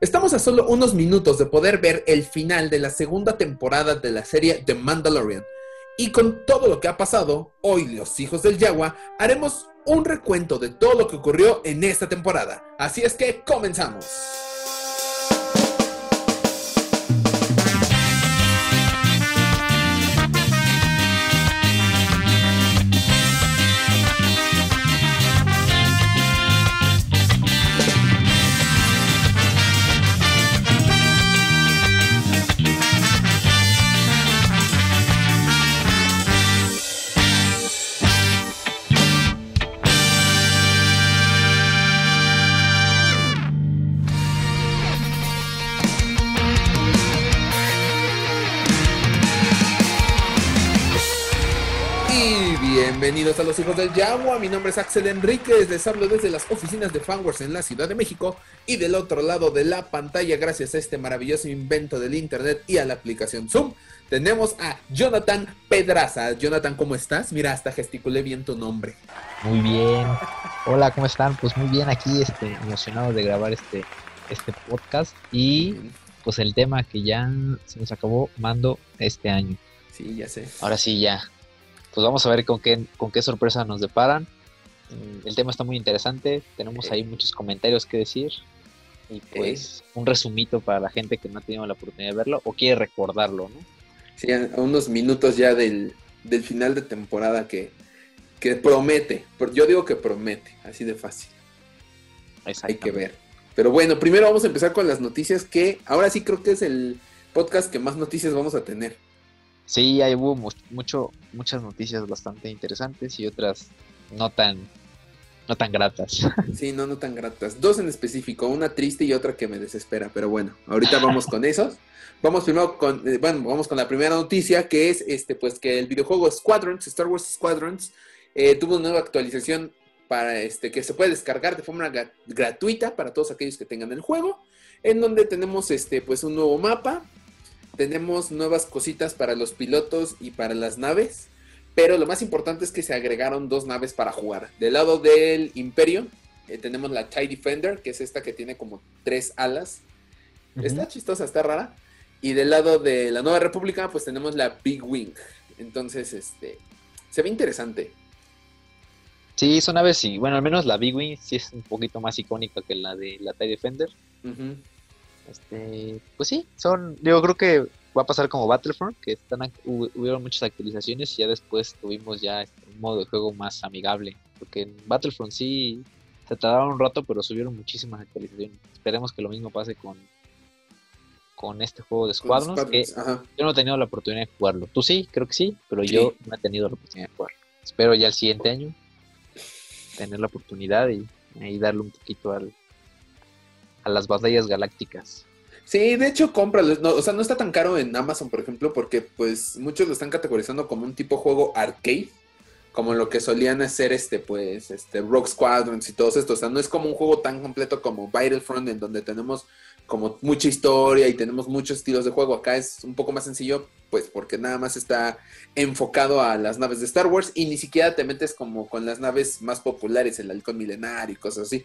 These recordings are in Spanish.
Estamos a solo unos minutos de poder ver el final de la segunda temporada de la serie The Mandalorian. Y con todo lo que ha pasado, hoy los hijos del Yagua haremos un recuento de todo lo que ocurrió en esta temporada. Así es que comenzamos. Bienvenidos a los hijos del Yagua, mi nombre es Axel Enríquez, les hablo desde las oficinas de Fanworks en la Ciudad de México y del otro lado de la pantalla, gracias a este maravilloso invento del internet y a la aplicación Zoom, tenemos a Jonathan Pedraza. Jonathan, ¿cómo estás? Mira, hasta gesticulé bien tu nombre. Muy bien. Hola, ¿cómo están? Pues muy bien, aquí este, emocionado de grabar este, este podcast y pues el tema que ya se nos acabó mando este año. Sí, ya sé. Ahora sí, ya pues vamos a ver con qué, con qué sorpresa nos deparan. Mm, el tema está muy interesante, tenemos ahí muchos comentarios que decir y pues un resumito para la gente que no ha tenido la oportunidad de verlo o quiere recordarlo, ¿no? Sí, a unos minutos ya del, final de temporada que, que promete, yo digo que promete, así de fácil. Hay que ver. Pero bueno, primero vamos a empezar con las noticias que ahora sí creo que es el podcast que más noticias vamos a tener. Sí, ahí hubo mucho, muchas noticias bastante interesantes y otras no tan, no tan gratas. Sí, no, no tan gratas. Dos en específico, una triste y otra que me desespera, pero bueno, ahorita vamos con esos. Vamos primero con, eh, bueno, vamos con la primera noticia que es, este, pues que el videojuego Squadrons, Star Wars Squadrons, eh, tuvo una nueva actualización para este que se puede descargar de forma gratuita para todos aquellos que tengan el juego, en donde tenemos este, pues un nuevo mapa, tenemos nuevas cositas para los pilotos y para las naves. Pero lo más importante es que se agregaron dos naves para jugar. Del lado del Imperio eh, tenemos la TIE Defender, que es esta que tiene como tres alas. Está chistosa, está rara. Y del lado de la Nueva República, pues tenemos la Big Wing. Entonces, este, se ve interesante. Sí, son naves, y bueno, al menos la Big Wing sí es un poquito más icónica que la de la TIE Defender. Este, pues sí, son, yo creo que va a pasar como Battlefront, que están, hubieron muchas actualizaciones y ya después tuvimos ya este, un modo de juego más amigable, porque en Battlefront sí se tardaron un rato, pero subieron muchísimas actualizaciones. Esperemos que lo mismo pase con con este juego de Squadrons, que yo no he tenido la oportunidad de jugarlo. Tú sí, creo que sí, pero yo no he tenido la oportunidad de jugarlo. Espero ya el siguiente año tener la oportunidad y, y darle un poquito al, a las batallas galácticas. Sí, de hecho, cómpralo. o sea, no está tan caro en Amazon, por ejemplo, porque pues muchos lo están categorizando como un tipo juego arcade, como lo que solían hacer este, pues, este, Rogue Squadrons y todos estos. O sea, no es como un juego tan completo como Battlefront, en donde tenemos como mucha historia y tenemos muchos estilos de juego. Acá es un poco más sencillo, pues, porque nada más está enfocado a las naves de Star Wars y ni siquiera te metes como con las naves más populares, el halcón milenario y cosas así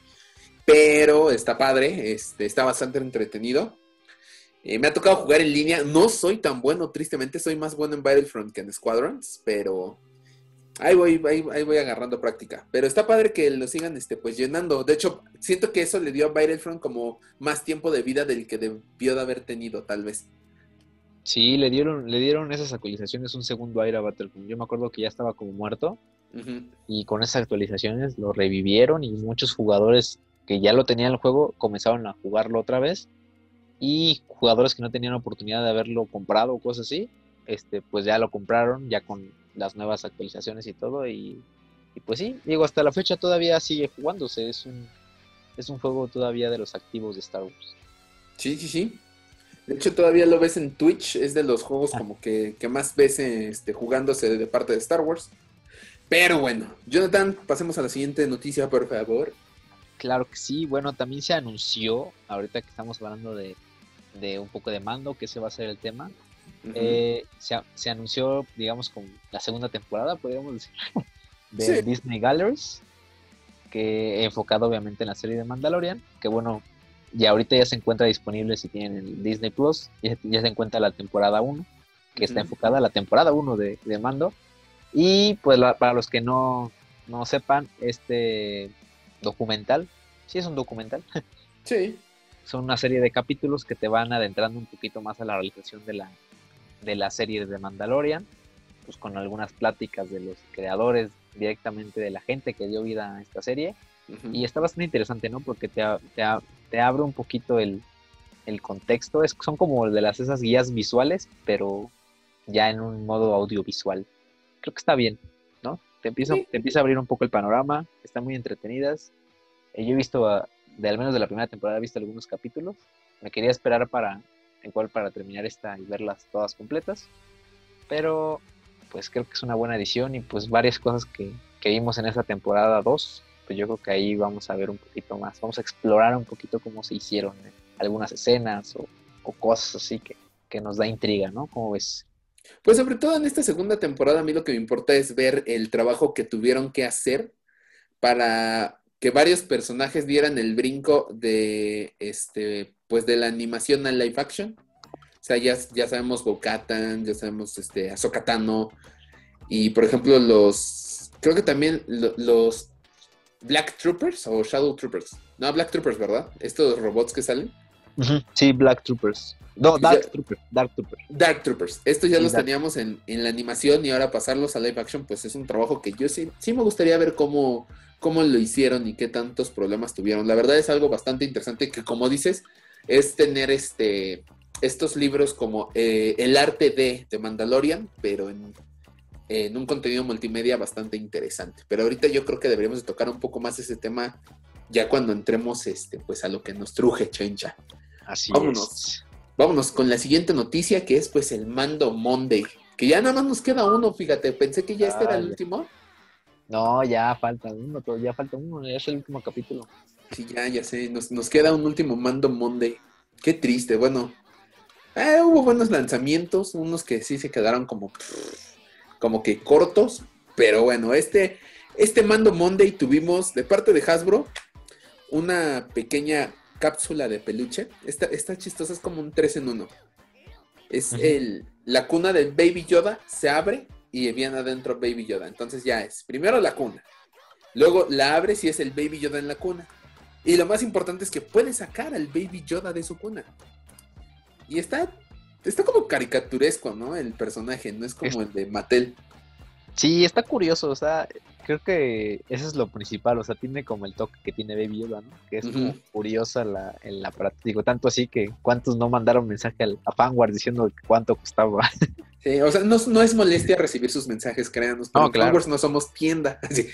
pero está padre, este, está bastante entretenido. Eh, me ha tocado jugar en línea, no soy tan bueno, tristemente soy más bueno en Battlefront que en Squadrons, pero ahí voy, ahí, voy agarrando práctica. Pero está padre que lo sigan este, pues llenando. De hecho, siento que eso le dio a Battlefront como más tiempo de vida del que debió de haber tenido, tal vez. Sí, le dieron, le dieron esas actualizaciones un segundo aire a Battlefront. Yo me acuerdo que ya estaba como muerto. Y con esas actualizaciones lo revivieron y muchos jugadores que ya lo tenían el juego comenzaron a jugarlo otra vez y jugadores que no tenían oportunidad de haberlo comprado o cosas así, este, pues ya lo compraron ya con las nuevas actualizaciones y todo y, pues sí, digo, hasta la fecha todavía sigue jugándose, es un, es un juego todavía de los activos de Star Wars. Sí, sí, sí. De hecho, todavía lo ves en Twitch, es de los juegos ah. como que, más ves este, jugándose de parte de Star Wars. Pero bueno, Jonathan, pasemos a la siguiente noticia, por favor. Claro que sí. Bueno, también se anunció, ahorita que estamos hablando de, un poco de mando, que ese va a ser el tema. Eh, se, anunció, digamos, con la segunda temporada, podríamos decir, de Disney Galleries, que enfocado obviamente en la serie de Mandalorian, que bueno, y ahorita ya se encuentra disponible si tienen el Disney Plus, ya, ya se encuentra la temporada 1, que está enfocada a la temporada 1 de, de Mando. Y pues la- para los que no, no sepan, este documental, sí es un documental, Sí. son una serie de capítulos que te van adentrando un poquito más a la realización de la, de la serie de Mandalorian, pues con algunas pláticas de los creadores directamente de la gente que dio vida a esta serie. Y está bastante interesante, ¿no? Porque te, te, te abre un poquito el, el contexto. Es, son como de las esas guías visuales, pero ya en un modo audiovisual. Creo que está bien. Te empieza, Sí. te empieza a abrir un poco el panorama. Están muy entretenidas. Eh, yo he visto, de al menos de la primera temporada, he visto algunos capítulos. Me quería esperar para, igual para terminar esta y verlas todas completas. Pero, pues creo que es una buena edición y pues varias cosas que, que vimos en esa temporada 2 pues yo creo que ahí vamos a ver un poquito más, vamos a explorar un poquito cómo se hicieron eh, algunas escenas o, o cosas así que, que nos da intriga, ¿no? ¿Cómo ves? Pues sobre todo en esta segunda temporada, a mí lo que me importa es ver el trabajo que tuvieron que hacer para que varios personajes dieran el brinco de este, pues de la animación al live action. O sea, ya, ya sabemos Bocatan, ya sabemos este, Ahsoka Tano, y por ejemplo, los. Creo que también lo- los Black Troopers o Shadow Troopers. No, Black Troopers, ¿verdad? Estos robots que salen. Sí, Black Troopers. No, Ya- Dark Troopers. Dark Troopers. Dark Troopers. Estos ya Sí, los Dark- teníamos en, en la animación y ahora pasarlos a live action, pues es un trabajo que yo sí, sí me gustaría ver cómo, cómo lo hicieron y qué tantos problemas tuvieron. La verdad es algo bastante interesante que, como dices, es tener este estos libros como eh, el arte de, de Mandalorian, pero en, en un contenido multimedia bastante interesante. Pero ahorita yo creo que deberíamos de tocar un poco más ese tema ya cuando entremos este, pues a lo que nos truje, chencha. Así Vámonos. es. Vámonos con la siguiente noticia que es pues el Mando Monday. Que ya nada más nos queda uno, fíjate. Pensé que ya este era el último. No, ya falta uno, todo, ya falta uno, ya es el último capítulo. Sí, ya, ya sé. Nos, nos queda un último Mando Monday. Qué triste. Bueno, eh, hubo buenos lanzamientos. Unos que sí se quedaron como, como que cortos. Pero bueno, este, este Mando Monday tuvimos de parte de Hasbro una pequeña cápsula de peluche. Esta, esta chistosa es como un 3 en 1. Es el, la cuna del Baby Yoda, se abre y viene adentro Baby Yoda. Entonces ya es, primero la cuna. Luego la abres y es el Baby Yoda en la cuna. Y lo más importante es que puedes sacar al Baby Yoda de su cuna. Y está, está como caricaturesco, ¿no? El personaje, no es como el de Mattel. Sí, está curioso, o sea, creo que eso es lo principal, o sea, tiene como el toque que tiene Baby Yoda, ¿no? Que es como curiosa la, el aparato, digo, tanto así que cuántos no mandaron mensaje al, a Fanward diciendo cuánto costaba. Sí, o sea, no, no es molestia recibir sus mensajes, créanos. Pero No, en claro. Converse no somos tienda. Sí.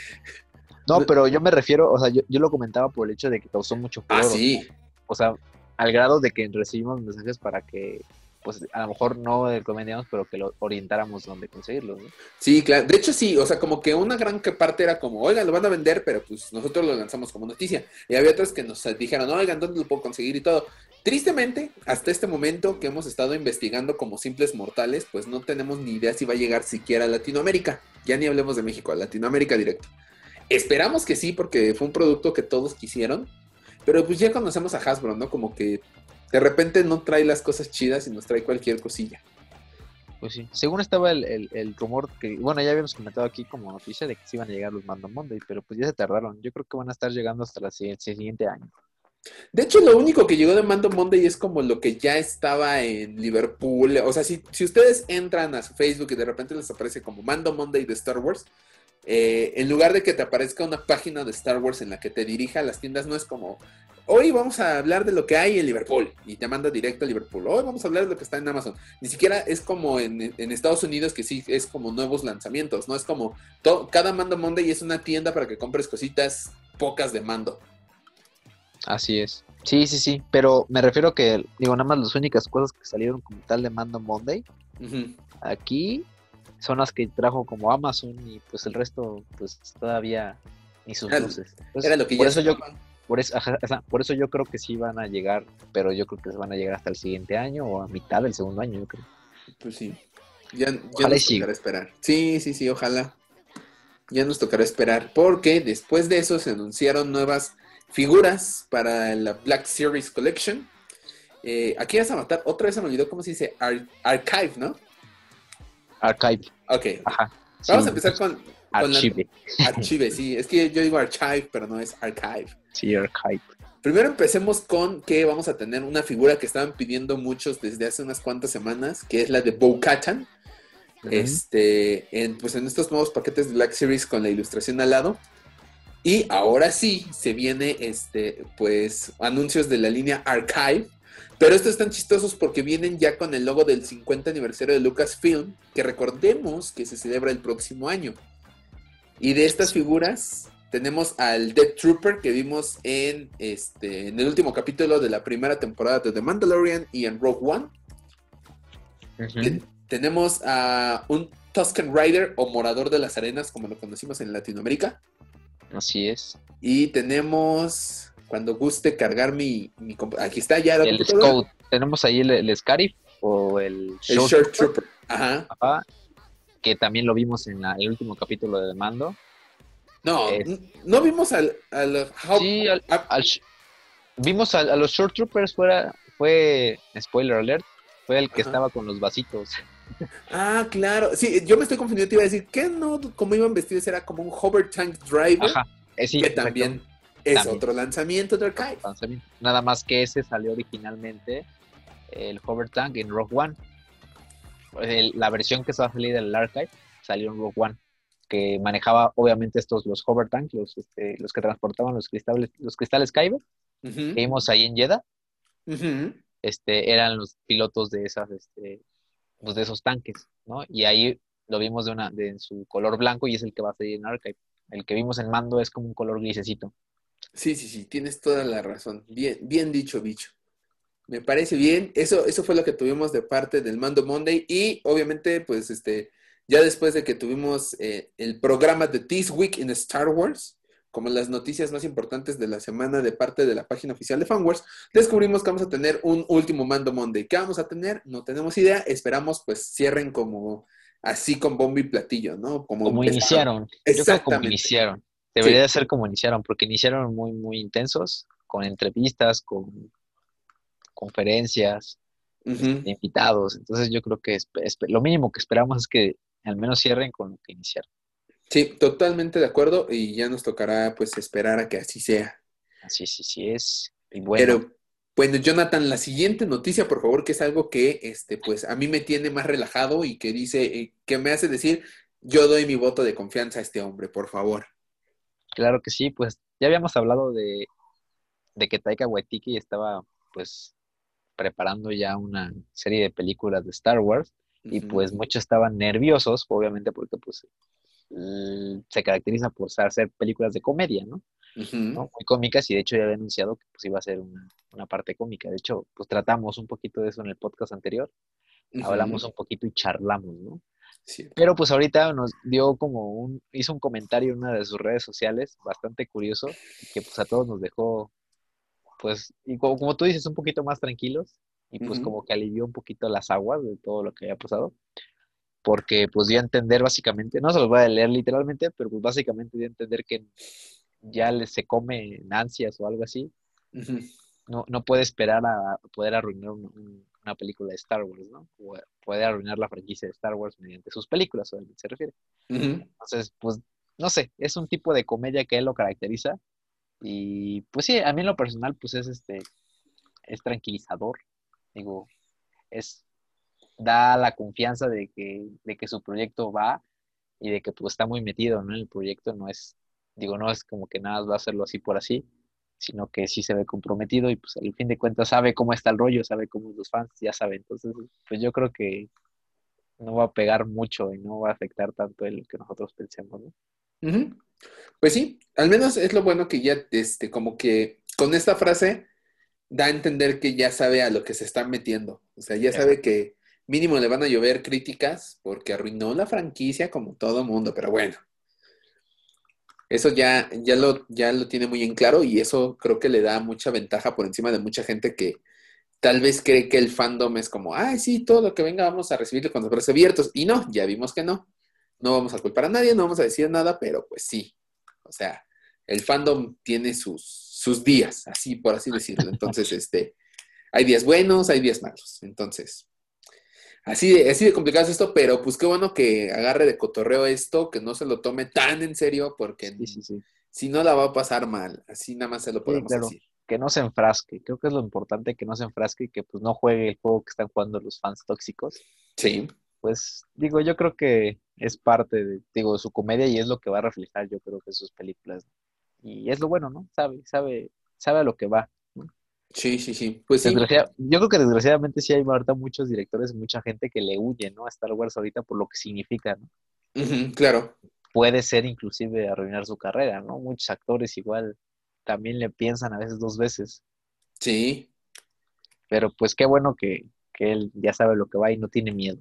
No, pero yo me refiero, o sea, yo, yo lo comentaba por el hecho de que causó mucho furor. Ah, sí. O sea, al grado de que recibimos mensajes para que, pues, a lo mejor no recomendamos, pero que lo orientáramos donde conseguirlo, ¿no? Sí, claro. De hecho, sí, o sea, como que una gran parte era como, oigan, lo van a vender, pero pues nosotros lo lanzamos como noticia. Y había otras que nos dijeron, oigan, ¿dónde lo puedo conseguir y todo? Tristemente, hasta este momento que hemos estado investigando como simples mortales, pues no tenemos ni idea si va a llegar siquiera a Latinoamérica. Ya ni hablemos de México, a Latinoamérica directo. Esperamos que sí, porque fue un producto que todos quisieron. Pero pues ya conocemos a Hasbro, ¿no? Como que de repente no trae las cosas chidas y nos trae cualquier cosilla. Pues sí. Según estaba el, el, el rumor que, bueno, ya habíamos comentado aquí como noticia de que sí iban a llegar los Mando Monday, pero pues ya se tardaron. Yo creo que van a estar llegando hasta siguiente, siguiente año. De hecho, lo único que llegó de Mando Monday es como lo que ya estaba en Liverpool. O sea, si, si ustedes entran a su Facebook y de repente les aparece como Mando Monday de Star Wars, eh, en lugar de que te aparezca una página de Star Wars en la que te dirija a las tiendas, no es como, hoy vamos a hablar de lo que hay en Liverpool y te manda directo a Liverpool. Hoy vamos a hablar de lo que está en Amazon. Ni siquiera es como en, en Estados Unidos que sí es como nuevos lanzamientos, ¿no? Es como cada Mando Monday es una tienda para que compres cositas pocas de mando. Así es. Sí, sí, sí. Pero me refiero que, digo, nada más las únicas cosas que salieron como tal de Mando Monday aquí son las que trajo como Amazon y pues el resto, pues todavía ni sus luces. Entonces, Era lo que por ya eso yo. Por eso, ajá, por eso yo creo que sí van a llegar, pero yo creo que se van a llegar hasta el siguiente año o a mitad del segundo año, yo creo. Pues sí. Ya, ya Ojalá nos tocará esperar. Sí, sí, sí, ojalá. Ya nos tocará esperar. Porque después de eso se anunciaron nuevas figuras para la Black Series Collection. Eh, aquí vas a matar, otra vez se me olvidó cómo se dice, Archive, ¿no? Archive. Ok. Ajá. Vamos a empezar con, Archive. Archive, sí. Es que yo digo Archive, pero no es Archive. Sí, Archive. Primero empecemos con que vamos a tener una figura que estaban pidiendo muchos desde hace unas cuantas semanas, que es la de Bo Katan. Este, en, pues en estos nuevos paquetes de Black Series con la ilustración al lado. Y ahora sí se viene este, pues, anuncios de la línea Archive. Pero estos están chistosos porque vienen ya con el logo del 50 aniversario de Lucasfilm, que recordemos que se celebra el próximo año. Y de estas figuras tenemos al Dead Trooper que vimos en, este, en el último capítulo de la primera temporada de The Mandalorian y en Rogue One. tenemos a un Tusken Rider o Morador de las Arenas, como lo conocimos en Latinoamérica. Así es. Y tenemos, cuando guste cargar mi... aquí está ya. El Scout. Tenemos ahí el, Scarif o el... El Short Trooper. Ajá. Que también lo vimos en el último capítulo de Mando. No, no vimos al... sí, al, vimos a, los Short Troopers fuera, fue, spoiler alert, fue el que estaba con los vasitos. Ah, claro. Sí, yo me estoy confundiendo. Te iba a decir que no, como iban vestidos, era como un Hover Tank Driver. Ajá. Eh, que también es otro lanzamiento de Archive. Nada más que ese salió originalmente el Hover Tank en Rogue One. La versión que se va a salir del Archive salió en Rogue One que manejaba obviamente estos, los hover tanks, los, este, los que transportaban los cristales, los cristales Kyber, que vimos ahí en Jeddah, este, eran los pilotos de esas, este, pues de esos tanques, ¿no? Y ahí lo vimos de una, de, en su color blanco y es el que va a salir en Archive. El que vimos en mando es como un color grisecito. Sí, sí, sí, tienes toda la razón. Bien, bien dicho, bicho. Me parece bien. Eso, eso fue lo que tuvimos de parte del Mando Monday. Y obviamente, pues, este, ya después de que tuvimos eh, el programa de This Week in Star Wars, como las noticias más importantes de la semana de parte de la página oficial de Fanwars, descubrimos que vamos a tener un último Mando Monday. ¿Qué vamos a tener? No tenemos idea. Esperamos pues cierren como así con bombo y platillo, ¿no? Como, iniciaron. Exactamente. como iniciaron. Debería de ser como iniciaron, porque iniciaron muy, muy intensos, con entrevistas, con conferencias, este, invitados. Entonces yo creo que es, lo mínimo que esperamos es que al menos cierren con lo que iniciaron. Sí, totalmente de acuerdo y ya nos tocará pues esperar a que así sea. Así, sí, sí es. bueno. Pero bueno, Jonathan, la siguiente noticia, por favor, que es algo que este pues a mí me tiene más relajado y que dice eh, que me hace decir, yo doy mi voto de confianza a este hombre, por favor. Claro que sí, pues ya habíamos hablado de, de que Taika Waititi estaba pues preparando ya una serie de películas de Star Wars y pues muchos estaban nerviosos, obviamente porque pues se caracteriza por hacer películas de comedia, ¿no? Muy cómicas y de hecho ya había anunciado que pues iba a ser una, parte cómica. De hecho, pues tratamos un poquito de eso en el podcast anterior. Hablamos un poquito y charlamos, ¿no? Sí. Pero pues ahorita nos dio como un, hizo un comentario en una de sus redes sociales bastante curioso, que pues a todos nos dejó, pues, y como, como tú dices, un poquito más tranquilos, y pues como que alivió un poquito las aguas de todo lo que había pasado, porque pues dio a entender básicamente, no se los voy a leer literalmente, pero pues básicamente dio a entender que ya les se come en ansias o algo así, no, no puede esperar a poder arruinar una película de Star Wars, ¿no? puede arruinar la franquicia de Star Wars mediante sus películas, obviamente se refiere. Entonces, pues, no sé, es un tipo de comedia que él lo caracteriza. Y pues sí, a mí en lo personal, pues es este, es tranquilizador Digo, es, da la confianza de que, de que su proyecto va y de que pues está muy metido en el proyecto, no es, digo, no es como que nada va a hacerlo así por así, sino que sí se ve comprometido y pues al fin de cuentas sabe cómo está el rollo, sabe cómo los fans ya saben, entonces pues yo creo que no va a pegar mucho y no va a afectar tanto en lo que nosotros pensemos, ¿no? Pues sí, al menos es lo bueno que ya, este, como que con esta frase da a entender que ya sabe a lo que se está metiendo. O sea, ya sabe que mínimo le van a llover críticas porque arruinó la franquicia como todo mundo, pero bueno. Eso ya, ya, lo, ya lo tiene muy en claro y eso creo que le da mucha ventaja por encima de mucha gente que tal vez cree que el fandom es como, ay, sí, todo lo que venga vamos a recibirlo con los brazos abiertos. Y no, ya vimos que no. No vamos a culpar a nadie, no vamos a decir nada, pero pues sí. O sea, el fandom tiene sus, sus días, así por así decirlo. Entonces, este, hay días buenos, hay días malos. Entonces, así de, así de complicado es esto, pero pues qué bueno que agarre de cotorreo esto, que no se lo tome tan en serio, porque si no la va a pasar mal. Así nada más se lo podemos decir. Que no se enfrasque, creo que es lo importante que no se enfrasque y que pues no juegue el juego que están jugando los fans tóxicos. Sí. Pues digo, yo creo que es parte de, digo, su comedia y es lo que va a reflejar, yo creo que sus películas. Y es lo bueno, ¿no? Sabe, sabe, sabe a lo que va. Sí, sí, sí. Pues Yo creo que desgraciadamente sí hay ahorita muchos directores, mucha gente que le huye, ¿no? A Star Wars ahorita por lo que significa, ¿no? claro. Puede ser inclusive arruinar su carrera, ¿no? Muchos actores igual también le piensan a veces dos veces. Sí. Pero pues qué bueno que, que él ya sabe lo que va y no tiene miedo.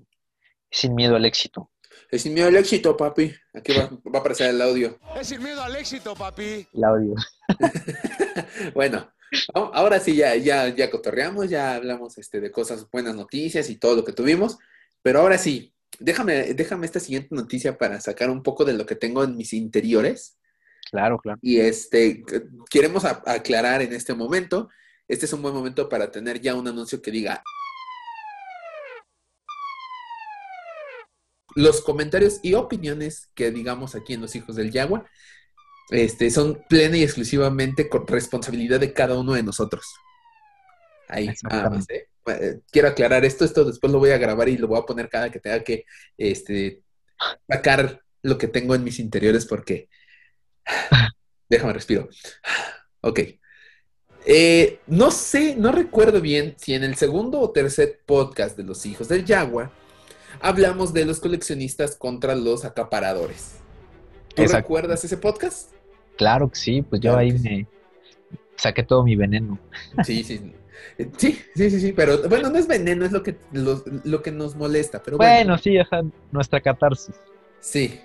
Sin miedo al éxito. Es sin miedo al éxito, papi. Aquí va, va a aparecer el audio. Es sin miedo al éxito, papi. El audio. bueno, ahora sí ya, ya, ya cotorreamos, ya hablamos este, de cosas, buenas noticias y todo lo que tuvimos. Pero ahora sí, déjame, déjame esta siguiente noticia para sacar un poco de lo que tengo en mis interiores. Claro, claro. Y este, queremos aclarar en este momento, este es un buen momento para tener ya un anuncio que diga, los comentarios y opiniones que digamos aquí en Los Hijos del Yagua este, son plena y exclusivamente con responsabilidad de cada uno de nosotros. Ahí, ¿eh? Eh, Quiero aclarar esto, esto después lo voy a grabar y lo voy a poner cada que tenga que este, sacar lo que tengo en mis interiores porque... Déjame respiro. Ok. Eh, no sé, no recuerdo bien si en el segundo o tercer podcast de Los Hijos del Yagua hablamos de los coleccionistas contra los acaparadores. ¿Tú recuerdas ese podcast? Claro que sí, pues yo ahí me saqué todo mi veneno. Sí, sí. Sí, sí, sí, sí, pero bueno, no es veneno, es lo que, lo, que nos molesta. Pero bueno, bueno sí, nuestra catarsis. Sí.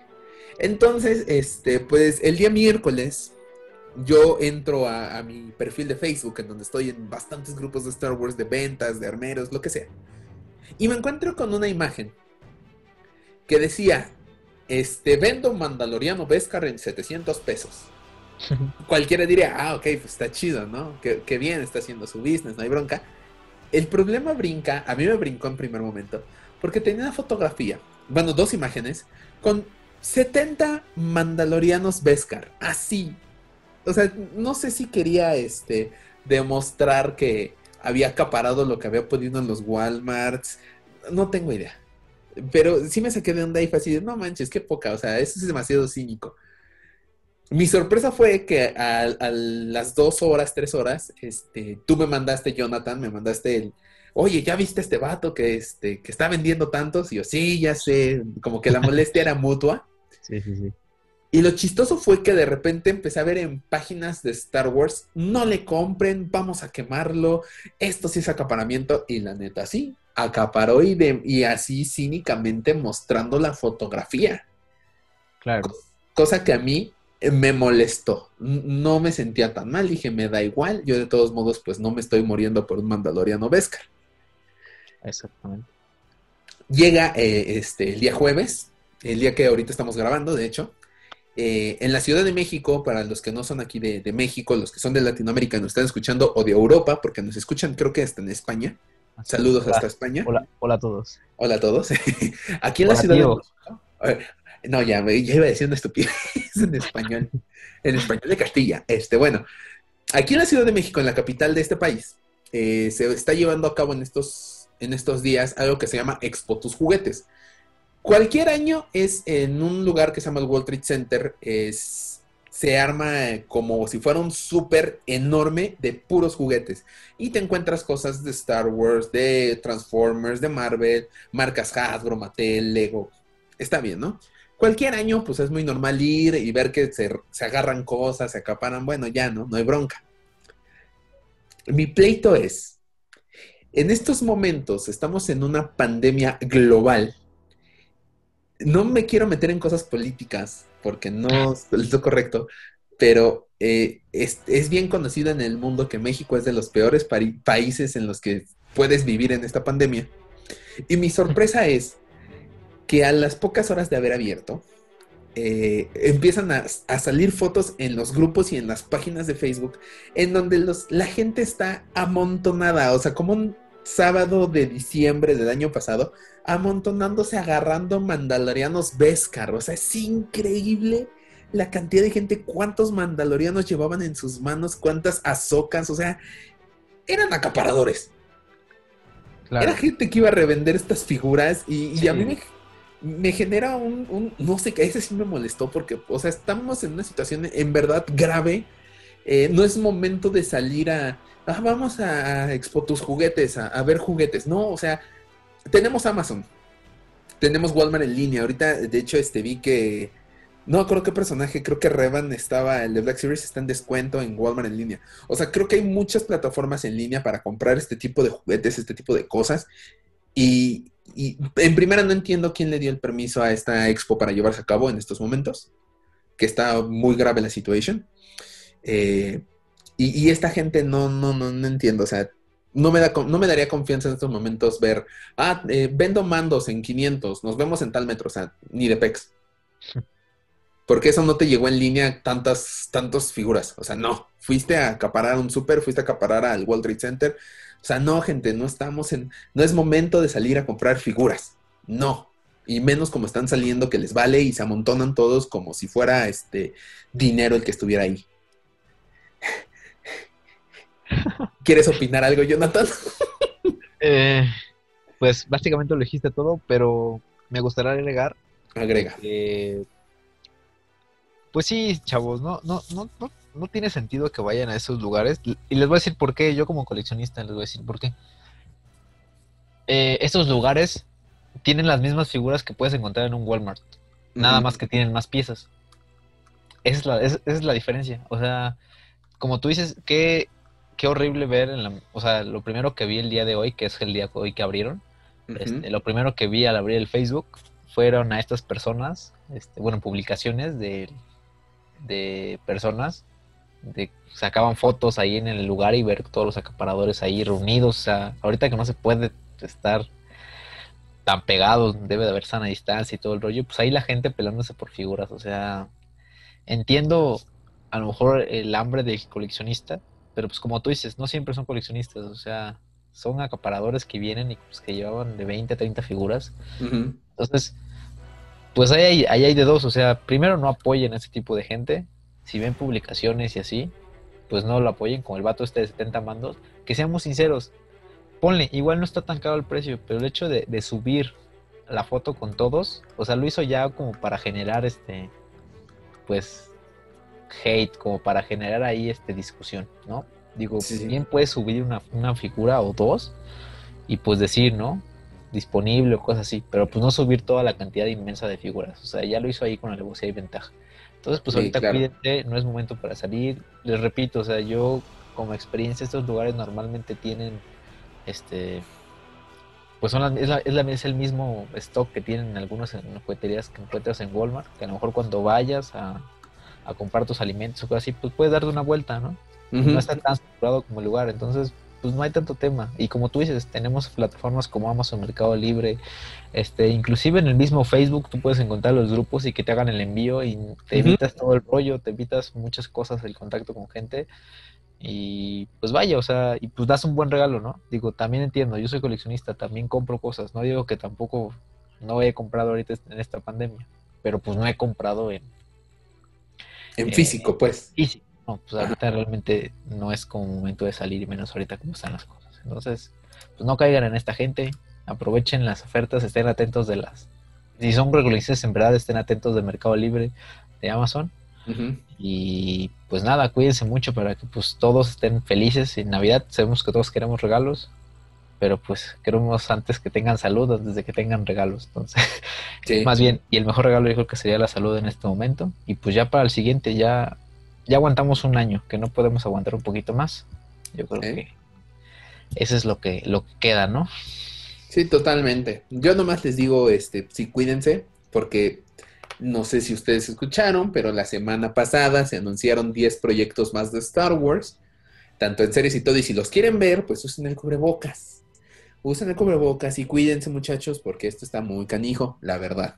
Entonces, este, pues el día miércoles yo entro a, a, mi perfil de Facebook, en donde estoy en bastantes grupos de Star Wars, de ventas, de armeros, lo que sea. Y me encuentro con una imagen que decía, este, vendo Mandaloriano Beskar en 700 pesos. Cualquiera diría, ah, ok, pues está chido, ¿no? Qué, bien, está haciendo su business, no hay bronca. El problema brinca, a mí me brincó en primer momento, porque tenía una fotografía, bueno, dos imágenes, con 70 Mandalorianos Beskar, así. O sea, no sé si quería, este, demostrar que había acaparado lo que había podido en los Walmarts, no tengo idea. Pero sí me saqué de onda y fue así, no manches, qué poca, o sea, eso es demasiado cínico. Mi sorpresa fue que a, las dos horas, tres horas, este, tú me mandaste, Jonathan, me mandaste el, oye, ¿ya viste este vato que, este, que está vendiendo tantos? Y yo, sí, ya sé, como que la molestia era mutua. Sí, sí, sí. Y lo chistoso fue que de repente empecé a ver en páginas de Star Wars, no le compren, vamos a quemarlo, esto sí es acaparamiento, y la neta sí, acaparó y, y así cínicamente mostrando la fotografía. Claro. Cosa que a mí me molestó. No me sentía tan mal. Dije, me da igual. Yo de todos modos, pues no me estoy muriendo por un Mandaloriano Vescar. Exactamente. Llega eh, este, el día jueves, el día que ahorita estamos grabando, de hecho. Eh, en la Ciudad de México, para los que no son aquí de, de México, los que son de Latinoamérica, nos están escuchando, o de Europa, porque nos escuchan creo que hasta en España. Saludos hasta España. Hola, hola a todos. Hola a todos. Aquí en la ciudad de México. No, ya, me, ya iba una estupidez en español. En español de Castilla. Este, bueno, aquí en la Ciudad de México, en la capital de este país, eh, se está llevando a cabo en estos, en estos días algo que se llama Expo Tus Juguetes. Cualquier año es en un lugar que se llama el World Trade Center, es se arma como si fuera un súper enorme de puros juguetes. Y te encuentras cosas de Star Wars, de Transformers, de Marvel, marcas Hasbro, Mattel, Lego. Está bien, ¿no? Cualquier año, pues es muy normal ir y ver que se, se agarran cosas, se acaparan. Bueno, ya, ¿no? No hay bronca. Mi pleito es, en estos momentos estamos en una pandemia global. No me quiero meter en cosas políticas, porque no es lo correcto, pero eh, es, bien conocido en el mundo que México es de los peores países en los que puedes vivir en esta pandemia. Y mi sorpresa es que a las pocas horas de haber abierto, eh, empiezan a, salir fotos en los grupos y en las páginas de Facebook en donde los, la gente está amontonada, o sea, como un sábado de diciembre del año pasado, amontonándose, agarrando mandalorianos Beskar, o sea, es increíble la cantidad de gente, cuántos mandalorianos llevaban en sus manos, cuántas azocas, o sea, eran acaparadores. Era gente que iba a revender estas figuras y, y a mí me, me genera un, un, no sé, ese sí me molestó porque, o sea, estamos en una situación en verdad grave. Eh, no es momento de salir a, ah, vamos a expo tus juguetes, a, ver juguetes. No, o sea, tenemos Amazon, tenemos Walmart en línea. Ahorita, de hecho, este vi que no creo qué personaje, creo que Revan estaba, el de Black Series está en descuento en Walmart en línea. O sea, creo que hay muchas plataformas en línea para comprar este tipo de juguetes, este tipo de cosas. Y, y en primera no entiendo quién le dio el permiso a esta expo para llevarse a cabo en estos momentos, que está muy grave la situación. Eh, y, y, esta gente no, no, no, no entiendo, o sea, no me, da, no me daría confianza en estos momentos ver, ah, eh, vendo mandos en 500, nos vemos en tal metro, o sea, ni de pex. Porque eso no te llegó en línea tantas, tantas figuras. O sea, no. Fuiste a acaparar un super, fuiste a acaparar al World Trade Center. O sea, no, gente, no estamos en. No es momento de salir a comprar figuras. No. Y menos como están saliendo que les vale y se amontonan todos como si fuera este dinero el que estuviera ahí. ¿Quieres opinar algo, Jonathan? eh, pues básicamente lo dijiste todo, pero me gustaría agregar. Agrega. Pues sí, chavos, no, no, no, no, no tiene sentido que vayan a esos lugares. Y les voy a decir por qué, yo como coleccionista les voy a decir por qué. Eh, estos lugares tienen las mismas figuras que puedes encontrar en un Walmart. Nada más que tienen más piezas. Esa es la, esa es la diferencia. O sea, como tú dices, qué, qué horrible ver en la... O sea, lo primero que vi el día de hoy, que es el día hoy que abrieron, uh -huh. este, lo primero que vi al abrir el Facebook fueron a estas personas, este, bueno, publicaciones de de personas de sacaban fotos ahí en el lugar y ver todos los acaparadores ahí reunidos. O sea, ahorita que no se puede estar tan pegados, debe de haber sana distancia y todo el rollo, pues ahí la gente pelándose por figuras. O sea, entiendo a lo mejor el hambre del coleccionista, pero pues como tú dices, no siempre son coleccionistas. O sea, son acaparadores que vienen y pues, que llevaban de 20 a 30 figuras. Uh -huh. Entonces, pues ahí hay, ahí hay de dos, o sea, primero no apoyen a ese tipo de gente, si ven publicaciones y así, pues no lo apoyen, con el vato este de 70 mandos, que seamos sinceros, ponle, igual no está tan caro el precio, pero el hecho de, de subir la foto con todos, o sea, lo hizo ya como para generar este, pues, hate, como para generar ahí este discusión, ¿no? Digo, sí, sí. bien puedes subir una, una figura o dos y pues decir, ¿no? disponible o cosas así, pero pues no subir toda la cantidad inmensa de figuras. O sea, ya lo hizo ahí con alevosía y ventaja. Entonces, pues sí, ahorita claro. cuídense, no es momento para salir. Les repito, o sea, yo como experiencia, estos lugares normalmente tienen, este, pues son la, es, la, es, la, es, el mismo stock que tienen algunas en jugueterías que encuentras en Walmart, que a lo mejor cuando vayas a, a comprar tus alimentos o cosas así, pues puedes darte una vuelta, ¿no? Uh -huh. No está tan saturado como el lugar, entonces pues no hay tanto tema. Y como tú dices, tenemos plataformas como Amazon Mercado Libre, este, inclusive en el mismo Facebook tú puedes encontrar los grupos y que te hagan el envío y te evitas uh -huh. todo el rollo, te evitas muchas cosas, el contacto con gente. Y pues vaya, o sea, y pues das un buen regalo, ¿no? Digo, también entiendo, yo soy coleccionista, también compro cosas, no digo que tampoco no he comprado ahorita en esta pandemia, pero pues no he comprado en... En eh, físico, pues. Físico no, pues ahorita realmente no es como momento de salir y menos ahorita como están las cosas. Entonces, pues no caigan en esta gente, aprovechen las ofertas, estén atentos de las... Si son coleccionistas en verdad, estén atentos de Mercado Libre, de Amazon. Uh -huh. Y pues nada, cuídense mucho para que pues todos estén felices en Navidad. Sabemos que todos queremos regalos, pero pues queremos antes que tengan salud antes de que tengan regalos. Entonces, sí. más bien, y el mejor regalo yo creo que sería la salud en este momento. Y pues ya para el siguiente ya ya aguantamos un año, que no podemos aguantar un poquito más. Yo creo ¿Eh? que eso es lo que, lo que queda, ¿no? Sí, totalmente. Yo nomás les digo, este, sí, cuídense, porque no sé si ustedes escucharon, pero la semana pasada se anunciaron 10 proyectos más de Star Wars, tanto en series y todo, y si los quieren ver, pues usen el cubrebocas. Usen el cubrebocas y cuídense, muchachos, porque esto está muy canijo, la verdad.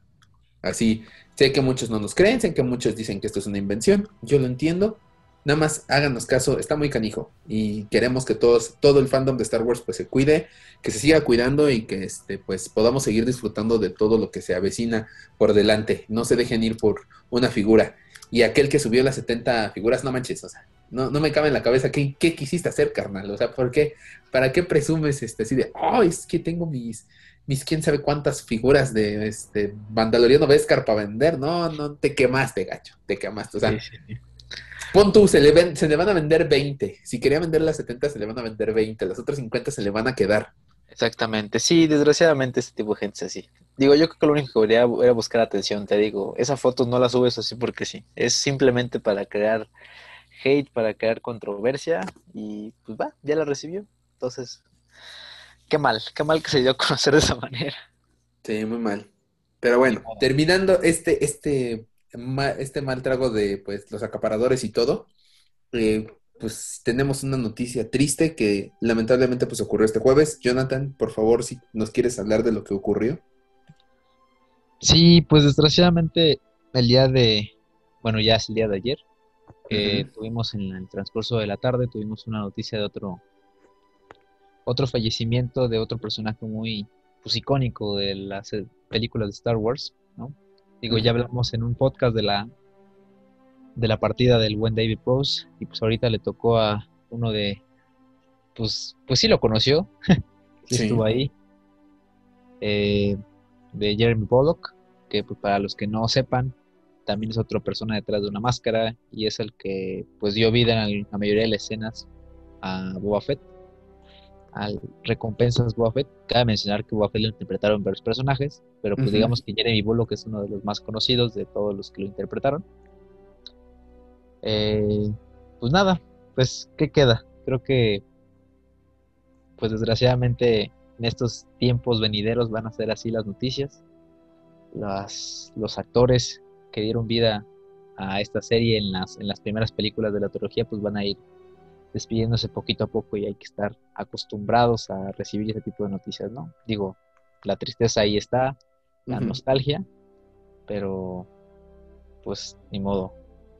Así, sé que muchos no nos creen, sé que muchos dicen que esto es una invención, yo lo entiendo. Nada más háganos caso, está muy canijo y queremos que todos, todo el fandom de Star Wars pues se cuide, que se siga cuidando y que este pues podamos seguir disfrutando de todo lo que se avecina por delante. No se dejen ir por una figura. Y aquel que subió las 70 figuras, no manches, o sea, no, no me cabe en la cabeza qué, qué quisiste hacer, carnal. O sea, ¿por qué? ¿Para qué presumes este así de, oh, es que tengo mis, mis quién sabe cuántas figuras de este Mandaloriano Vescar para vender? No, no, te quemaste, gacho, te quemaste. O sea, Sí, pon tú, se le, ven- se le van a vender 20. Si quería vender las 70, se le van a vender 20. Las otras 50 se le van a quedar. Exactamente, sí, desgraciadamente este tipo de gente es así. Digo, yo creo que lo único que debería era buscar atención, te digo, esa foto no la subes así porque sí, es simplemente para crear hate, para crear controversia y pues va, ya la recibió. Entonces, qué mal, qué mal que se dio a conocer de esa manera. Sí, muy mal. Pero bueno, terminando este, este, este mal trago de pues los acaparadores y todo, eh, pues tenemos una noticia triste que lamentablemente pues ocurrió este jueves. Jonathan, por favor, si nos quieres hablar de lo que ocurrió. Sí, pues desgraciadamente el día de, bueno, ya es el día de ayer, eh, Ujú. tuvimos en el transcurso de la tarde, tuvimos una noticia de otro, otro fallecimiento de otro personaje muy pues, icónico de las películas de Star Wars, ¿no? Digo, ya hablamos en un podcast de la de la partida del buen David Rose y pues ahorita le tocó a uno de pues pues sí lo conoció, sí estuvo ahí, eh, de Jeremy Bullock, que pues, para los que no sepan también es otra persona detrás de una máscara y es el que pues dio vida en la mayoría de las escenas a Boba Fett, al recompensas Boba Fett. Cabe mencionar que Boba Fett lo interpretaron varios personajes, pero pues digamos que Jeremy Bullock es uno de los más conocidos de todos los que lo interpretaron. Eh, pues nada, pues ¿qué queda? Creo que pues desgraciadamente en estos tiempos venideros van a ser así las noticias. Las, los actores que dieron vida a esta serie en las, en las primeras películas de la trilogía pues van a ir despidiéndose poquito a poco y hay que estar acostumbrados a recibir ese tipo de noticias, ¿no? Digo, la tristeza ahí está, la nostalgia, pero pues ni modo.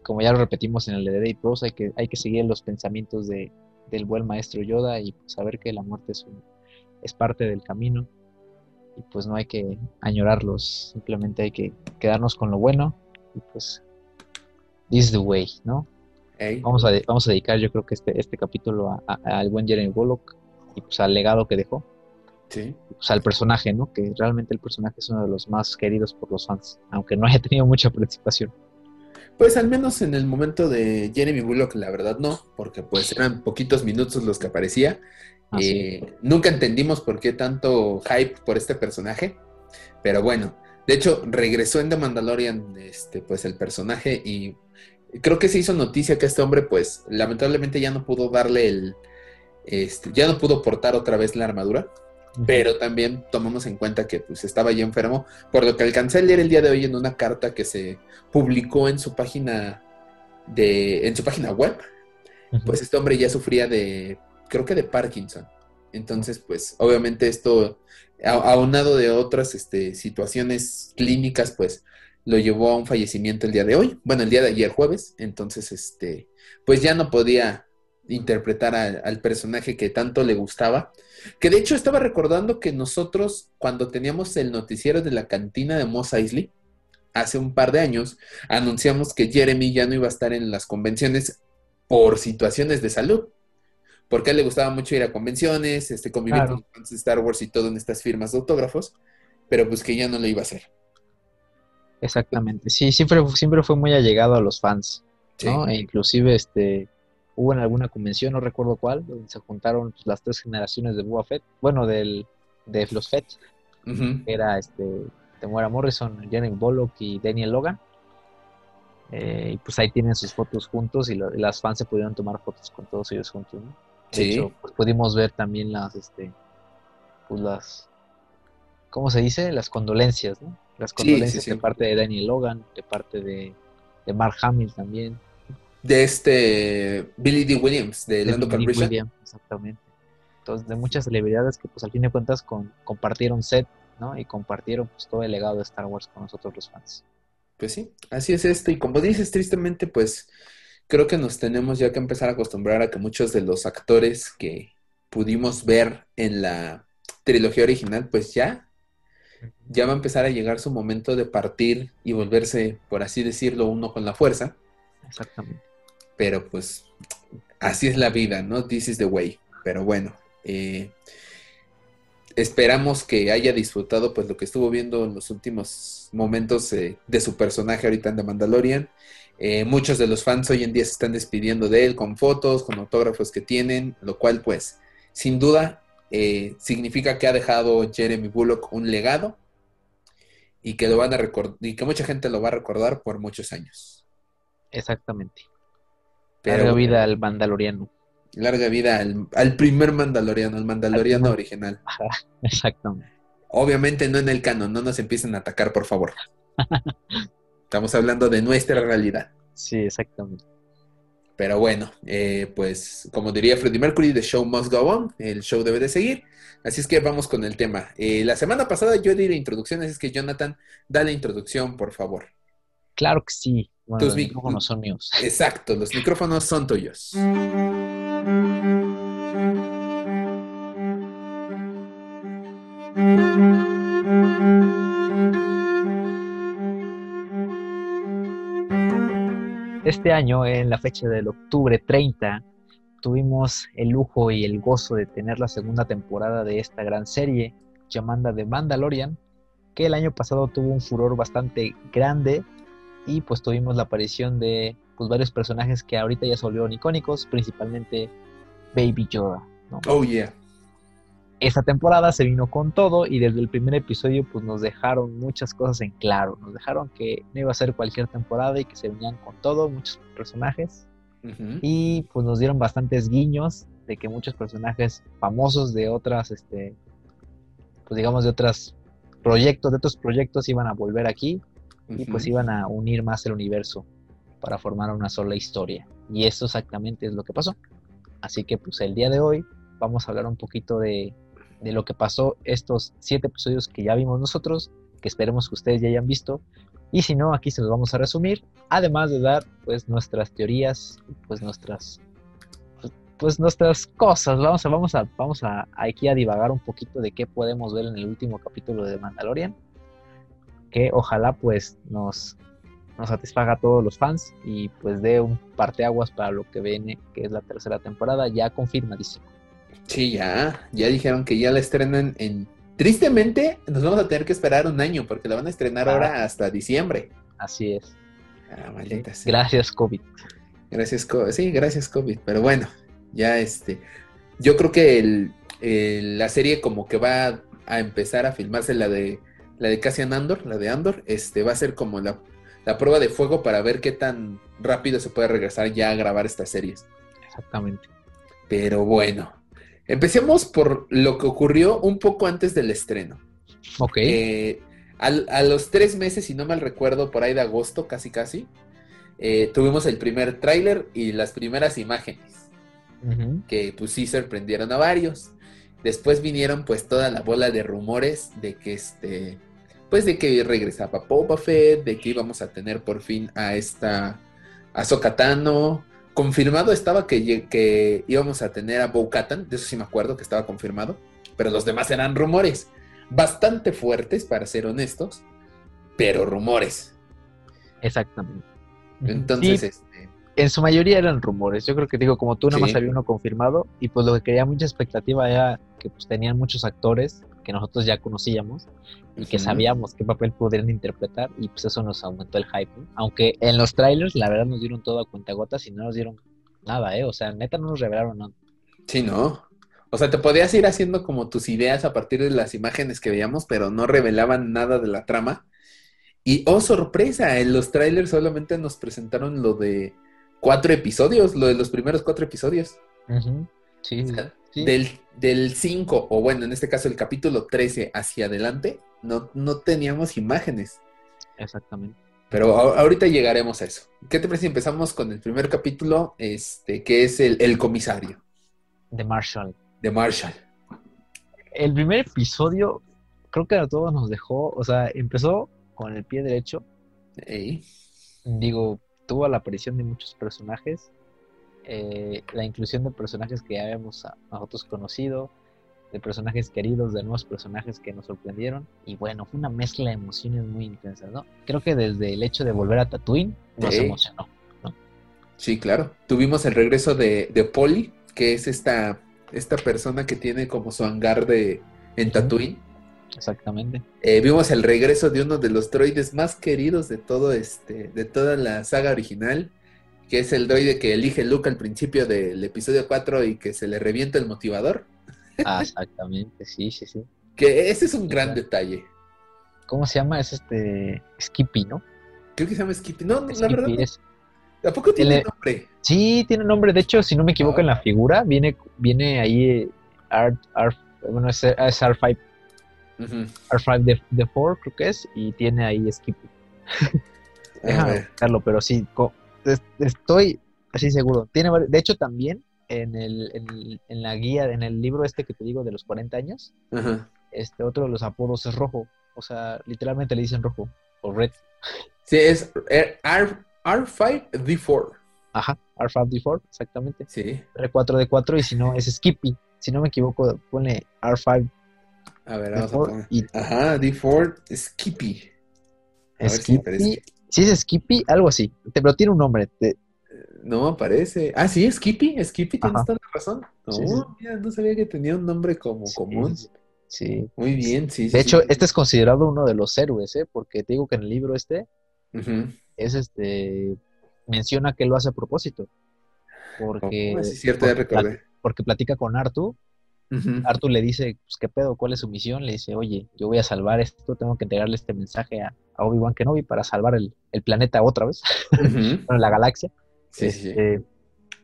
Como ya lo repetimos en el de Day Pros, hay que, hay que seguir los pensamientos de, del buen maestro Yoda y pues, saber que la muerte es, un- es parte del camino y pues no hay que añorarlos, simplemente hay que quedarnos con lo bueno y pues this is the way, ¿no? Vamos a, vamos a dedicar yo creo que este, este capítulo al buen Jeremy Bullock y pues al legado que dejó, sí. pues al personaje, ¿no? Que realmente el personaje es uno de los más queridos por los fans, aunque no haya tenido mucha participación. Pues al menos en el momento de Jeremy Bullock, la verdad no, porque pues eran poquitos minutos los que aparecía. Eh, nunca entendimos por qué tanto hype por este personaje, pero bueno, de hecho regresó en The Mandalorian este, pues el personaje y creo que se hizo noticia que este hombre pues lamentablemente ya no pudo darle el, este, ya no pudo portar otra vez la armadura, pero también tomamos en cuenta que pues estaba ya enfermo, por lo que alcancé a leer el día de hoy en una carta que se publicó en su página de en su página web, pues este hombre ya sufría de creo que de Parkinson. Entonces, pues obviamente esto aunado de otras este, situaciones clínicas, pues lo llevó a un fallecimiento el día de hoy, bueno, el día de ayer jueves, entonces este pues ya no podía interpretar al personaje que tanto le gustaba. Que de hecho estaba recordando que nosotros, cuando teníamos el noticiero de la cantina de Moss Eisley, hace un par de años, anunciamos que Jeremy ya no iba a estar en las convenciones por situaciones de salud. Porque a él le gustaba mucho ir a convenciones, este, convivir Claro. con los fans de Star Wars y todo en estas firmas de autógrafos, pero pues que ya no lo iba a hacer. Exactamente, sí, siempre, siempre fue muy allegado a los fans, Sí. ¿no? E inclusive este, hubo en alguna convención, no recuerdo cuál, donde se juntaron pues, las tres generaciones de Boba Fett, bueno, del, de los Fett, que era este, Temuera Morrison, Jeremy Bullock y Daniel Logan. Eh, y pues ahí tienen sus fotos juntos y, lo- y las fans se pudieron tomar fotos con todos ellos juntos, ¿no? De Sí. hecho, pues pudimos ver también las, este, pues las, ¿cómo se dice? Las condolencias, ¿no? Las condolencias sí, sí. de parte de Daniel Logan, de parte de, de Mark Hamill también. De este Billy D. Williams, de de Lando Billy Calrissian. Exactamente. Entonces, de muchas celebridades que pues al fin de cuentas con- compartieron set ¿no? Y compartieron pues, todo el legado de Star Wars con nosotros los fans. Pues sí, así es esto. Y como dices, tristemente, pues creo que nos tenemos ya que empezar a acostumbrar a que muchos de los actores que pudimos ver en la trilogía original, pues ya, ya va a empezar a llegar su momento de partir y volverse, por así decirlo, uno con la fuerza. Exactamente. Pero pues así es la vida, ¿no? This is the way. Pero bueno, eh, esperamos que haya disfrutado pues lo que estuvo viendo en los últimos momentos eh, de su personaje ahorita en The Mandalorian. Eh, muchos de los fans hoy en día se están despidiendo de él con fotos, con autógrafos que tienen, lo cual pues sin duda eh, significa que ha dejado Jeremy Bullock un legado y que lo van a recordar y que mucha gente lo va a recordar por muchos años. Exactamente. larga vida al Mandaloriano. Larga vida al, primer Mandaloriano, al Mandaloriano original. Exactamente. Obviamente no en el canon, no nos empiecen a atacar, por favor. Estamos hablando de nuestra realidad. Sí, exactamente. Pero bueno, eh, pues como diría Freddie Mercury, the show must go on, el show debe de seguir. Así es que vamos con el tema. Eh, la semana pasada yo di la introducción, así es que Jonathan, da la introducción, por favor. Claro que sí. los micrófonos son míos. Exacto, los micrófonos son tuyos. Este año, en la fecha del octubre 30, tuvimos el lujo y el gozo de tener la segunda temporada de esta gran serie llamada The Mandalorian, que el año pasado tuvo un furor bastante grande y pues tuvimos la aparición de pues, varios personajes que ahorita ya se volvieron icónicos, principalmente Baby Yoda. Oh yeah esta temporada se vino con todo y desde el primer episodio pues nos dejaron muchas cosas en claro. Nos dejaron que no iba a ser cualquier temporada y que se venían con todo, muchos personajes. Y pues nos dieron bastantes guiños de que muchos personajes famosos de otras, este, pues digamos de otros proyectos, de otros proyectos iban a volver aquí y pues iban a unir más el universo para formar una sola historia. Y eso exactamente es lo que pasó. Así que pues el día de hoy vamos a hablar un poquito de de lo que pasó estos siete episodios que ya vimos nosotros, que esperemos que ustedes ya hayan visto. Y si no, aquí se los vamos a resumir, además de dar pues nuestras teorías, pues nuestras pues nuestras cosas. Vamos a vamos a vamos a aquí a divagar un poquito de qué podemos ver en el último capítulo de Mandalorian, que ojalá pues nos nos satisfaga a todos los fans y pues dé un parteaguas para lo que viene, que es la tercera temporada, ya confirmadísimo. Sí, ya, ya dijeron que ya la estrenan en... Tristemente, nos vamos a tener que esperar un año porque la van a estrenar ah. ahora hasta diciembre. Así es. Ah, maldita Gracias, COVID. Gracias, COVID. Sí, gracias, COVID. Pero bueno, ya este... Yo creo que el, la serie como que va a empezar a filmarse la de la de Cassian Andor, la de Andor, este va a ser como la, la prueba de fuego para ver qué tan rápido se puede regresar ya a grabar estas series. Exactamente. Pero bueno, Empecemos por lo que ocurrió un poco antes del estreno. Ok. Eh, a los tres meses, si no mal recuerdo, por ahí de agosto, casi casi, eh, tuvimos el primer tráiler y las primeras imágenes, que pues sí sorprendieron a varios. Después vinieron pues toda la bola de rumores de que este, pues de que regresaba Boba Fett, de que íbamos a tener por fin a esta, a Sokatano, confirmado estaba que, que íbamos a tener a Bo Katan, de eso sí me acuerdo que estaba confirmado, pero los demás eran rumores, bastante fuertes para ser honestos, pero rumores. Exactamente. Entonces, este... en su mayoría eran rumores. Yo creo que digo, como tú nada más había uno confirmado, y pues lo que quería mucha expectativa era que pues tenían muchos actores que nosotros ya conocíamos y que sabíamos qué papel podrían interpretar y pues eso nos aumentó el hype. Aunque en los trailers la verdad nos dieron todo a cuentagotas y no nos dieron nada, ¿eh? O sea, neta no nos revelaron nada. Sí, ¿no? O sea, te podías ir haciendo como tus ideas a partir de las imágenes que veíamos, pero no revelaban nada de la trama. Y oh, sorpresa, en los trailers solamente nos presentaron lo de cuatro episodios, lo de los primeros cuatro episodios. Sí. Del 5, o bueno, en este caso el capítulo 13 hacia adelante, no, no teníamos imágenes. Exactamente. Pero ahorita llegaremos a eso. ¿Qué te parece si empezamos con el primer capítulo, este, que es el, el comisario? De Marshall. De Marshall. El primer episodio creo que a todos nos dejó, o sea, empezó con el pie derecho. Ey. Digo, tuvo la aparición de muchos personajes, eh, la inclusión de personajes que ya habíamos a- nosotros conocido, de personajes queridos, de nuevos personajes que nos sorprendieron. Y bueno, fue una mezcla de emociones muy intensas, ¿no? Creo que desde el hecho de volver a Tatooine nos Sí. emocionó. Sí, claro. Tuvimos el regreso de, de Polly, que es esta, esta persona que tiene como su hangar de, en Tatooine. Exactamente. Eh, vimos el regreso de uno de los droides más queridos de todo este, de toda la saga original, que es el droide que elige Luke al principio del episodio 4 y que se le revienta el motivador. Ah, exactamente, sí, sí, sí. Que ese es un gran detalle. ¿Cómo se llama? Es este Skippy, ¿no? Creo que se llama Skippy. No, no, la verdad, es- ¿a tiene Tiene- nombre? Sí, tiene nombre. De hecho, si no me equivoco Ah. en la figura, viene, viene ahí eh, bueno, es, es R5, Ujú. R5 de, de 4, creo que es, y tiene ahí Skippy. Déjame buscarlo, pero sí, co- estoy así seguro. Tiene, de hecho, también en, el, en, en la guía, en el libro este que te digo de los 40 años, Ajá. este otro de los apodos es rojo. O sea, literalmente le dicen rojo o red. Sí, es R, R5D4. Ajá, R5D4, exactamente. Sí. R4D4 y si no es Skippy. Si no me equivoco, pone R5D4 A ver, vamos a poner. y Ajá, D4 Skippy. A ver si Si es Skippy, algo así. Pero tiene un nombre. te- No aparece. Ah, sí, Skippy. Skippy, tienes Ajá. toda la razón. No, Sí, sí. mira, no sabía que tenía un nombre como común. Sí. Muy bien, sí. De hecho, este es considerado uno de los héroes, ¿eh? Porque te digo que en el libro este es este menciona que lo hace a propósito. Porque, Oh, es cierto, ya porque, recordé. porque platica con Artu. Ujú. Artu le dice, pues, ¿qué pedo? ¿Cuál es su misión? Le dice, oye, yo voy a salvar esto, tengo que entregarle este mensaje a, a Obi-Wan Kenobi para salvar el, el planeta otra vez, bueno, la galaxia. Sí, sí, sí. Este,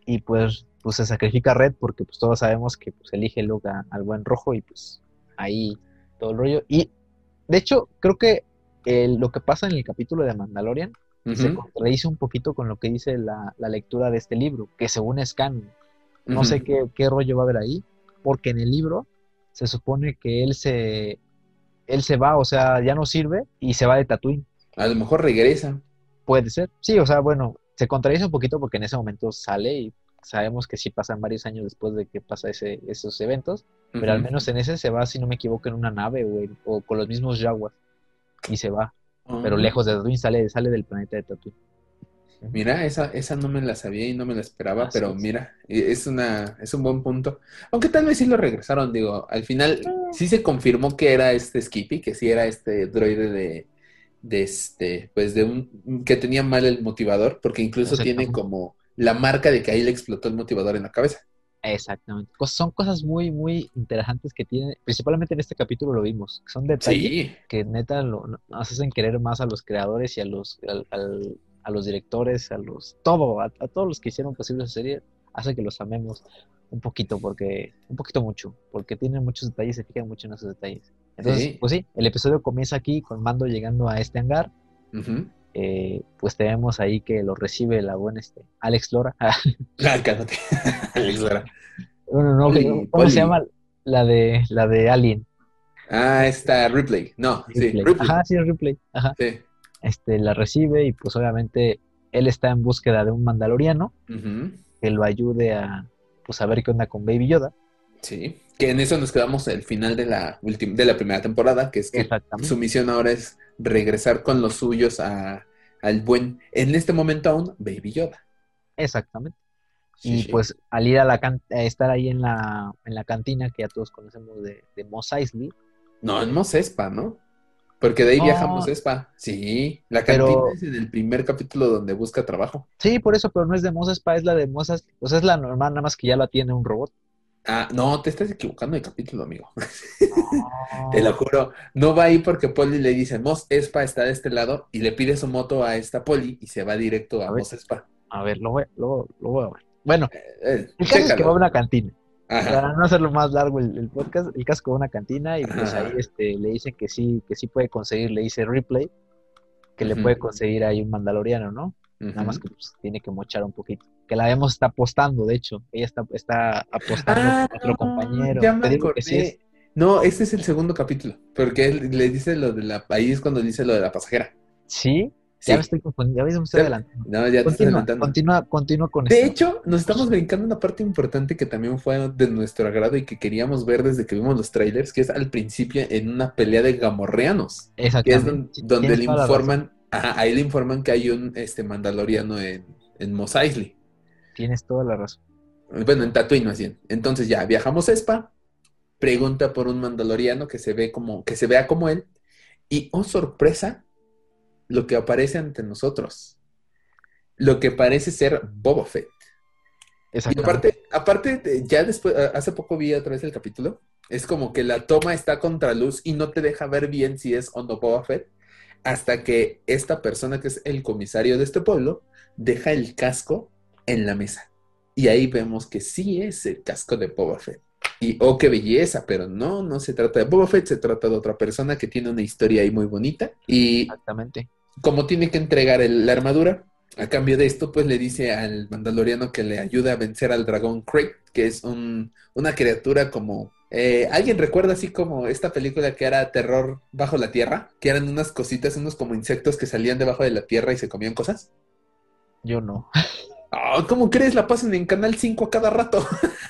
Y pues, pues se sacrifica Red porque pues todos sabemos que pues elige Luke a- al buen rojo y pues ahí todo el rollo. Y de hecho, creo que lo que pasa en el capítulo de Mandalorian se contradice un poquito con lo que dice la, la lectura de este libro, que según es canon. No sé qué, qué rollo va a haber ahí, porque en el libro se supone que él se, él se va, o sea, ya no sirve y se va de Tatooine. A lo mejor regresa. Puede ser. Sí, o sea, bueno, se contradice un poquito porque en ese momento sale y sabemos que sí pasan varios años después de que pasa ese, esos eventos, pero al menos en ese se va, si no me equivoco, en una nave o, con los mismos Jaguars y se va, pero Ah. lejos de Tatooine, sale, sale del planeta de Tatooine. Mira, esa, esa no me la sabía y no me la esperaba, Así pero es. mira, e- es una, es un buen punto. Aunque tal vez sí lo regresaron, digo, al final sí se confirmó que era este Skippy, que sí era este droide de, de este, pues de un, que tenía mal el motivador, porque incluso tiene como la marca de que ahí le explotó el motivador en la cabeza. Exactamente. Cos- Son cosas muy, muy interesantes que tiene, principalmente en este capítulo lo vimos, son detalles Sí, que neta lo- nos hacen querer más a los creadores y a los, al- al- a los directores, a los, todo, a, a todos los que hicieron posible esa serie, hace que los amemos un poquito, porque, un poquito mucho, porque tienen muchos detalles, se fijan mucho en esos detalles. Entonces, Sí. pues sí, el episodio comienza aquí con Mando llegando a este hangar, eh, pues tenemos ahí que lo recibe la buena este, Alex Lora. Ah, cálmate. Alex Lara. bueno, no, ¿cómo se llama? La de, la de Alien. Ah, está Ripley. No, sí, Ripley. Ripley. Ajá, sí, Ripley. Ajá. Sí. Este, la recibe y pues obviamente él está en búsqueda de un mandaloriano que lo ayude a pues a ver qué onda con Baby Yoda. Sí, que en eso nos quedamos el final de la última, de la primera temporada, que es que su misión ahora es regresar con los suyos a, al buen, en este momento aún, Baby Yoda. Exactamente. Sí, y sí. pues al ir a la can- a estar ahí en la, en la cantina que ya todos conocemos de, de Mos Eisley, No, en Mos Espa, ¿no? Porque de ahí No. viaja a Espa. Sí, la Pero- cantina es en el primer capítulo donde busca trabajo. Sí, por eso, pero no es de Mos Espa, es la de Mos. O sea, es la normal, nada más que ya la tiene un robot. Ah, no, te estás equivocando de capítulo, amigo. Te lo juro. No va ahí porque Polly le dice, Mos Espa está de este lado y le pide su moto a esta Polly y se va directo a, A. Mos Espa. A ver, lo voy, lo, lo voy a ver. Bueno, Eh, eh, el caso es que va a una cantina. Ajá. Para no hacerlo más largo el, el podcast, el va a una cantina y pues Ajá. ahí este, le dicen que sí, que sí puede conseguir, le dice Replay, que le puede conseguir ahí un mandaloriano, ¿no? Nada más que pues, tiene que mochar un poquito. Que la vemos está apostando, de hecho. Ella está, está apostando Ah, con otro compañero. Ya me Te digo acordé. que sí es. No, este es el segundo capítulo, porque él le dice lo de la... Ahí es cuando dice lo de la pasajera. ¿Sí? Sí. Ya me estoy confundiendo, ya me estoy adelantando. No, ya te estás Continúa, adelantando. continúa, continúa con De esto. hecho, nos estamos brincando una parte importante que también fue de nuestro agrado y que queríamos ver desde que vimos los trailers, que es al principio en una pelea de gamorreanos, que es donde le informan, ajá, ahí le informan que hay un este mandaloriano en, en Mos Eisley. Tienes toda la razón. Bueno, en Tatooine más bien. Entonces ya viajamos a Spa, pregunta por un mandaloriano que se ve como, que se vea como él, y oh sorpresa, lo que aparece ante nosotros. Lo que parece ser Boba Fett. Y aparte, aparte, ya después, hace poco vi otra vez el capítulo. Es como que la toma está contra luz y no te deja ver bien si es o no Boba Fett. Hasta que esta persona que es el comisario de este pueblo deja el casco en la mesa. Y ahí vemos que sí es el casco de Boba Fett. Y oh, qué belleza, pero no, no se trata de Boba Fett, se trata de otra persona que tiene una historia ahí muy bonita. Y Exactamente. Como tiene que entregar el- la armadura, a cambio de esto, pues le dice al mandaloriano que le ayude a vencer al dragón Crate, que es un- una criatura como... eh, ¿Alguien recuerda así como esta película que era Terror bajo la tierra? Que eran unas cositas, unos como insectos que salían debajo de la tierra y se comían cosas. Yo no. Ah, ¿Cómo crees? La pasan en Canal 5 a cada rato.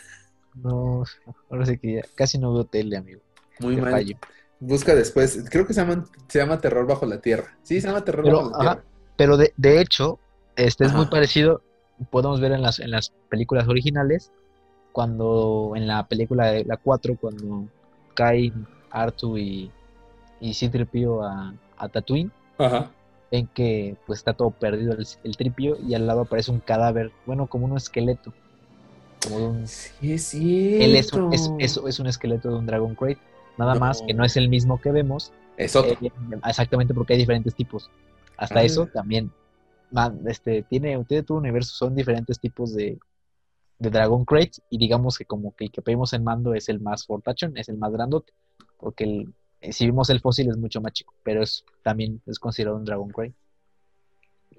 No, ahora sí que ya casi no veo tele, amigo. Muy Te mal. fallo. Busca después. Creo que se llama, se llama Terror bajo la tierra. Sí, se llama Terror Pero, bajo la ajá, tierra. pero de, de hecho, este es muy parecido. Podemos ver en las, en las películas originales, cuando en la película de la 4, cuando caen Artu y, y C-3PO a, a Tatooine, Ajá. ven que pues está todo perdido el, el tripio y al lado aparece un cadáver, bueno, como un esqueleto. Como de un, Sí, es cierto. él es un, es, es- es un esqueleto de un Dragon Crate, nada más que No. es el mismo que vemos, Es otro. eh, exactamente porque hay diferentes tipos. Hasta Ah. eso también man, este, tiene, tiene todo universo, son diferentes tipos de, de Dragon Crate y digamos que como que el que pedimos en mando es el más fortachón, es el más grandote, porque el, eh, si vimos el fósil es mucho más chico, pero es también es considerado un Dragon Crate.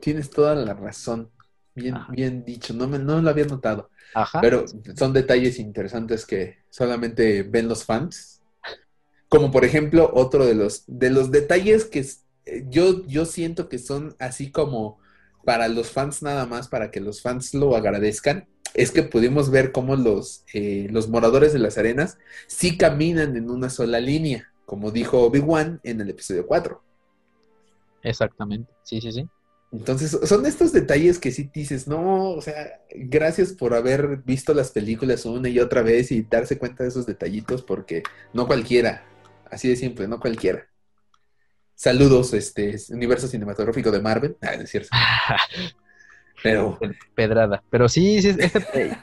Tienes toda la razón. Bien, Ajá. bien dicho. No, me, no lo había notado. Ajá. Pero son detalles interesantes que solamente ven los fans. Como por ejemplo, otro de los, de los detalles que eh, yo, yo siento que son así como para los fans nada más, para que los fans lo agradezcan, es que pudimos ver cómo los, eh, los moradores de las arenas sí caminan en una sola línea, como dijo Obi-Wan en el episodio 4. Exactamente, sí, sí, sí. Entonces, son estos detalles que sí dices, no, o sea, gracias por haber visto las películas una y otra vez y darse cuenta de esos detallitos, porque no cualquiera, así de simple, no cualquiera. Saludos, este, universo cinematográfico de Marvel. Ah, es cierto. Pero, Pedrada. Pero sí, sí, este, eh,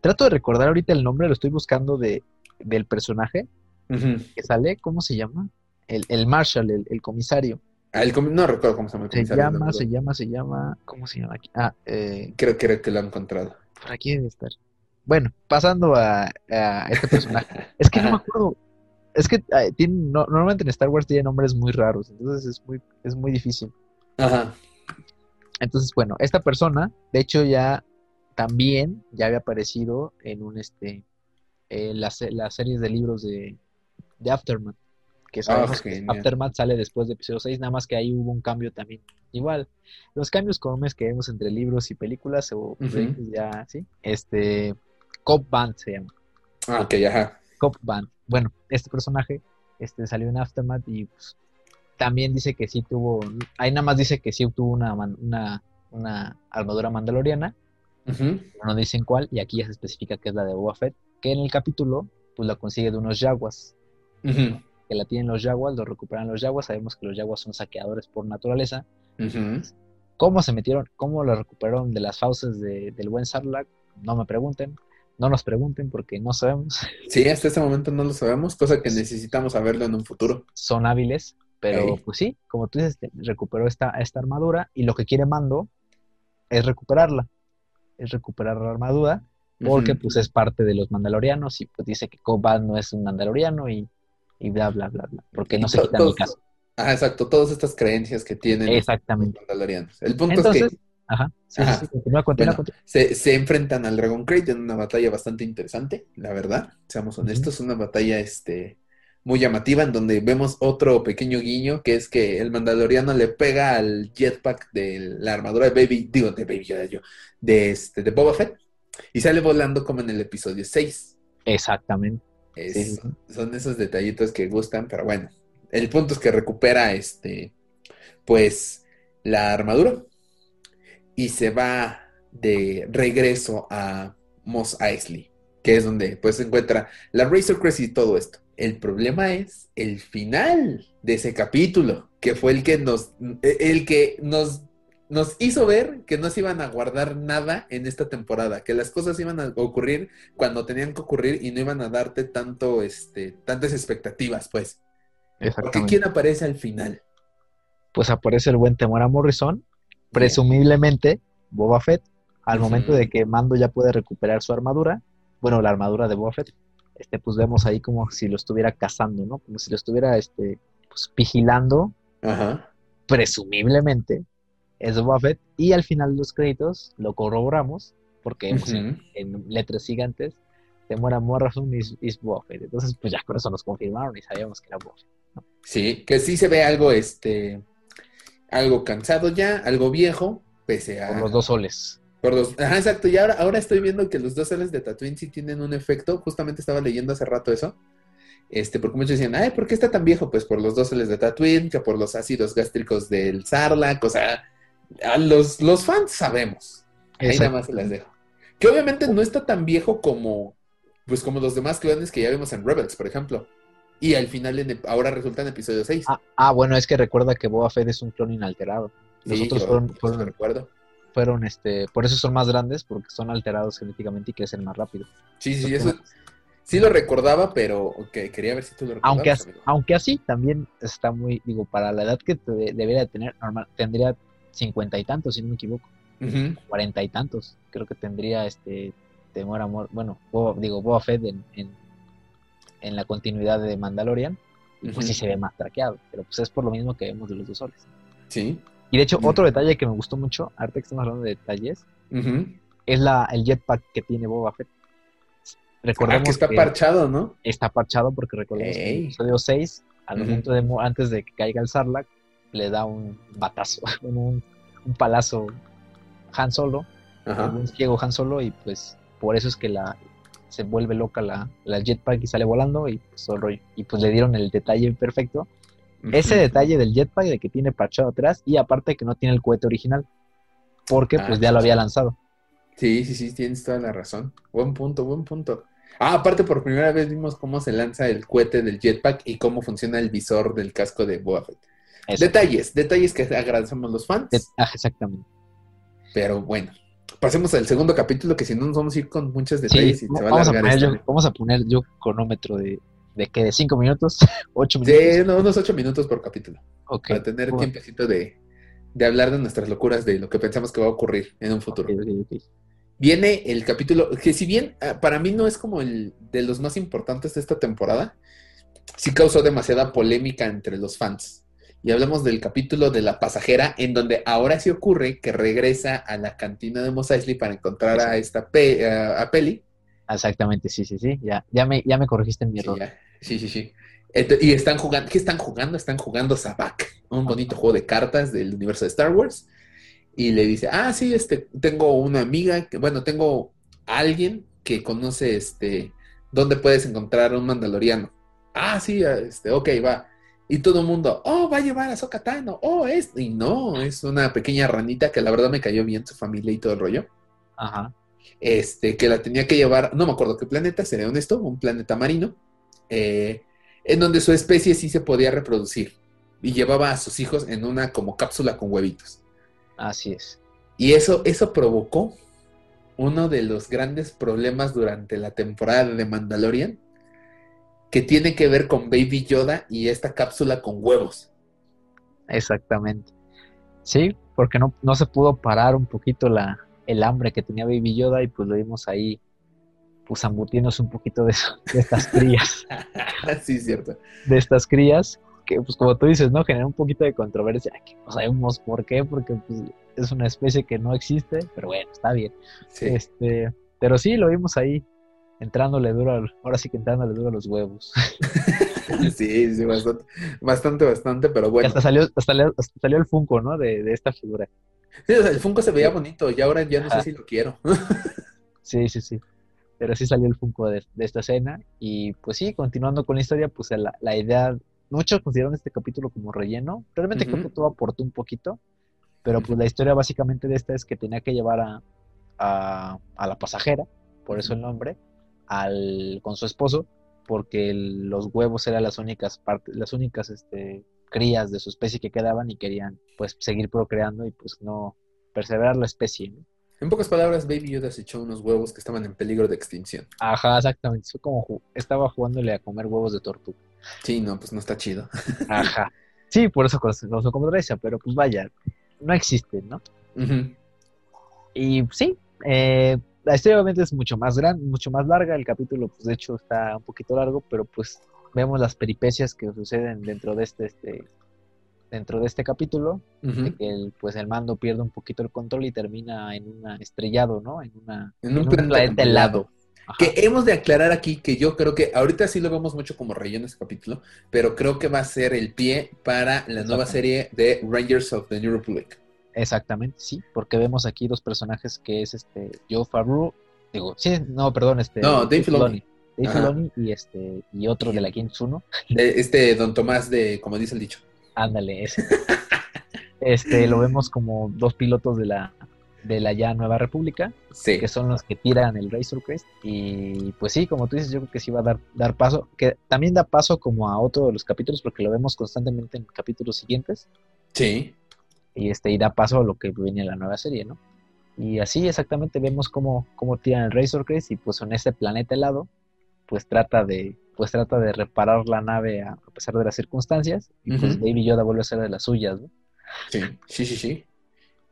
trato de recordar ahorita el nombre, lo estoy buscando de, del personaje que sale, ¿cómo se llama? El, el Marshall, el, el comisario. Ah, el comi- no recuerdo cómo se llama el Se comisario, llama, no, se llama, se llama, ¿cómo se llama aquí? Ah, eh, Creo, creo que lo he encontrado. por aquí debe estar. Bueno, pasando a, a este personaje. Es que no me acuerdo. Es que eh, tiene, no- normalmente en Star Wars tiene nombres muy raros, entonces es muy, es muy difícil. Ajá. Entonces, bueno, esta persona, de hecho, ya también ya había aparecido en un este en las, las series de libros de, de Aftermath. Que sabemos que genial. Aftermath sale después de episodio 6, nada más que ahí hubo un cambio también. Igual, los cambios comunes que vemos entre libros y películas o ya, ¿sí? Este, Cop Band se llama. Ah, ok, ajá. Cop Band. Bueno, este personaje este, salió en Aftermath y pues, también dice que sí tuvo, ahí nada más dice que sí obtuvo una, una, una armadura mandaloriana, no dicen cuál, y aquí ya se especifica que es la de Boba Fett, que en el capítulo pues la consigue de unos yaguas, que la tienen los yaguas, lo recuperan los yaguas, sabemos que los yaguas son saqueadores por naturaleza. ¿Cómo se metieron, cómo la recuperaron de las fauces de- del buen Sarlacc? No me pregunten, no nos pregunten porque no sabemos. Sí, hasta este momento no lo sabemos, cosa que necesitamos saberlo en un futuro. son hábiles, pero Ey. pues sí, como tú dices, recuperó esta, esta armadura y lo que quiere Mando es recuperarla, es recuperar la armadura porque pues es parte de los mandalorianos y pues dice que Cobb Vanth no es un mandaloriano y, y bla, bla, bla, bla, porque no se el todos- caso. Ah, exacto, todas estas creencias que tienen los Exactamente. mandalorianos. El punto es que Ajá. Sí, Ajá. sí, sí, continúa, continúa, Bueno, continúa. se, se enfrentan al Dragon Crate en una batalla bastante interesante, la verdad. Seamos honestos, una batalla este, muy llamativa en donde vemos otro pequeño guiño que es que el Mandaloriano le pega al jetpack de la armadura de Baby, digo, de Baby Yoda yo, de, este, de Boba Fett y sale volando como en el episodio 6. Exactamente. Es- sí. son, son esos detallitos que gustan, pero bueno, el punto es que recupera este, pues, la armadura y se va de regreso a Mos Eisley, que es donde pues se encuentra la Razor Crest y todo esto. El problema es el final de ese capítulo, que fue el que nos, el que nos, nos hizo ver que no se iban a guardar nada en esta temporada, que las cosas iban a ocurrir cuando tenían que ocurrir y no iban a darte tanto, este, tantas expectativas, pues. Porque. ¿quién aparece al final? Pues aparece el buen Temora Morrison, presumiblemente Boba Fett, al momento de que Mando ya puede recuperar su armadura, bueno, la armadura de Boba Fett, este, pues vemos ahí como si lo estuviera cazando, ¿no? Como si lo estuviera, este, pues vigilando, Ajá. presumiblemente, es Boba Fett, y al final de los créditos lo corroboramos, porque vemos en, en letras gigantes, Temora Morrison is, is Boba Fett. Entonces, pues ya con eso nos confirmaron y sabíamos que era Boba Fett. Sí, que sí se ve algo, este, algo cansado ya, algo viejo, pese a... Por los dos soles. Por los- Ajá, exacto. Y ahora, ahora estoy viendo que los dos soles de Tatooine sí tienen un efecto. Justamente estaba leyendo hace rato eso. Este, porque muchos decían, ay, ¿por qué está tan viejo? Pues por los dos soles de Tatooine, que por los ácidos gástricos del Sarlacc. O sea, a los, los fans sabemos. Ahí nada más se las dejo. Que obviamente no está tan viejo como, pues como los demás clones que ya vimos en Rebels, por ejemplo. Y al final, en ahora resulta en episodio 6. Ah, ah, bueno, es que recuerda que Boba Fett es un clon inalterado. Los Sí, otros yo- fueron, fueron, recuerdo. fueron, este, por eso son más grandes, porque son alterados genéticamente y crecen más rápido. Sí, sí, eso sí lo recordaba, pero ok, quería ver si tú lo recordabas. Aunque, as- amigo. aunque así también está muy, digo, para la edad que te- debería de tener, normal, tendría cincuenta y tantos, si no me equivoco, cuarenta y tantos. Creo que tendría este temor amor, bueno, Boba- digo, Boba Fett en, en, en la continuidad de Mandalorian, y pues sí se ve más traqueado, pero pues es por lo mismo que vemos de los dos soles. Sí. Y de hecho, otro detalle que me gustó mucho, ahorita que estamos hablando de detalles, es la, el jetpack que tiene Boba Fett. Recordemos Ah, que está parchado, ¿no? está parchado porque recordemos que en el episodio 6, al momento de antes de que caiga el Sarlacc, le da un batazo, un, un palazo Han Solo, un ciego Han Solo, y pues por eso es que la se vuelve loca la, la jetpack y sale volando y pues, todo el rollo. Y pues le dieron el detalle perfecto. Ese detalle del jetpack de que tiene parchado atrás y aparte que no tiene el cohete original. Porque Ah, pues ya lo había lanzado. Sí, sí, sí, tienes toda la razón. Buen punto, buen punto. Ah, aparte por primera vez vimos cómo se lanza el cohete del jetpack y cómo funciona el visor del casco de Boba Fett. Detalles, detalles que agradecemos los fans. De- ah, exactamente. Pero bueno, pasemos al segundo capítulo que si no nos vamos a ir con muchos Sí, detalles y se va a vamos, a alargar poner esto. yo, vamos a poner yo cronómetro de, de que de 5 minutos, 8 minutos. Sí, no, unos ocho minutos por capítulo. Para tener Bueno. tiempecito de, de hablar de nuestras locuras, de lo que pensamos que va a ocurrir en un futuro. Viene el capítulo, que si bien ah, para mí no es como el de los más importantes de esta temporada, sí causó demasiada polémica entre los fans. Y hablamos del capítulo de la pasajera, en donde ahora sí ocurre que regresa a la cantina de Mos Eisley para encontrar a esta pe- a, a Peli. Exactamente, sí, sí, sí. Ya, ya, me, ya me corregiste en mi error. sí, sí, sí. Y están jugando, ¿qué están jugando? Están jugando Sabak, un bonito juego de cartas del universo de Star Wars. Y le dice, ah, sí, este, tengo una amiga, que, bueno, tengo alguien que conoce, este, dónde puedes encontrar un mandaloriano. Ah, sí, este, ok, va. Y todo el mundo, oh, va a llevar a Sokatano, oh, es, y no, es una pequeña ranita que la verdad me cayó bien su familia y todo el rollo Ajá. este, que la tenía que llevar, no me acuerdo qué planeta, seré honesto, un planeta marino, eh, en donde su especie sí se podía reproducir y llevaba a sus hijos en una como cápsula con huevitos. Así es. Y eso, eso provocó uno de los grandes problemas durante la temporada de Mandalorian, que tiene que ver con Baby Yoda y esta cápsula con huevos. Exactamente. Sí, porque no, no se pudo parar un poquito la, el hambre que tenía Baby Yoda y pues lo vimos ahí, pues zambutiéndose un poquito de, eso- de estas crías. sí, cierto. de estas crías que, pues como tú dices, ¿no? Genera un poquito de controversia, que no sabemos por qué, porque pues, es una especie que no existe, pero bueno, está bien. Sí. Este, pero sí, lo vimos ahí, entrándole duro, al- ahora sí que entrándole duro a los huevos. sí, sí, bastante, bastante, bastante, pero Y bueno. hasta salió, hasta salió, hasta salió el Funko, ¿no? De, de esta figura. Sí, o sea, el Funko se veía bonito y ahora ya no sé si lo quiero. Sí, sí, sí. Pero sí salió el Funko de, de esta escena. Y pues sí, continuando con la historia, pues la, la idea, muchos consideran este capítulo como relleno. Realmente creo que todo aportó un poquito. Pero pues la historia básicamente de esta es que tenía que llevar a, a, a la pasajera, por eso el nombre, al, con su esposo, porque el- los huevos eran las únicas partes, las únicas este, crías de su especie que quedaban y querían pues seguir procreando y pues no perseverar la especie. ¿no? En pocas palabras, Baby Yoda se echó unos huevos que estaban en peligro de extinción. Ajá, exactamente. Fue como estaba jugándole a comer huevos de tortuga. Sí, no, pues no está chido. Ajá. Sí, por eso causó causó controversia, pero pues vaya, no existe, ¿no? Y sí, eh, la historia obviamente es mucho más grande, mucho más larga. El capítulo, pues de hecho, está un poquito largo, pero pues vemos las peripecias que suceden dentro de este, este dentro de este capítulo, de que el, pues el mando pierde un poquito el control y termina en un estrellado, ¿no? En una En un planeta helado. Ajá. Que hemos de aclarar aquí que yo creo que ahorita sí lo vemos mucho como relleno este capítulo, pero creo que va a ser el pie para la nueva serie de Rangers of the New Republic. Exactamente, sí, porque vemos aquí dos personajes que es este Joe Favreau, digo, sí, no, perdón, este No, Dave Filoni. Dave. Filoni y este y otro de la Kintsuno, este Don Tomás de, como dice el dicho. ándale, ese. Este lo vemos como dos pilotos de la de la ya Nueva República, Sí. que son los que tiran el Razor Crest y pues sí, como tú dices, yo creo que sí va a dar dar paso, que también da paso como a otro de los capítulos porque lo vemos constantemente en capítulos siguientes. Sí. Y este y da paso a lo que viene en la nueva serie, ¿no? Y así exactamente vemos cómo, cómo tiran el Razor Crest y pues en este planeta helado pues trata de pues trata de reparar la nave a, a pesar de las circunstancias y pues Ujú. Baby Yoda vuelve a ser de las suyas, ¿no? Sí, sí, sí, sí.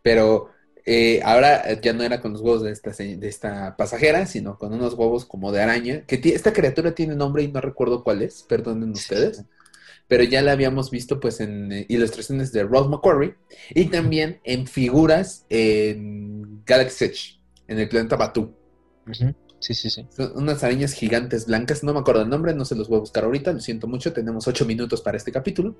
Pero eh, ahora ya no era con los huevos de esta, de esta pasajera, sino con unos huevos como de araña. Que esta criatura tiene nombre y no recuerdo cuál es, perdonen ustedes. Pero ya la habíamos visto pues en eh, ilustraciones de Ross McQuarrie y también en figuras en Galaxy Edge, en el planeta Batu. Sí, sí, sí. Son unas arañas gigantes blancas, no me acuerdo el nombre, no se los voy a buscar ahorita, lo siento mucho, tenemos ocho minutos para este capítulo.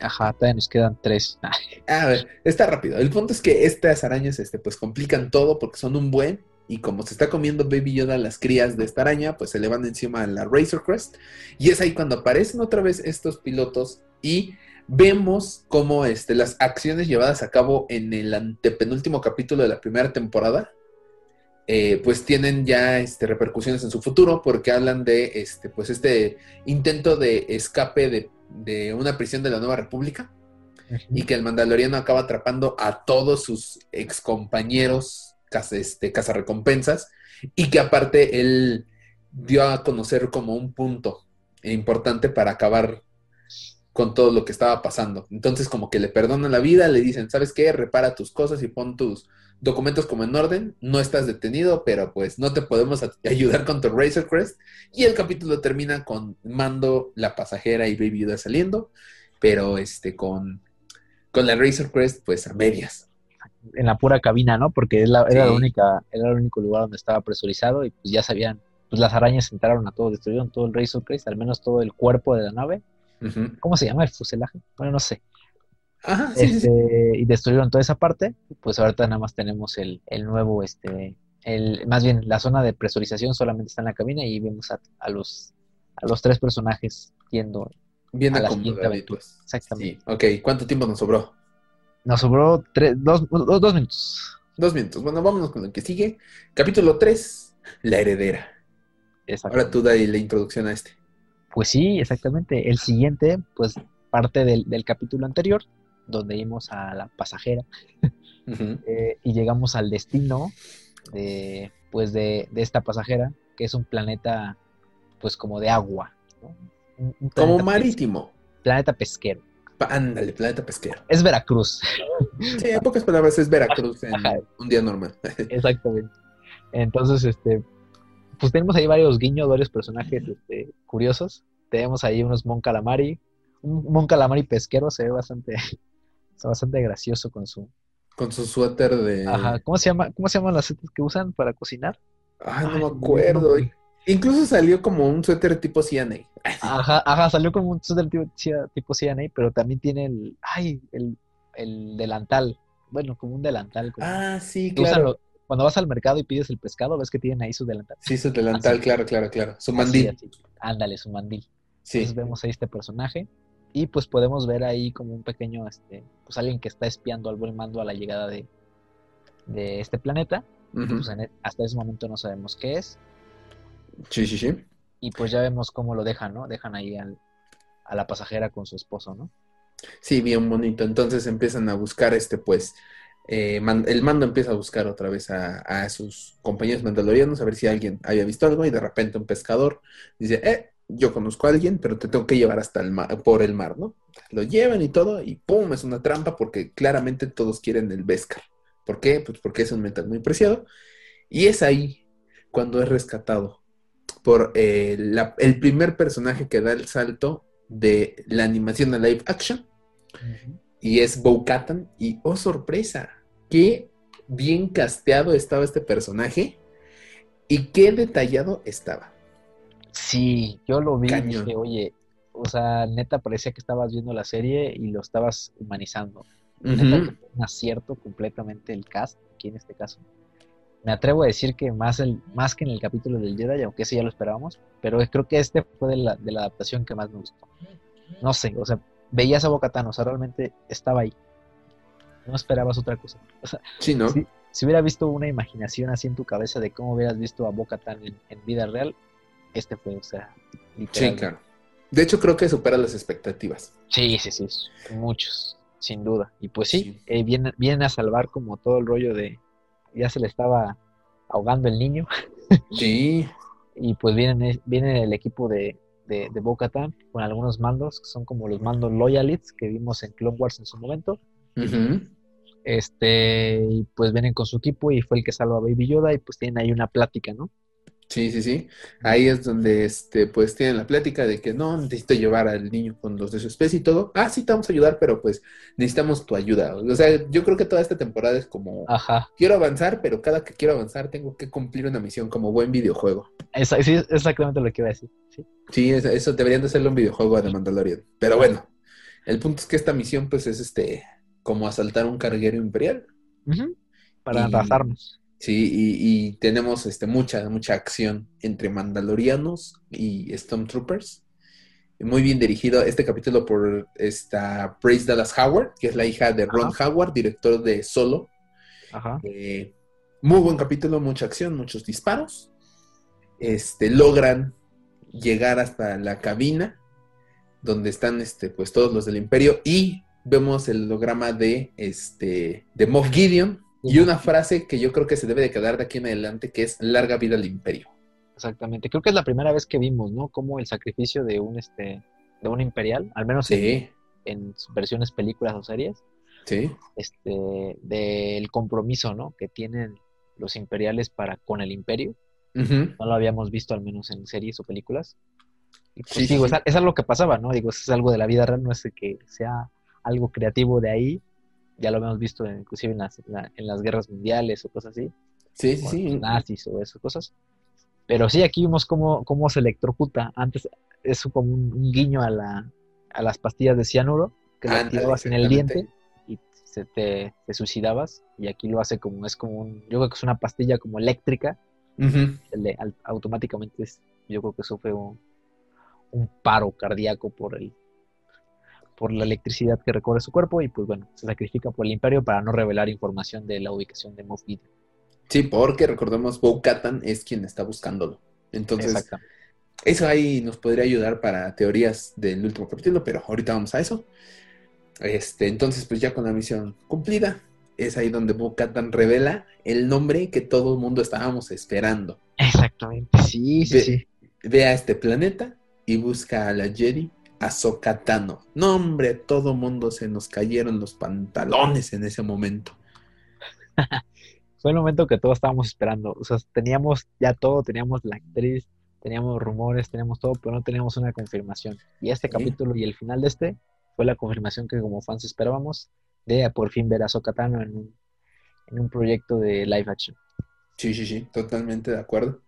Ajá, todavía nos quedan tres. A ver, está rápido. El punto es que estas arañas, este, pues complican todo porque son un buen. Y como se está comiendo Baby Yoda las crías de esta araña, pues se le van encima a la Razor Crest. Y es ahí cuando aparecen otra vez estos pilotos y vemos cómo este, las acciones llevadas a cabo en el antepenúltimo capítulo de la primera temporada, eh, pues tienen ya este, repercusiones en su futuro porque hablan de este, pues este intento de escape de, de una prisión de la Nueva República y que el mandaloriano acaba atrapando a todos sus excompañeros caza, este, cazarrecompensas y que aparte él dio a conocer como un punto importante para acabar con todo lo que estaba pasando. Entonces como que le perdonan la vida, le dicen, ¿sabes qué? Repara tus cosas y pon tus documentos como en orden, no estás detenido, pero pues no te podemos ayudar con tu Razor Crest. Y el capítulo termina con Mando, la pasajera y Baby saliendo, pero este con con la Razor Crest, pues a medias. En la pura cabina, ¿no? Porque es la- era, la única, era el único lugar donde estaba presurizado y pues ya sabían, pues las arañas entraron a todo, destruyeron todo el Razor Crest, al menos todo el cuerpo de la nave. ¿Cómo se llama el fuselaje? Bueno, no sé. Ajá, sí, sí, sí. Este, y destruyeron toda esa parte, pues ahorita nada más tenemos el, el nuevo, este, el, más bien la zona de presurización solamente está en la cabina y vemos a, a los a los tres personajes yendo. Bien a la siguiente acomodaditos. Exactamente. Sí, ok. ¿Cuánto tiempo nos sobró? Nos sobró tres, dos, dos, dos minutos. Dos minutos. Bueno, vámonos con lo que sigue. Capítulo 3, La heredera. Ahora tú da la introducción a este. Pues sí, exactamente. El siguiente, pues parte del, del capítulo anterior, donde vimos a la pasajera eh, y llegamos al destino de, pues de, de esta pasajera, que es un planeta, pues como de agua. ¿no? Un- un Como marítimo. planeta pesquero. Ándale, planeta pesquero. Es Veracruz. Sí, en pocas palabras es Veracruz en Ajá. un día normal. Exactamente. Entonces, este, pues tenemos ahí varios guiños, varios personajes este, curiosos. Tenemos ahí unos Mon Calamari, un Mon Calamari pesquero se ve bastante, está bastante gracioso con su... Con su suéter de... Ajá, ¿cómo se llama? ¿Cómo se llaman las suéteres que usan para cocinar? Ay, no Ay, me acuerdo. no. Incluso salió como un suéter tipo CNA. Ajá, ajá, salió como un suéter tipo, tipo CNA, pero también tiene el, ay, el, el delantal. Bueno, como un delantal. como- Ah, sí, claro. cuando vas al mercado y pides el pescado, ves que tienen ahí su delantal. Sí, su delantal, Así. claro, claro, claro. Su Así, mandil. así. Ándale, su mandil. Sí. Entonces vemos ahí este personaje y pues podemos ver ahí como un pequeño, este, pues alguien que está espiando al buen mando a la llegada de, de este planeta. Ujú. Pues en e- hasta ese momento no sabemos qué es Sí, sí, sí. y pues ya vemos cómo lo dejan, ¿no? Dejan ahí al- a la pasajera con su esposo, ¿no? Sí, bien bonito. Entonces empiezan a buscar este, pues, eh, man- el mando empieza a buscar otra vez a, a sus compañeros mandalorianos a ver si alguien había visto algo y de repente un pescador dice, eh, yo conozco a alguien, pero te tengo que llevar hasta el mar, por el mar, ¿no? Lo llevan y todo y ¡pum! Es una trampa porque claramente todos quieren el Beskar. ¿Por qué? Pues porque es un metal muy preciado y es ahí cuando es rescatado por eh, la- el primer personaje que da el salto de la animación a live action y es Bo-Katan. Y oh, sorpresa, qué bien casteado estaba este personaje y qué detallado estaba. Sí, yo lo vi y dije, oye, o sea, neta parecía que estabas viendo la serie y lo estabas humanizando. Neta que fue un acierto completamente el cast, aquí en este caso. Me atrevo a decir que más, el, más que en el capítulo del Jedi, aunque ese ya lo esperábamos, pero creo que este fue de la, de la adaptación que más me gustó. No sé, o sea, veías a Bocatán, o sea, realmente estaba ahí. No esperabas otra cosa. O sea, Sí, ¿no? Sí. si hubiera visto una imaginación así en tu cabeza de cómo hubieras visto a Bocatán en, en vida real, este fue, o sea, Sí, literal. claro. De hecho, creo que supera las expectativas. Sí, sí, sí, muchos, sin duda. Y pues sí, Sí. eh, viene, viene a salvar como todo el rollo de, ya se le estaba ahogando el niño, Sí, y pues viene, viene el equipo de, de, de con algunos mandos, que son como los mandos Loyalists que vimos en Clone Wars en su momento. Este, y pues vienen con su equipo y fue el que salva a Baby Yoda y pues tienen ahí una plática, ¿no? Sí, sí, sí. Ahí es donde, este, pues, tienen la plática de que no, necesito llevar al niño con los de su especie y todo. Ah, sí, te vamos a ayudar, pero pues necesitamos tu ayuda. O sea, yo creo que toda esta temporada es como, Ajá, quiero avanzar, pero cada que quiero avanzar tengo que cumplir una misión como buen videojuego. Sí, es exactamente lo que iba a decir. Sí. Sí, es- eso deberían de hacerlo un videojuego de Mandalorian. Pero bueno, el punto es que esta misión, pues, es este, como asaltar un carguero imperial. Para Y- arrasarnos. Sí, y, y tenemos este, mucha, mucha acción entre mandalorianos y Stormtroopers. Muy bien dirigido este capítulo por esta Praise Dallas Howard, que es la hija de Ron Howard, director de Solo. Ajá. Eh, muy buen capítulo, mucha acción, muchos disparos. Este, logran llegar hasta la cabina donde están este, pues, todos los del imperio y vemos el holograma de, este, de Moff Gideon y una frase que yo creo que se debe de quedar de aquí en adelante que es larga vida al imperio. Exactamente. Creo que es la primera vez que vimos, ¿no? Como el sacrificio de un este de un imperial, al menos en, Sí, en versiones películas o series, sí, este del compromiso, ¿no? Que tienen los imperiales para con el imperio. No lo habíamos visto al menos en series o películas. Y pues Sí, digo, sí. es, es algo que pasaba, ¿no? Digo, es algo de la vida real, no es que sea algo creativo de ahí. Ya lo habíamos visto en- inclusive en las, en la- en las guerras mundiales o cosas así. sí, sí, sí. nazis o esas cosas. Pero sí, aquí vimos cómo, cómo se electrocuta. Antes es como un, un guiño a, la, a las pastillas de cianuro que le Ándale, activabas en el diente y se te, te suicidabas. Y aquí lo hace como, es como un, yo creo que es una pastilla como eléctrica. Le- al- automáticamente es- yo creo que sufre un, un paro cardíaco por el por la electricidad que recorre su cuerpo y pues bueno, se sacrifica por el imperio para no revelar información de la ubicación de Moff Gideon. Sí, porque recordemos, Bo Katan es quien está buscándolo. Entonces. Eso ahí nos podría ayudar para teorías del último capítulo, pero ahorita vamos a eso. Este, entonces, pues ya con la misión cumplida, es ahí donde Bo-Katan revela el nombre que todo el mundo estábamos esperando. Exactamente, sí, sí, Ve- sí. Ve a este planeta y busca a la Jedi Ahsoka Tano. No, hombre, todo mundo se nos cayeron los pantalones en ese momento. Fue el momento que todos estábamos esperando. O sea, teníamos ya todo, teníamos la actriz, teníamos rumores, teníamos todo, pero no teníamos una confirmación. Y este Sí. capítulo y el final de este fue la confirmación que como fans esperábamos de por fin ver a Sokatano en un, en un proyecto de live action. Sí, sí, sí, totalmente de acuerdo.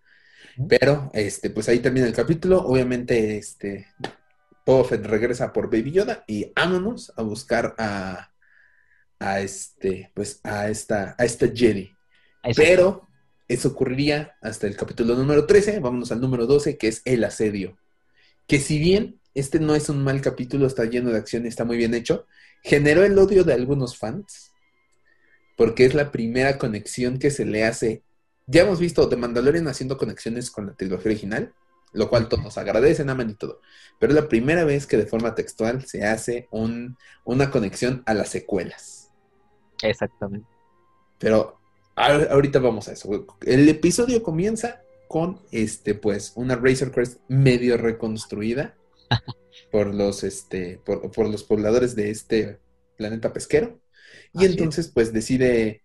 Pero, este, pues ahí termina el capítulo. Obviamente, este, Boba Fett regresa por Baby Yoda y vámonos a buscar a, a este, pues a esta, a esta Jedi. Pero eso ocurriría hasta el capítulo número 13. Vámonos al número 12, que es el asedio. Que si bien este no es un mal capítulo, está lleno de acción y está muy bien hecho, generó el odio de algunos fans. Porque es la primera conexión que se le hace. Ya hemos visto The Mandalorian haciendo conexiones con la trilogía original, lo cual todos agradecen, aman y todo. Pero es la primera vez que de forma textual se hace un- una conexión a las secuelas. Exactamente. Pero ahorita vamos a eso. El episodio comienza con este, pues, una Razor Crest medio reconstruida por los, este, por, por los pobladores de este planeta pesquero. Y Así es. entonces, pues, decide,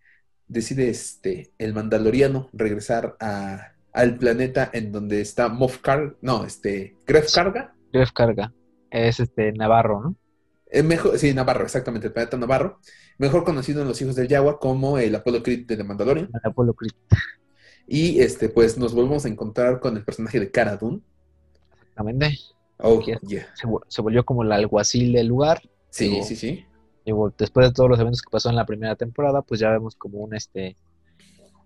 decide este, el mandaloriano regresar a, al planeta en donde está Moff Car, no, este, Gref Carga. Jeff Carga es este Navarro, ¿no? Eh, mejor, sí, Navarro, exactamente, el planeta Navarro. Mejor conocido en los hijos del Yagua como el Apollo Creed de The Mandalorian. El Apollo Creed. Y este, pues nos volvemos a encontrar con el personaje de Cara Dune. Exactamente. Oh, yeah. Se, vol- se volvió como el alguacil del lugar. Sí, sí, sí. Después de todos los eventos que pasó en la primera temporada, pues ya vemos como un este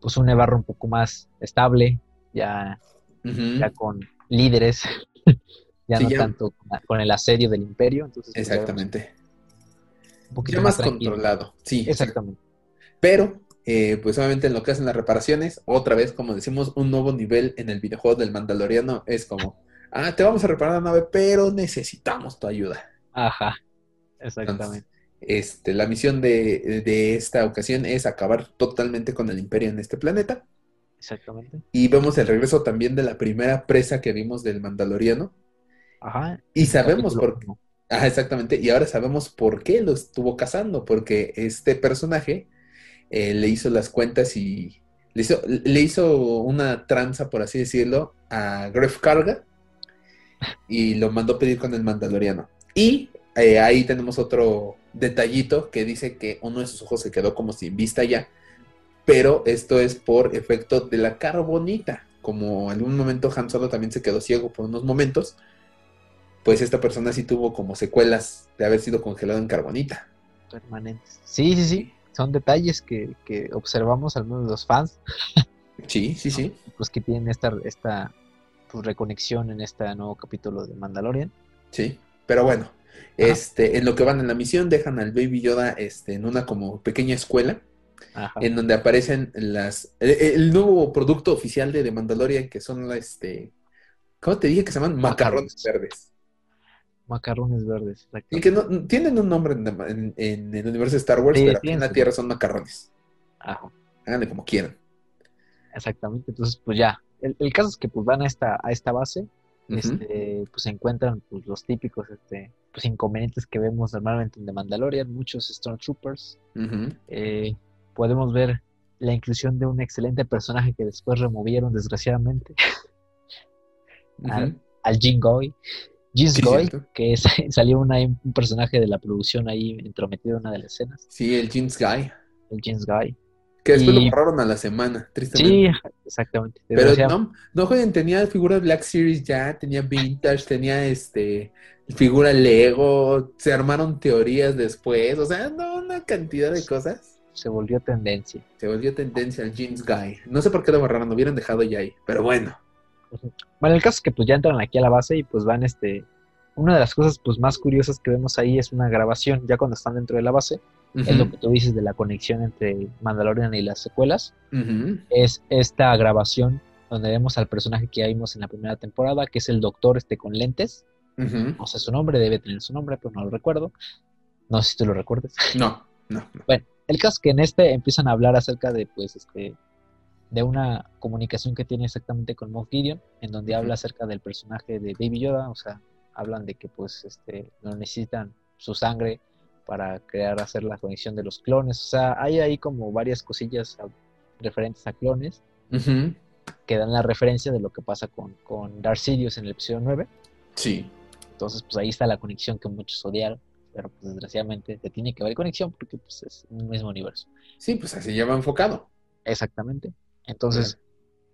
pues un Navarro un poco más estable, ya, ya con líderes, ya Sí, no ya. tanto con, el asedio del imperio, entonces pues, Exactamente. un poquito Ya más controlado. Sí. Exactamente. Pero, eh, pues obviamente en lo que hacen las reparaciones, otra vez, como decimos, un nuevo nivel en el videojuego del Mandaloriano es como, ah, te vamos a reparar la nave, pero necesitamos tu ayuda. Ajá. Exactamente. Este, la misión de, de esta ocasión es acabar totalmente con el imperio en este planeta. Exactamente. Y vemos el regreso también de la primera presa que vimos del Mandaloriano. Ajá. Y sabemos por qué. Ah, exactamente. Y ahora sabemos por qué lo estuvo cazando. Porque este personaje eh, le hizo las cuentas y le hizo, le hizo una tranza, por así decirlo, a Gref Carga. Y lo mandó pedir con el Mandaloriano. Y eh, ahí tenemos otro detallito que dice que uno de sus ojos se quedó como sin vista ya. Pero esto es por efecto de la carbonita. Como en algún momento Han Solo también se quedó ciego por unos momentos pues esta persona sí tuvo como secuelas de haber sido congelado en carbonita. Permanentes. Sí, sí, sí. Son detalles que, que observamos, al menos los fans, Sí, sí, sí. pues que tienen esta, esta pues, reconexión en este nuevo capítulo de Mandalorian. Sí. Pero bueno, este, en lo que van en la misión, dejan al Baby Yoda este, en una como pequeña escuela, Ajá. en donde aparecen las el, el nuevo producto oficial de The Mandalorian, que son la, este, ¿cómo te dije que se llaman? Macarrones verdes. Macarrones verdes. Y que no, tienen un nombre en, en- en el universo de Star Wars, Sí, pero aquí en la Tierra son macarrones. Ajá. Háganle como quieran. Exactamente. Entonces, pues ya. El, el caso es que pues van a esta, a esta base, este, pues se encuentran pues, los típicos este, pues, inconvenientes que vemos normalmente en The Mandalorian, muchos Stormtroopers. Ujú. Eh, podemos ver la inclusión de un excelente personaje que después removieron desgraciadamente, al, Jin Goy. Jin Sí, Goy, que salió una- un personaje de la producción ahí entrometido en una de las escenas, Sí, el Jeans Guy. el Jin Guy. Que después Y- lo borraron a la semana, tristemente. Sí, exactamente. Pero no, no joven, tenía figura Black Series ya, tenía Vintage, tenía este figura Lego, se armaron teorías después, o sea, no, una cantidad de cosas. Se volvió tendencia. Se volvió tendencia al Jeans Guy. No sé por qué lo borraron, lo hubieran dejado ya ahí, pero bueno. Bueno, el caso es que pues ya entran aquí a la base y pues van este... Una de las cosas pues más curiosas que vemos ahí es una grabación, ya cuando están dentro de la base, es lo que tú dices de la conexión entre Mandalorian y las secuelas, es esta grabación donde vemos al personaje que ya vimos en la primera temporada, que es el doctor este con lentes, ujú. no sé su nombre, debe tener su nombre, pero no lo recuerdo, no sé si tú lo recuerdes. No, no, no. El caso es que en este empiezan a hablar acerca de, pues, este, de una comunicación que tiene exactamente con Moff Gideon, en donde habla acerca del personaje de Baby Yoda, o sea, hablan de que, pues, este, no necesitan su sangre para crear, hacer la conexión de los clones, o sea, hay ahí como varias cosillas a- referentes a clones, que dan la referencia de lo que pasa con, con Darth Sidious en el episodio 9. Sí. Entonces, pues ahí está la conexión que muchos odiaron, pero pues desgraciadamente se tiene que haber conexión porque pues es un mismo universo. Sí, pues así ya va enfocado. Exactamente. Entonces,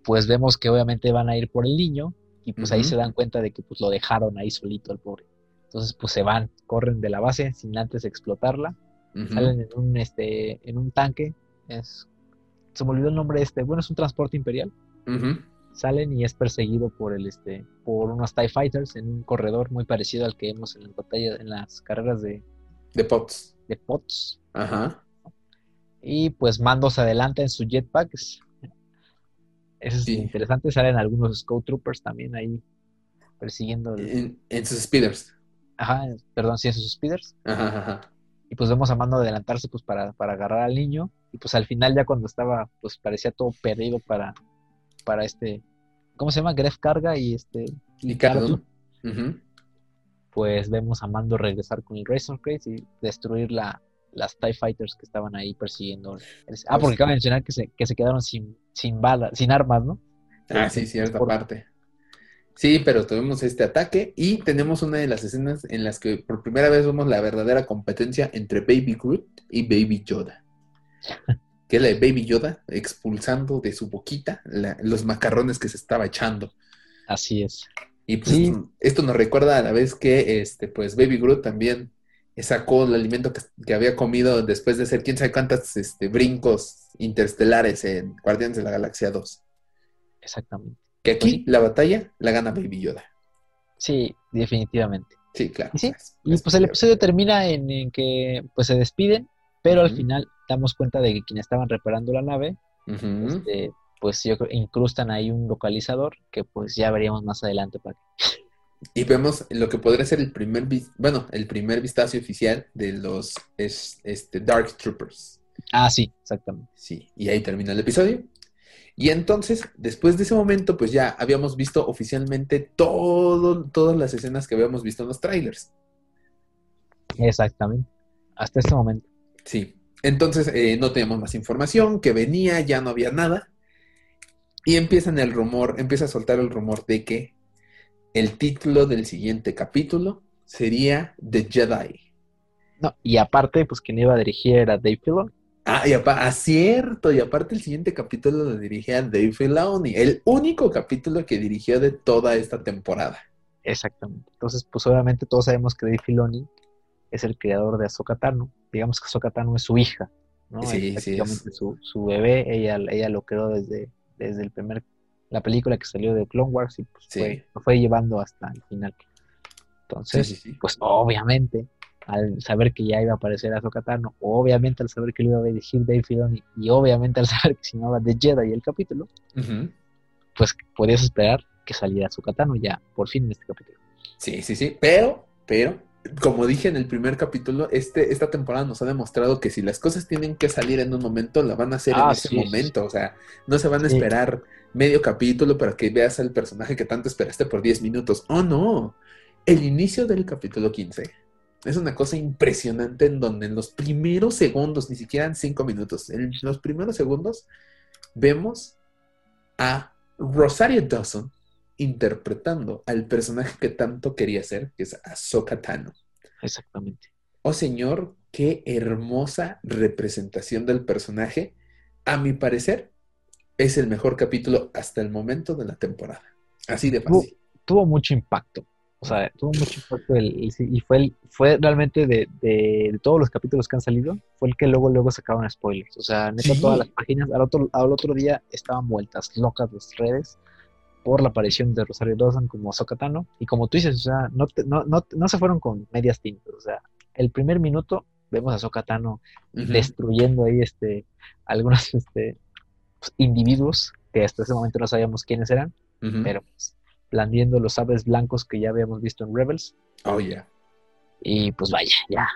pues vemos que obviamente van a ir por el niño y pues ahí se dan cuenta de que pues lo dejaron ahí solito al pobre. Entonces, pues se van, corren de la base sin antes explotarla, salen en un este en un tanque, es se me olvidó el nombre de este, bueno, es un transporte imperial. Ujú. Salen y es perseguido por el este por unos TIE fighters en un corredor muy parecido al que vemos en las batallas en las carreras de De Pots. de POTS. Ajá. Y pues Mando se adelanta en su jetpack. Es- Eso es Sí. interesante. Salen algunos Scout Troopers también ahí persiguiendo. el- En, en sus speeders. Ajá, perdón, sí, en sus speeders. Ajá, ajá. Y pues vemos a Mando adelantarse pues para, para agarrar al niño. Y pues al final ya cuando estaba, pues parecía todo perdido para, para este, ¿cómo se llama? Gref Carga y este, Y pues vemos a Mando regresar con el Razor Crate y destruir la, las TIE Fighters que estaban ahí persiguiendo. Ah, porque acaba de mencionar que se, que se quedaron sin, sin balas, sin armas, ¿no? Ah, sí, cierta Por- parte. Sí, pero tuvimos este ataque y tenemos una de las escenas en las que por primera vez vemos la verdadera competencia entre Baby Groot y Baby Yoda. Que es la de Baby Yoda expulsando de su boquita la- los macarrones que se estaba echando. Así es. Y pues Sí. esto nos recuerda a la vez que este, pues Baby Groot también sacó el alimento que, que había comido después de hacer quién sabe cuántos este, brincos interestelares en Guardianes de la Galaxia 2. Exactamente. Que aquí Sí. la batalla la gana Baby Yoda. Sí, definitivamente. Sí, claro. Sí, Y es- pues el episodio termina en, en que pues se despiden, pero al final damos cuenta de que quienes estaban reparando la nave, este, pues yo creo incrustan ahí un localizador que pues ya veríamos más adelante para Y vemos lo que podría ser el primer, bueno, el primer vistazo oficial de los es- este, Dark Troopers. Ah, sí, exactamente. Sí, y ahí termina el episodio. Y entonces, después de ese momento, pues ya habíamos visto oficialmente todo, todas las escenas que habíamos visto en los trailers. Exactamente. Hasta este momento. Sí. Entonces, eh, no teníamos más información, que venía, ya no había nada. Y empiezan el rumor, empieza a soltar el rumor de que el título del siguiente capítulo sería The Jedi. No, y aparte, pues quien iba a dirigir era Dave Filoni. Ah, y apa- ah, cierto, y aparte el siguiente capítulo lo dirigía Dave Filoni, el único capítulo que dirigió de toda esta temporada. Exactamente. Entonces, pues obviamente todos sabemos que Dave Filoni es el creador de Ahsoka Tano. Digamos que Ahsoka Tano es su hija, ¿no? Sí, Es sí, prácticamente su, su bebé. Ella, ella lo creó desde, desde el primer, la película que salió de Clone Wars y pues Sí. fue, lo fue llevando hasta el final. Entonces, pues obviamente, al saber que ya iba a aparecer Ahsoka Tano, obviamente al saber que lo iba a dirigir Dave Filoni y obviamente al saber que se llamaba The Jedi el capítulo, Ujú. pues podías esperar que saliera Ahsoka Tano ya por fin en este capítulo. Sí, sí, sí. Pero, pero, como dije en el primer capítulo, este, esta temporada nos ha demostrado que si las cosas tienen que salir en un momento, la van a hacer en Ah, ese sí, sí, momento. O sea, no se van a Sí. esperar medio capítulo para que veas al personaje que tanto esperaste por 10 minutos. Oh, no. El inicio del capítulo 15 es una cosa impresionante en donde en los primeros segundos, ni siquiera en 5 minutos, en los primeros segundos, vemos a Rosario Dawson interpretando al personaje que tanto quería ser, que es Ahsoka Tano. Exactamente. Oh señor, qué hermosa representación del personaje. A mi parecer, es el mejor capítulo hasta el momento de la temporada. Así de fácil. tuvo mucho impacto. O sea, tuvo mucho impacto el- y fue, el- fue realmente de, de- de todos los capítulos que han salido, fue el que luego luego sacaban spoilers. O sea, neta, Sí. todas las páginas al otro, al otro día estaban vueltas locas las redes por la aparición de Rosario Dawson como Sokatano. Y como tú dices, o sea, no, te- no, no, no se fueron con medias tintas. O sea, el primer minuto vemos a Sokatano Ujú. destruyendo ahí este algunos este, pues, individuos que hasta ese momento no sabíamos quiénes eran, pero pues, blandiendo los sabres blancos que ya habíamos visto en Rebels. Oh, yeah. Y pues vaya, ya,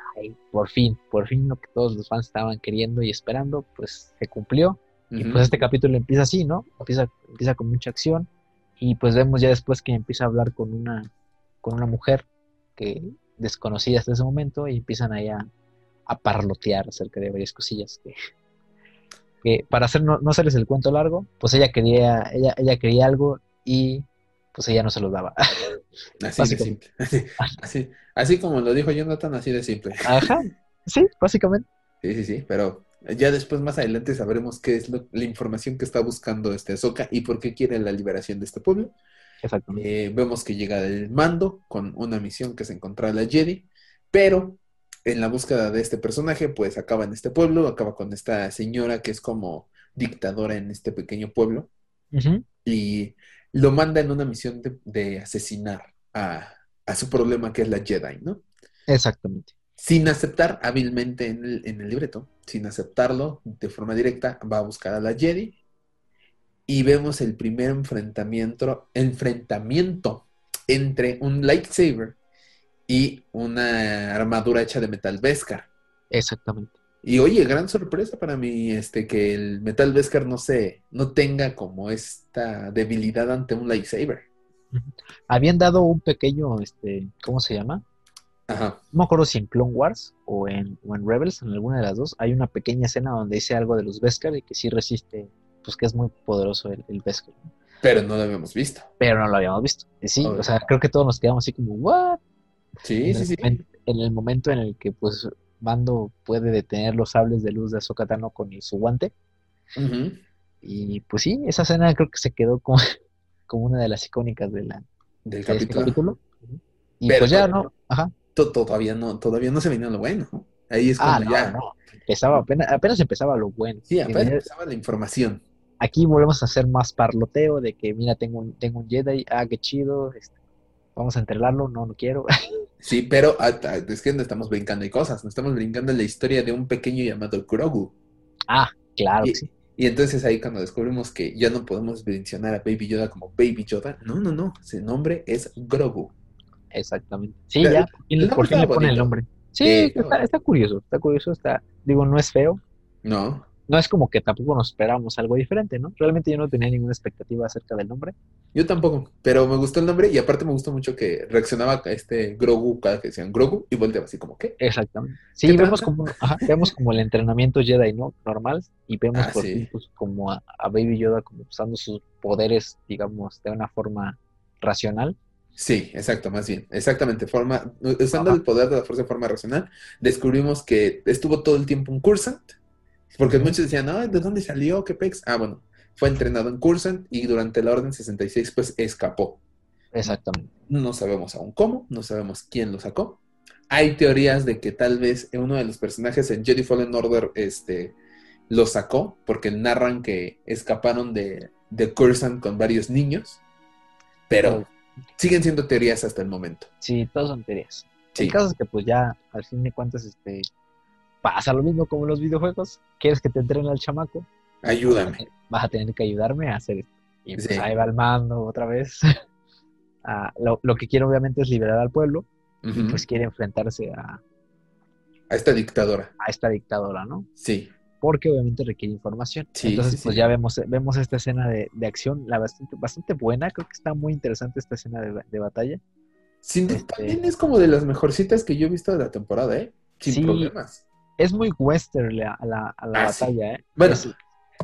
por fin, por fin lo que todos los fans estaban queriendo y esperando, pues se cumplió. Y pues este capítulo empieza así, ¿no? Empieza, empieza con mucha acción. Y pues vemos ya después que empieza a hablar con una, con una mujer que desconocida hasta ese momento y empiezan ahí a, a parlotear acerca de varias cosillas que que para hacer no, no hacerles el cuento largo, pues ella quería, ella, ella quería algo y pues ella no se lo daba. Así de simple. Así, así, así como lo dijo Jonathan, así de simple. Ajá, sí, básicamente. Sí, sí, sí, pero ya después más adelante sabremos qué es lo- la información que está buscando este Ahsoka y por qué quiere la liberación de este pueblo. Exactamente. Eh, vemos que llega el mando con una misión que es encontrar a la Jedi, pero en la búsqueda de este personaje, pues acaba en este pueblo, acaba con esta señora que es como dictadora en este pequeño pueblo y lo manda en una misión de, de asesinar a, a su problema que es la Jedi, ¿no? Exactamente. Sin aceptar hábilmente en el, en el libreto, sin aceptarlo de forma directa, va a buscar a la Jedi y vemos el primer enfrentamiento, enfrentamiento entre un lightsaber y una armadura hecha de metal Beskar. Exactamente. Y oye, gran sorpresa para mí este que el metal Beskar no se no tenga como esta debilidad ante un lightsaber. Habían dado un pequeño, este, ¿cómo se llama? Ajá. No me acuerdo si en Clone Wars o en, o en Rebels, en alguna de las dos, hay una pequeña escena donde dice algo de los Beskar y que sí resiste, pues que es muy poderoso el, el Beskar. ¿no? Pero no lo habíamos visto. Pero no lo habíamos visto. Y sí, Obvio. o sea, creo que todos nos quedamos así como, ¿what? Sí, en, sí, sí. en el momento en el que, pues, Mando puede detener los sables de luz de Ahsoka Tano con su guante. Y pues sí, esa escena creo que se quedó como, como una de las icónicas de la, Del de este capítulo. Y Pero pues ya, ¿no? Ajá. To- todavía no, todavía no se venía lo bueno. Ahí es Ah, cuando no, ya. no. Empezaba, apenas, apenas empezaba lo bueno. Sí, apenas empezaba la información. aquí volvemos a hacer más parloteo de que, mira, tengo un, tengo un Jedi, ah, qué chido, este, vamos a entrelarlo, no, no quiero. Sí, pero ah, es que no estamos brincando y cosas, no estamos brincando en la historia de un pequeño llamado Grogu. ah, claro, Y, sí. y entonces ahí cuando descubrimos que ya no podemos mencionar a Baby Yoda como Baby Yoda, no, no, no, su nombre es Grogu. Exactamente. Sí, ya, el- por fin, por fin le ponen el nombre. Sí, está, está curioso, está curioso, está, digo, no es feo, No, no es como que tampoco nos esperábamos algo diferente, ¿no? Realmente yo no tenía ninguna expectativa acerca del nombre. yo tampoco, pero me gustó el nombre y aparte me gustó mucho que reaccionaba a este Grogu cada que decían Grogu y volteaba así como, ¿qué? Exactamente. Sí, ¿Qué vemos como, ajá, vemos como el entrenamiento Jedi, ¿no? Normal, y vemos Ah, por sí. fin, pues, como a, a Baby Yoda como usando sus poderes, digamos, de una forma racional. Sí, exacto, más bien. Exactamente, forma, usando Ajá. el poder de la fuerza de forma racional, descubrimos que estuvo todo el tiempo en Cursant, porque muchos decían, "Ay, ¿de dónde salió? ¿Qué pex? Ah, bueno, fue entrenado en Cursant y durante la Orden 66 pues escapó. Exactamente. No sabemos aún cómo, no sabemos quién lo sacó. Hay teorías de que tal vez uno de los personajes en Jedi Fallen Order este, lo sacó, porque narran que escaparon de, de Cursant con varios niños, pero siguen siendo teorías hasta el momento. Sí, todas son teorías. Sí. El caso es que pues ya, al fin de cuentas, este, pasa lo mismo como en los videojuegos. ¿Quieres que te entrene al chamaco? Ayúdame. Vas a tener que ayudarme a hacer esto. Y pues Sí. ahí va el mando otra vez. Ah, lo, lo que quiere obviamente es liberar al pueblo y pues quiere enfrentarse a, A esta dictadora. a esta dictadora, ¿no? Sí. Porque obviamente requiere información. Sí, Entonces sí, pues sí. ya vemos, vemos esta escena de, de acción, la bastante, bastante buena. Creo que está muy interesante esta escena de, de batalla. Sin Este- también es como de las mejorcitas que yo he visto de la temporada, ¿eh? Sin problemas. Es muy western la, la, a la Ah, batalla, ¿eh? Bueno, Es-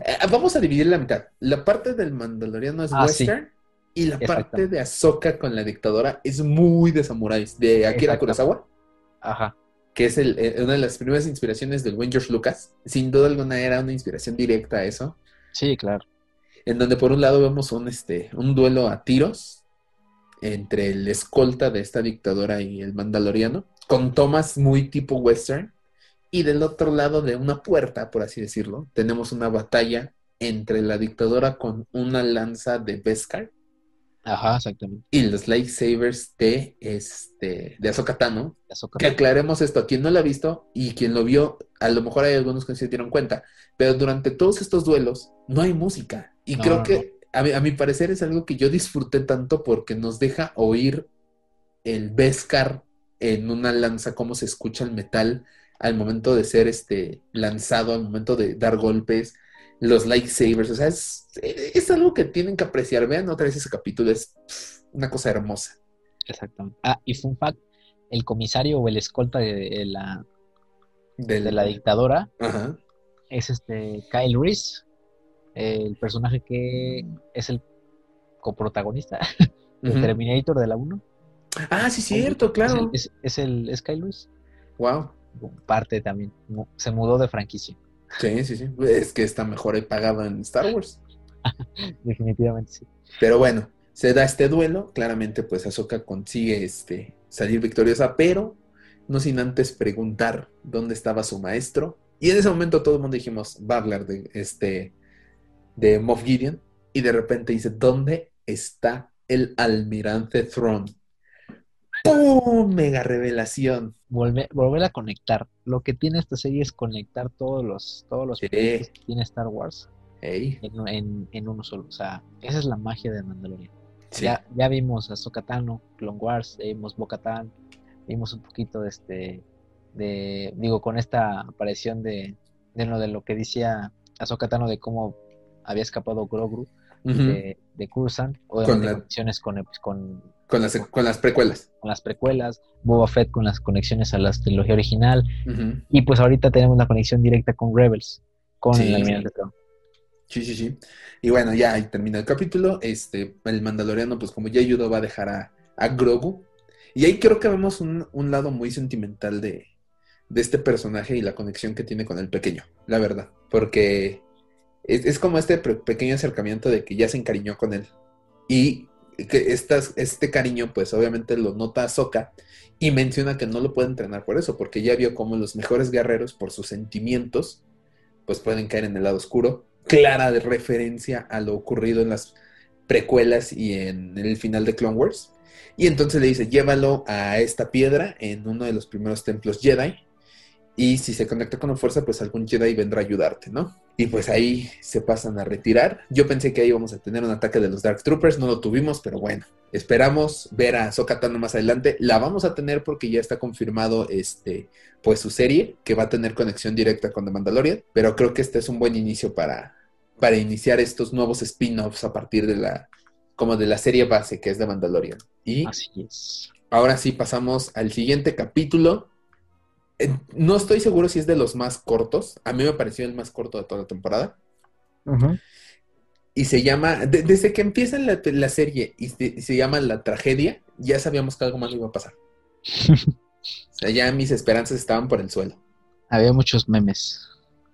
Eh, vamos a dividir la mitad. La parte del Mandaloriano es Ah, western y la parte de Ahsoka con la dictadora es muy de samuráis, de Akira. Kurosawa, Ajá. Que es el- eh, una de las primeras inspiraciones del buen George Lucas. Sin duda alguna era una inspiración directa a eso, Sí, claro. en donde por un lado vemos un, este, un duelo a tiros entre el escolta de esta dictadora y el Mandaloriano, con tomas muy tipo western. Y del otro lado de una puerta, por así decirlo, tenemos una batalla entre la dictadora con una lanza de Beskar Ajá, exactamente. y los lightsabers de, este, de Ahsoka Tano. Que aclaremos esto, quien no lo ha visto y quien lo vio, a lo mejor hay algunos que se dieron cuenta, pero durante todos estos duelos no hay música. Y No, creo no, que, a mi, a mi parecer, es algo que yo disfruté tanto porque nos deja oír el Beskar en una lanza, cómo se escucha el metal al momento de ser este, lanzado, al momento de dar golpes, los lightsabers, o sea, es, es algo que tienen que apreciar. Vean otra vez ese capítulo, es pff, una cosa hermosa. Exactamente. Ah, y fun fact, el comisario o el escolta de, de la, de la dictadora Ajá. es este Kyle Reese, el personaje que es el coprotagonista de. Terminator de la 1. Ah, sí, cierto, claro. Es, es, es el es Kyle Reese. Wow. Parte también. Se mudó de franquicia. Sí, sí, sí. Es que está mejor ahí pagado en Star Wars. Definitivamente sí. Pero bueno, se da este duelo. Claramente, pues Ahsoka consigue este, salir victoriosa, pero no sin antes preguntar dónde estaba su maestro. Y en ese momento todo el mundo dijimos, va a hablar de este de Moff Gideon. Y de repente dice, ¿dónde está el almirante Thrawn? ¡Pum! Mega revelación. Volver, volver a conectar. Lo que tiene esta serie es conectar todos los, todos los Sí. que tiene Star Wars en, en- en uno solo. O sea, esa es la magia de Mandalorian. sí. Ya, ya vimos a Sokatano, Clone Wars, vimos Bo-Katan, vimos un poquito de este, de, digo, con esta aparición de, de lo de lo que decía Ahsoka Tano de cómo había escapado Grogu De, de Coruscant, obviamente la- conexiones con, pues, con, con, las, con las precuelas. con las precuelas, Boba Fett con las conexiones a la trilogía original, y pues ahorita tenemos la conexión directa con Rebels, con Sí. el Almirante. Sí, sí, sí. Y bueno, ya ahí termina el capítulo. Este, el mandaloriano, pues como ya ayudó, va a dejar a, a Grogu. Y ahí creo que vemos un, un lado muy sentimental de, de este personaje y la conexión que tiene con el pequeño, la verdad. Porque es, es como este pequeño acercamiento de que ya se encariñó con él. Y que estas, este cariño, pues obviamente lo nota Ahsoka y menciona que no lo puede entrenar por eso, porque ya vio cómo los mejores guerreros, por sus sentimientos, pues pueden caer en el lado oscuro. Clara de referencia a lo ocurrido en las precuelas y en el final de Clone Wars. Y entonces le dice, llévalo a esta piedra en uno de los primeros templos Jedi. Y si se conecta con la fuerza, pues algún Jedi vendrá a ayudarte, ¿no? Y pues ahí se pasan a retirar. Yo pensé que ahí íbamos a tener un ataque de los Dark Troopers, no lo tuvimos, pero bueno. Esperamos ver a Ahsoka Tano más adelante. La vamos a tener porque ya está confirmado este, pues su serie, que va a tener conexión directa con The Mandalorian. Pero creo que este es un buen inicio para, para iniciar estos nuevos spin-offs a partir de la, como de la serie base que es The Mandalorian. Y Así es. ahora sí pasamos al siguiente capítulo. Eh, No estoy seguro si es de los más cortos. A mí me pareció el más corto de toda la temporada. Y se llama, de- desde que empieza la, la serie y se, y se llama La Tragedia, ya sabíamos que algo más iba a pasar. O sea, ya mis esperanzas estaban por el suelo. Había muchos memes.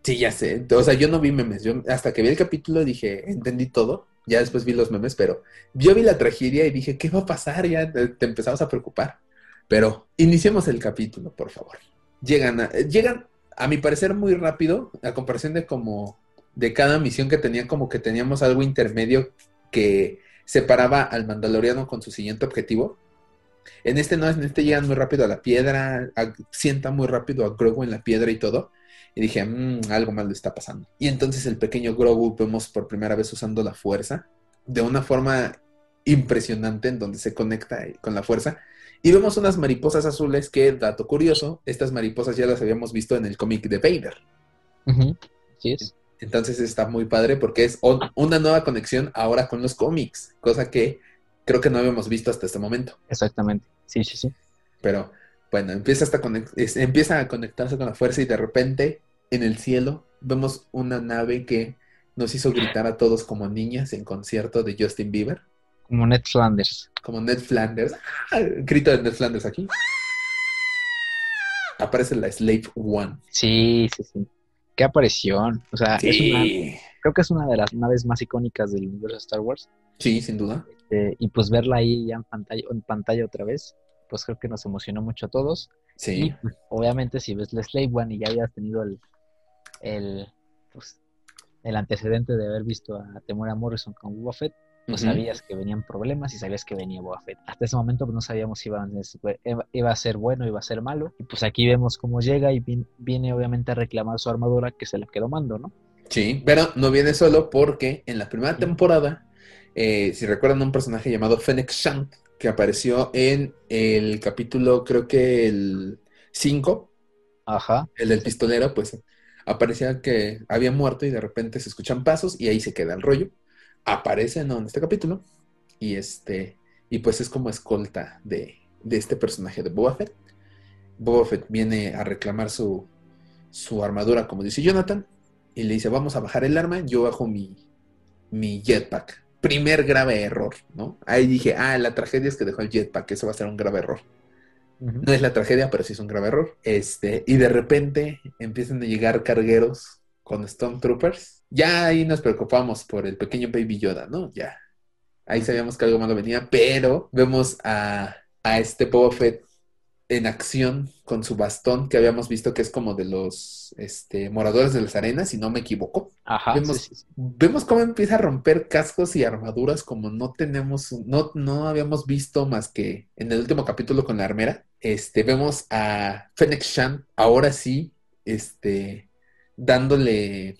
Sí, ya sé. O sea, yo no vi memes. Yo hasta que vi el capítulo dije, entendí todo. Ya después vi los memes, pero yo vi la tragedia y dije, ¿qué va a pasar? Ya te, te empezamos a preocupar. Pero iniciemos el capítulo, por favor. Llegan a, llegan, a mi parecer, muy rápido, a comparación de como de cada misión que tenían, como que teníamos algo intermedio que separaba al mandaloriano con su siguiente objetivo. En este no, en este llegan muy rápido a la piedra, a- sienta muy rápido a Grogu en la piedra y todo. Y dije, "Mm, algo mal le está pasando. Y entonces el pequeño Grogu vemos por primera vez usando la fuerza de una forma impresionante en donde se conecta con la fuerza. Y vemos unas mariposas azules que, dato curioso, estas mariposas ya las habíamos visto en el cómic de Vader. Así es. Entonces está muy padre porque es una nueva conexión ahora con los cómics, cosa que creo que no habíamos visto hasta este momento. Exactamente. Sí, sí, sí. Pero bueno, empieza, hasta empieza a conectarse con la fuerza y de repente en el cielo vemos una nave que nos hizo gritar a todos como niñas en concierto de Justin Bieber, Como Ned Flanders. como Ned Flanders. ¡Ah! Grito de Ned Flanders aquí. Aparece la Slave One. Sí, sí, sí. Qué aparición. O sea, es una, creo que es una de las naves más icónicas del universo de Star Wars. sí, sin duda. Eh, y pues verla ahí ya en pantalla, en pantalla otra vez, pues creo que nos emocionó mucho a todos. Y Sí, pues, obviamente si ves la Slave One y ya habías tenido el, el, pues, el antecedente de haber visto a Temura Morrison con Boba Fett, Ujú. sabías que venían problemas y sabías que venía Boba Fett. Hasta ese momento pues, no sabíamos si iba a, iba- iba a ser bueno, iba a ser malo. Y pues aquí vemos cómo llega y viene obviamente a reclamar su armadura que se la quedó mando, ¿no? Sí, pero no viene solo porque en la primera temporada, eh, si recuerdan un personaje llamado Fennec Shand, que apareció en el capítulo, creo que el 5, Ajá. el del pistolero, pues aparecía que había muerto y de repente se escuchan pasos y ahí se queda el rollo. Aparece ¿no? en este capítulo y este y pues es como escolta de, de este personaje de Boba Fett. Boba Fett viene a reclamar su, su armadura, como dice Jonathan, y le dice, vamos a bajar el arma, yo bajo mi, mi jetpack. Primer grave error, ¿no? Ahí dije, ah, la tragedia es que dejó el jetpack, eso va a ser un grave error. No es la tragedia, pero sí es un grave error. Este, y de repente empiezan a llegar cargueros con Stormtroopers. Ya ahí nos preocupamos por el pequeño Baby Yoda, ¿no? Ya. Ahí sabíamos que algo malo venía, pero vemos a, a este Boba Fett en acción con su bastón que habíamos visto que es como de los este, moradores de las arenas, si no me equivoco. Ajá. Vemos, sí, sí, sí. vemos cómo empieza a romper cascos y armaduras como no tenemos, no, no habíamos visto más que en el último capítulo con la armera. Este, vemos a Fennec Shan, ahora sí, este, dándole,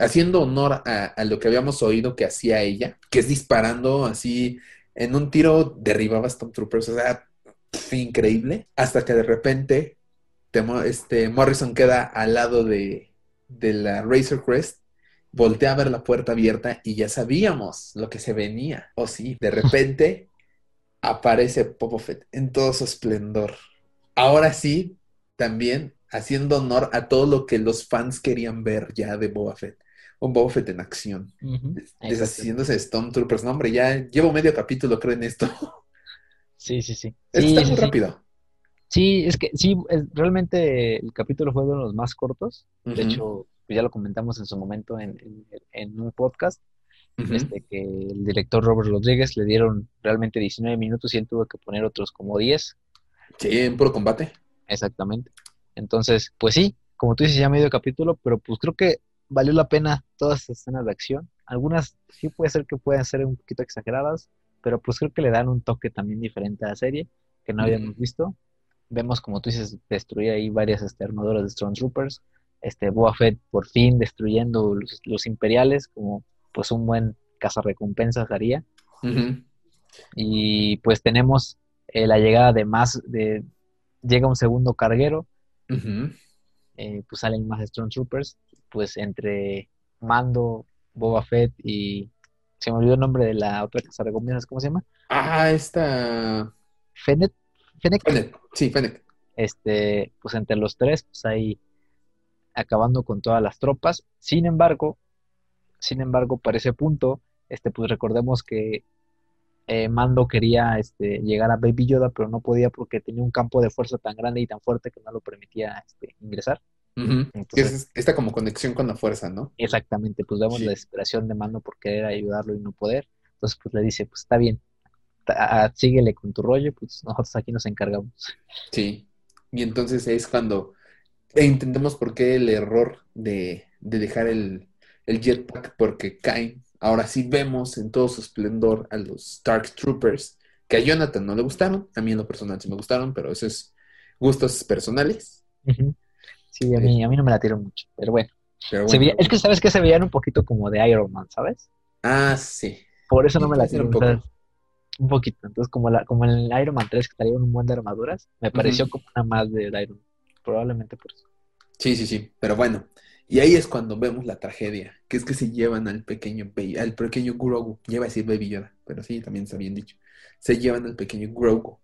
haciendo honor a, a lo que habíamos oído que hacía ella, que es disparando así, en un tiro derribaba a Stormtroopers, o sea, increíble, hasta que de repente te este, Morrison queda al lado de, de la Razor Crest, voltea a ver la puerta abierta y ya sabíamos lo que se venía. O sí, de repente aparece Boba Fett en todo su esplendor. Ahora sí, también haciendo honor a todo lo que los fans querían ver ya de Boba Fett. Un Boba Fett en acción, Exacto. deshaciéndose de Stormtroopers. No, hombre, ya llevo medio capítulo, creo, en esto. Sí, sí, sí. Está sí, muy sí. rápido. Sí, es que sí, es- realmente el capítulo fue uno de los más cortos. De hecho, pues ya lo comentamos en su momento en, en- en un podcast, ujú. este, que el director Robert Rodríguez le dieron realmente 19 minutos y él tuvo que poner otros como 10, Sí, en puro combate. exactamente. Entonces, pues sí, como tú dices, ya medio capítulo, pero pues creo que valió la pena todas esas escenas de acción. Algunas sí puede ser que puedan ser un poquito exageradas, pero pues creo que le dan un toque también diferente a la serie que no habíamos visto. Vemos, como tú dices, destruir ahí varias este, armaduras de Stormtroopers. Este, Boba Fett por fin destruyendo los, los imperiales, como pues un buen cazarrecompensas haría. Y pues tenemos eh, la llegada de más, de llega un segundo carguero, eh, pues salen más Stormtroopers, pues entre Mando, Boba Fett y se me olvidó el nombre de la otra cazarrecompensas, ¿cómo se llama? Ah, esta. Fennec, Fennec, Fennec. Sí, Fennec. este, pues entre los tres, pues ahí acabando con todas las tropas. Sin embargo, sin embargo, para ese punto, este, pues recordemos que eh, Mando quería este, llegar a Baby Yoda, pero no podía porque tenía un campo de fuerza tan grande y tan fuerte que no lo permitía este, ingresar. Entonces, es esta como conexión con la fuerza, ¿no? exactamente, pues vemos Sí. la desesperación de Mando por querer ayudarlo y no poder. Entonces, pues le dice, pues está bien, síguele con tu rollo, pues nosotros aquí nos encargamos. Sí. Y entonces es cuando entendemos por qué el error de, de dejar el, el jetpack, porque caen. Ahora sí vemos en todo su esplendor a los Stark Troopers, que a Jonathan no le gustaron, a mí en lo personal sí me gustaron, pero eso es gustos personales. Sí, a mí, a mí no me la tiraron mucho, pero bueno. Pero Se bueno. veía- es que sabes que se veían un poquito como de Iron Man, ¿sabes? Ah, sí. Por eso no me la ser un tiraron. poco. Un poquito. Entonces, como, la, como en el Iron Man 3 que traían un buen de armaduras, me pareció como una más del Iron Man. Probablemente por eso. Sí, sí, sí, pero bueno, y ahí es cuando vemos la tragedia, que es que se llevan al pequeño, al pequeño Grogu, lleva a decir Baby Yoda, pero sí, también está bien dicho, se llevan al pequeño Grogu,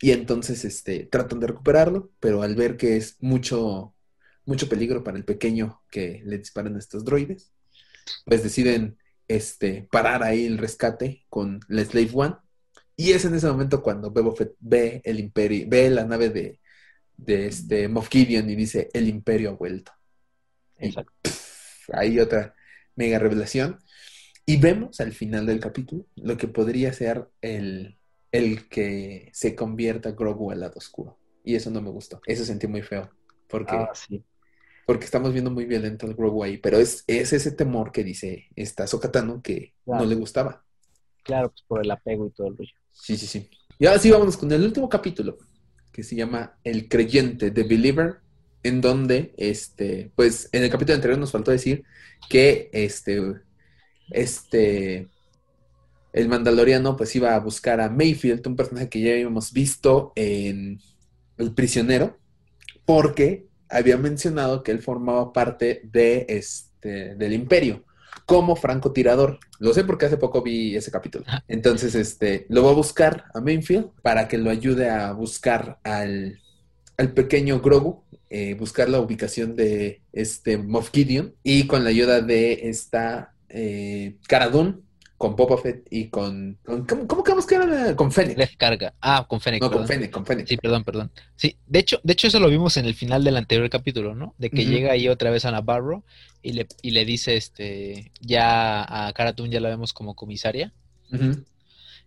y entonces, este, tratan de recuperarlo, pero al ver que es mucho, mucho peligro para el pequeño que le disparan a estos droides, pues deciden, este, parar ahí el rescate con la Slave One, y es en ese momento cuando Boba Fett ve el imperio, ve la nave de de este Moff Gideon y dice el imperio ha vuelto. Y Exacto. Hay otra mega revelación. Y vemos al final del capítulo lo que podría ser el, el que se convierta Grogu al lado oscuro. Y eso no me gustó. Eso sentí muy feo. Porque, Ah, sí. porque estamos viendo muy violento al Grogu ahí. Pero es, es ese temor que dice esta Sokatano que Claro. no le gustaba. Claro, pues por el apego y todo el rollo. Sí, sí, sí. Y ahora sí vámonos con el último capítulo, que se llama El creyente, The Believer, en donde, este, pues, en el capítulo anterior nos faltó decir que, este, este, el mandaloriano, pues, iba a buscar a Mayfield, un personaje que ya habíamos visto en El prisionero, porque había mencionado que él formaba parte de, este, del imperio como francotirador. Lo sé porque hace poco vi ese capítulo. Entonces, este, lo va a buscar a Mainfield para que lo ayude a buscar al, al pequeño Grogu eh, buscar la ubicación de este Moff Gideon y con la ayuda de esta eh, Cara Dune, con Boba Fett y con... con- ¿Cómo, cómo que era? Con Fennec. Left carga. Ah, con Fennec. No, con. Fennec, con Fennec. Sí, perdón, perdón. Sí, de hecho, de hecho eso lo vimos en el final del anterior capítulo, ¿no? De que llega ahí otra vez a Navarro y le, y le dice, este, ya a Cara Dune ya la vemos como comisaria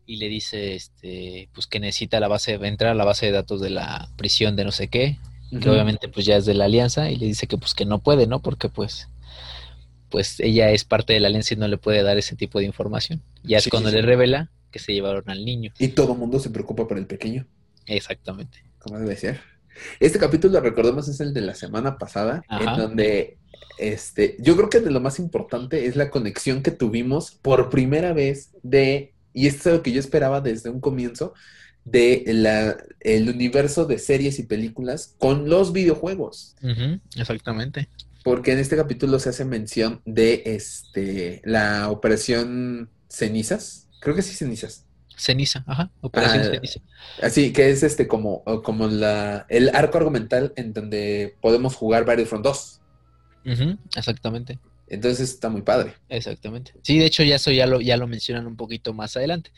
y le dice, este, pues que necesita la base, entrar a la base de datos de la prisión de no sé qué, que obviamente pues ya es de la alianza y le dice que pues que no puede, ¿no? Porque pues pues ella es parte de la alianza y no le puede dar ese tipo de información. Ya es Sí, cuando sí, le sí. revela que se llevaron al niño. Y todo el mundo se preocupa por el pequeño. Exactamente. como debe ser. Este capítulo, recordemos, es el de la semana pasada, Ajá. en donde este, yo creo que de lo más importante es la conexión que tuvimos por primera vez de, y esto es algo que yo esperaba desde un comienzo, de la, el universo de series y películas con los videojuegos. Exactamente. Porque en este capítulo se hace mención de este, la operación Cenizas. Creo que sí, Cenizas. Ceniza, ajá, Operación Ah, Ceniza. Así que es este como, como la, el arco argumental en donde podemos jugar 2. Ujú, exactamente, Entonces está muy padre. exactamente. Sí, de hecho ya eso ya lo, ya lo mencionan un poquito más adelante.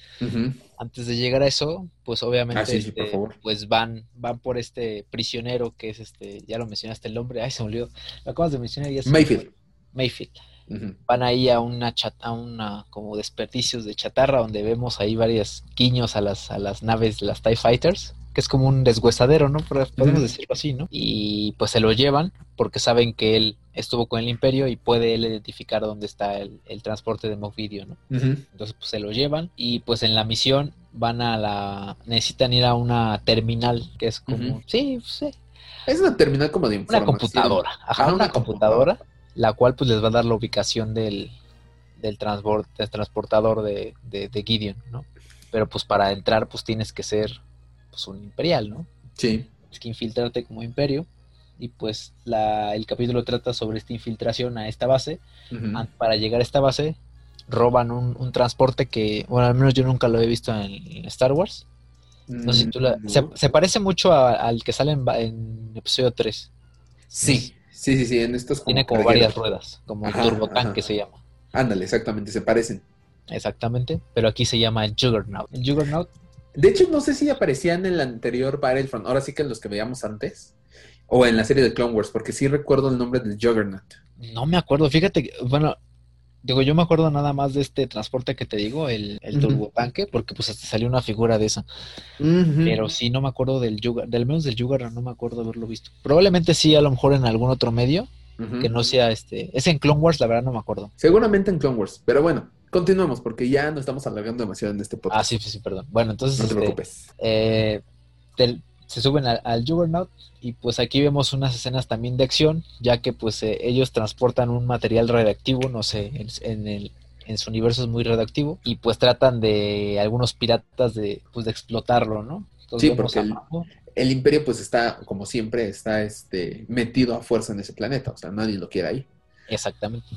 Antes de llegar a eso, pues obviamente Ah, sí, sí, por este, favor. pues van, van por este prisionero que es este, ya lo mencionaste el nombre, ay se me olvidó, lo acabas de mencionar ya Mayfield. fue. Mayfield. Van ahí a una chat, a una como desperdicios de chatarra donde vemos ahí varios guiños a las, a las naves, las TIE Fighters, que es como un deshuesadero, ¿no? Podemos decirlo así, ¿no? Y pues se lo llevan porque saben que él estuvo con el Imperio y puede él identificar dónde está el, el transporte de Moff Gideon, ¿no? Entonces pues se lo llevan y pues en la misión van a la... necesitan ir a una terminal que es como... Ujú. Sí, sí, Es una terminal como de una información. computadora. Ajá, Ah, una, una computadora, la cual pues les va a dar la ubicación del, del, del transportador de, de, de Gideon, ¿no? Pero pues para entrar pues tienes que ser pues un imperial, ¿no? Sí. Tienes que infiltrarte como imperio. Y pues la, el capítulo trata sobre esta infiltración a esta base. An- Para llegar a esta base roban un, un transporte que, bueno, al menos yo nunca lo he visto en, Star Wars. No sé si tú la- Mm, se, parece mucho a- al que sale en, episodio 3. Sí, sí, sí, sí. En estos Tiene como cargueros. varias ruedas, como Ajá, turbotanque ajá. se llama. Ándale, exactamente, se parecen. Exactamente, pero aquí se llama el Juggernaut. El Juggernaut, De hecho, no sé si aparecía en el anterior Battlefront, ahora sí que en los que veíamos antes, o en la serie de Clone Wars, porque sí recuerdo el nombre del Juggernaut. no me acuerdo, fíjate, bueno, digo, yo me acuerdo nada más de este transporte que te digo, el, el porque pues hasta salió una figura de esa, pero sí no me acuerdo del Jugger, del menos del Juggernaut, no me acuerdo haberlo visto. Probablemente sí, a lo mejor en algún otro medio, que no sea este, es en Clone Wars, la verdad no me acuerdo. Seguramente en Clone Wars, pero bueno, continuemos porque ya no estamos alargando demasiado en este podcast. Ah, sí, sí, sí, perdón. Bueno, entonces, No te este, preocupes. eh, se suben al, al Juggernaut y pues aquí vemos unas escenas también de acción, ya que pues eh, ellos transportan un material radioactivo, no sé, en, en el en su universo es muy radioactivo y pues tratan de algunos piratas de pues de explotarlo, ¿no? Entonces Sí, porque el-. El Imperio, pues está, como siempre, está este, metido a fuerza en ese planeta, o sea, nadie lo quiere ahí. exactamente.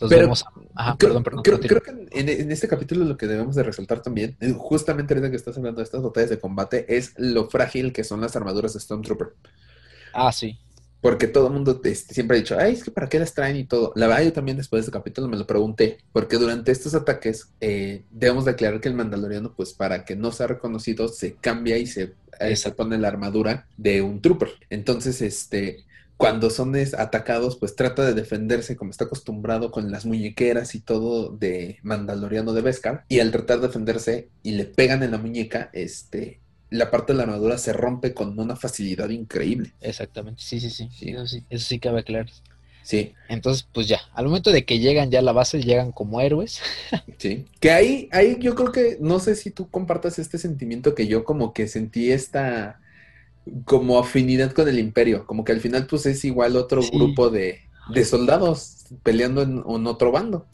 Entonces Pero vemos a- ajá, creo, perdón, perdón, creo- creo que en, en este capítulo lo que debemos de resaltar también, eh, justamente ahorita que estás hablando de estas batallas de combate, es lo frágil que son las armaduras de Stormtrooper. Ah, sí. Porque todo el mundo este, siempre ha dicho, ay, es que para qué las traen y todo. La verdad, yo también después de este capítulo me lo pregunté, porque durante estos ataques eh, debemos declarar que el mandaloriano, pues para que no sea reconocido, se cambia y se, eh, se pone la armadura de un trooper. Entonces, este, cuando son atacados, pues trata de defenderse como está acostumbrado con las muñequeras y todo de mandaloriano de Beskar. Y al tratar de defenderse y le pegan en la muñeca, este, la parte de la armadura se rompe con una facilidad increíble. Exactamente. Sí, sí, sí. Sí. Eso sí, eso sí cabe aclarar. Sí. Entonces, pues ya, al momento de que llegan ya a la base, llegan como héroes. Sí, que ahí, ahí yo creo que, no sé si tú compartas este sentimiento que yo como que sentí esta como afinidad con el imperio, como que al final pues es igual otro Sí. grupo de, de soldados peleando en, en otro bando.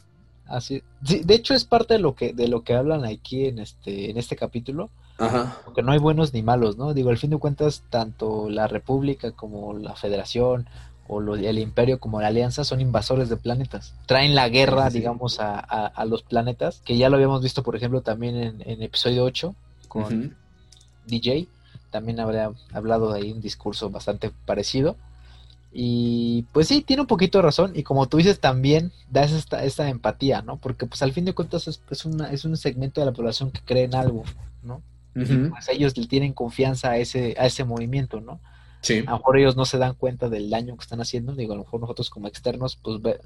Así, sí, de hecho es parte de lo que de lo que hablan aquí en este en este capítulo, Ajá, porque no hay buenos ni malos, ¿no? Digo, al fin de cuentas tanto la República como la Federación o lo- el Imperio como la Alianza son invasores de planetas. Traen la guerra, Sí, digamos, a, a- a los planetas, que ya lo habíamos visto, por ejemplo, también en, en episodio 8 con DJ. También habría hablado de ahí un discurso bastante parecido. Y pues sí, tiene un poquito de razón. Y como tú dices, también da esta, esta empatía, ¿no? Porque pues al fin de cuentas es, es, una, es un segmento de la población que cree en algo, ¿no? Ujú. Pues ellos le tienen confianza a ese, a ese movimiento, ¿no? Sí. A lo mejor ellos no se dan cuenta del daño que están haciendo. Digo, a lo mejor nosotros como externos, pues ve-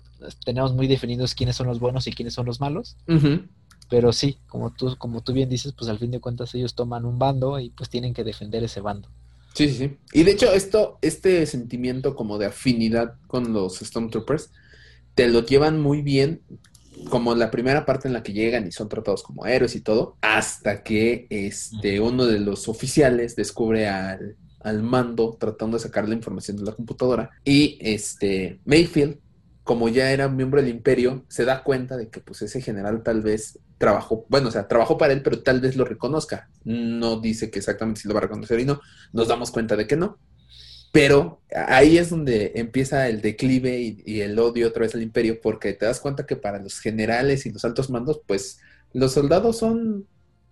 tenemos muy definidos quiénes son los buenos y quiénes son los malos. Ujú. Pero sí, como tú, como tú bien dices, pues al fin de cuentas ellos toman un bando y pues tienen que defender ese bando. Sí, sí, sí. Y de hecho, esto, este sentimiento como de afinidad con los Stormtroopers, te lo llevan muy bien, como la primera parte en la que llegan y son tratados como héroes y todo, hasta que este, uno de los oficiales descubre al, al mando tratando de sacar la información de la computadora. Y este Mayfield, como ya era miembro del imperio, se da cuenta de que pues ese general tal vez trabajó, bueno, o sea, trabajó para él, pero tal vez lo reconozca. No dice que exactamente si lo va a reconocer y no nos damos cuenta de que no. Pero ahí es donde empieza el declive y, el odio otra vez al imperio, porque te das cuenta que para los generales y los altos mandos, pues los soldados son,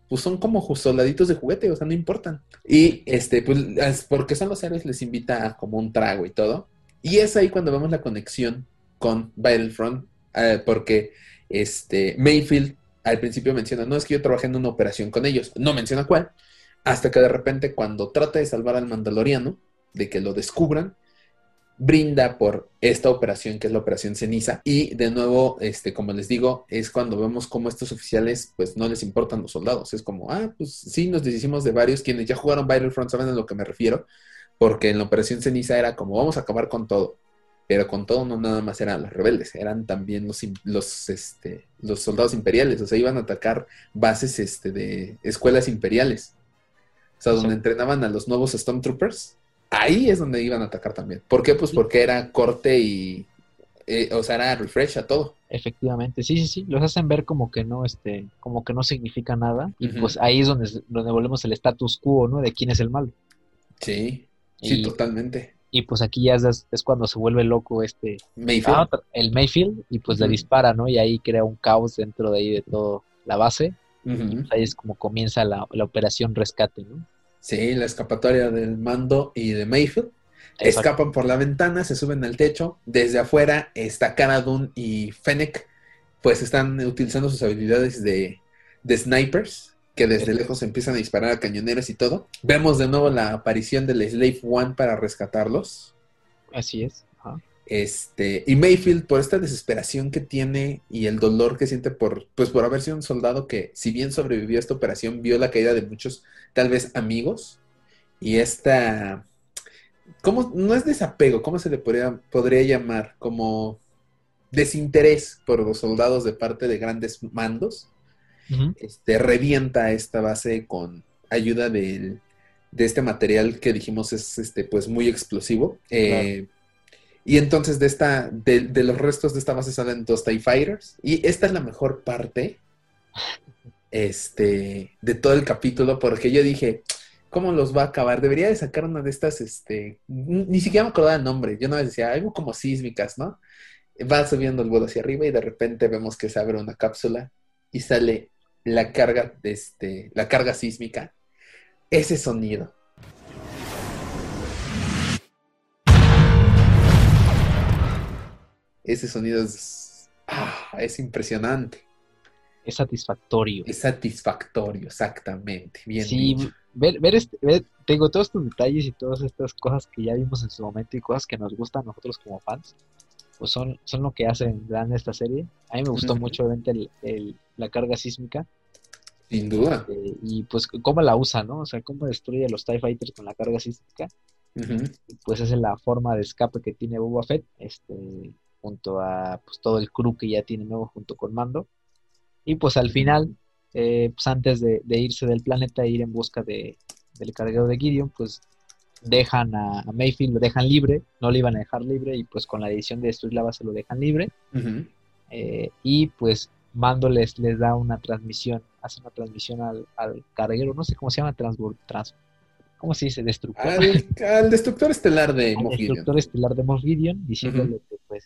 pues son como soldaditos de juguete, o sea, no importan. Y este, pues, es porque son los héroes, les invita a como un trago y todo. Y es ahí cuando vemos la conexión con Battlefront, eh, porque este, Mayfield al principio menciona, no es que yo trabajé en una operación con ellos, no menciona cuál, hasta que de repente cuando trata de salvar al mandaloriano, de que lo descubran, brinda por esta operación que es la operación ceniza y de nuevo, este, como les digo, es cuando vemos cómo estos oficiales pues no les importan los soldados, es como, ah, pues sí, nos deshicimos de varios, quienes ya jugaron Battlefront saben a lo que me refiero, porque en la operación ceniza era como, vamos a acabar con todo, pero con todo no nada más eran los rebeldes, eran también los, los, este, los soldados imperiales, o sea, iban a atacar bases este, de escuelas imperiales, o sea, donde Sí. entrenaban a los nuevos Stormtroopers, ahí es donde iban a atacar también. ¿Por qué? Pues porque era corte y, eh, o sea, era refresh a todo. Efectivamente, sí, sí, sí, los hacen ver como que no, este, como que no significa nada, y pues ahí es donde, donde volvemos el status quo, ¿no? De quién es el malo. Sí, sí, Y- totalmente. Y pues aquí ya es, es cuando se vuelve loco este, Mayfield. ah, el Mayfield, y pues le dispara, ¿no? Y ahí crea un caos dentro de ahí de toda la base, Ujú. pues ahí es como comienza la, la operación rescate, ¿no? Sí, la escapatoria del mando y de Mayfield. Exacto. Escapan por la ventana, se suben al techo. Desde afuera está Cara Dune y Fennec, pues están utilizando sus habilidades de, de snipers, que desde lejos empiezan a disparar a cañoneros y todo. Vemos de nuevo la aparición del Slave One para rescatarlos. Así es. ajá. Este, y Mayfield, por esta desesperación que tiene y el dolor que siente por, pues por haber sido un soldado que, si bien sobrevivió a esta operación, vio la caída de muchos, tal vez amigos, y esta, ¿cómo? No es desapego, ¿cómo se le podría, podría llamar? Como desinterés por los soldados de parte de grandes mandos, Este, revienta esta base con ayuda del- de este material que dijimos es este, pues muy explosivo. Eh, y entonces de esta, de, de los restos de esta base salen dos TIE Fighters. Y esta es la mejor parte este, de todo el capítulo, porque yo dije, ¿cómo los va a acabar? Debería de sacar una de estas, este, ni siquiera me acordaba el nombre. Yo una vez decía, algo como sísmicas, ¿no? Va subiendo el vuelo hacia arriba y de repente vemos que se abre una cápsula y sale la carga, de este, la carga sísmica. Ese sonido. Ese sonido es, ah, es impresionante. Es satisfactorio. Es satisfactorio, exactamente. Bien Sí, dicho. ver, ver este, ver- tengo todos estos detalles y todas estas cosas que ya vimos en su momento y cosas que nos gustan a nosotros como fans, pues son, son lo que hacen grande esta serie. A mí me gustó mucho obviamente el- el- la carga sísmica Sin duda. eh, y pues cómo la usa, ¿no? O sea, cómo destruye a los TIE Fighters con la carga sísmica. Y pues esa es la forma de escape que tiene Boba Fett, este, junto a pues todo el crew que ya tiene nuevo junto con Mando. Y pues al final, eh, pues antes de, de irse del planeta e ir en busca de, del carguero de Gideon, pues dejan a, a Mayfield, lo dejan libre, no lo iban a dejar libre y pues con la decisión de destruir la base lo dejan libre. Eh, y pues Mando les, les da una transmisión, hace una transmisión al, al carguero, no sé cómo se llama, transbor, trans, ¿cómo se dice? Destructor. Al, al destructor estelar de Moff Gideon. destructor estelar de Moff Gideon, diciéndole que pues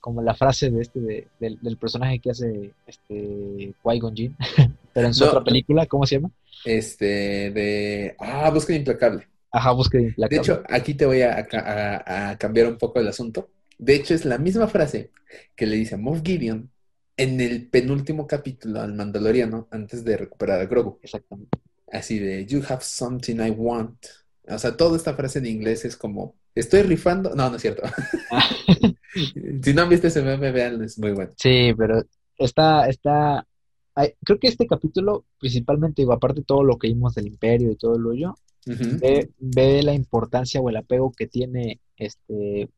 como la frase de este de- del, del personaje que hace este Qui-Gon Jinn, pero en su No. otra película, ¿cómo se llama? Este, de. Ah, Búsqueda Implacable. Ajá, búsqueda De implacable. hecho, aquí te voy a, a- a cambiar un poco el asunto. De hecho, es la misma frase que le dice a Moff Gideon en el penúltimo capítulo al Mandaloriano antes de recuperar a Grogu. Exactamente. Así de, You have something I want. O sea, toda esta frase en inglés es como, estoy rifando. No, no es cierto. si no han visto ese meme, vean, es muy bueno. Sí, pero está, está, creo que este capítulo, principalmente, digo, aparte de todo lo que vimos del Imperio y todo lo yo, ve, ve la importancia o el apego que tiene este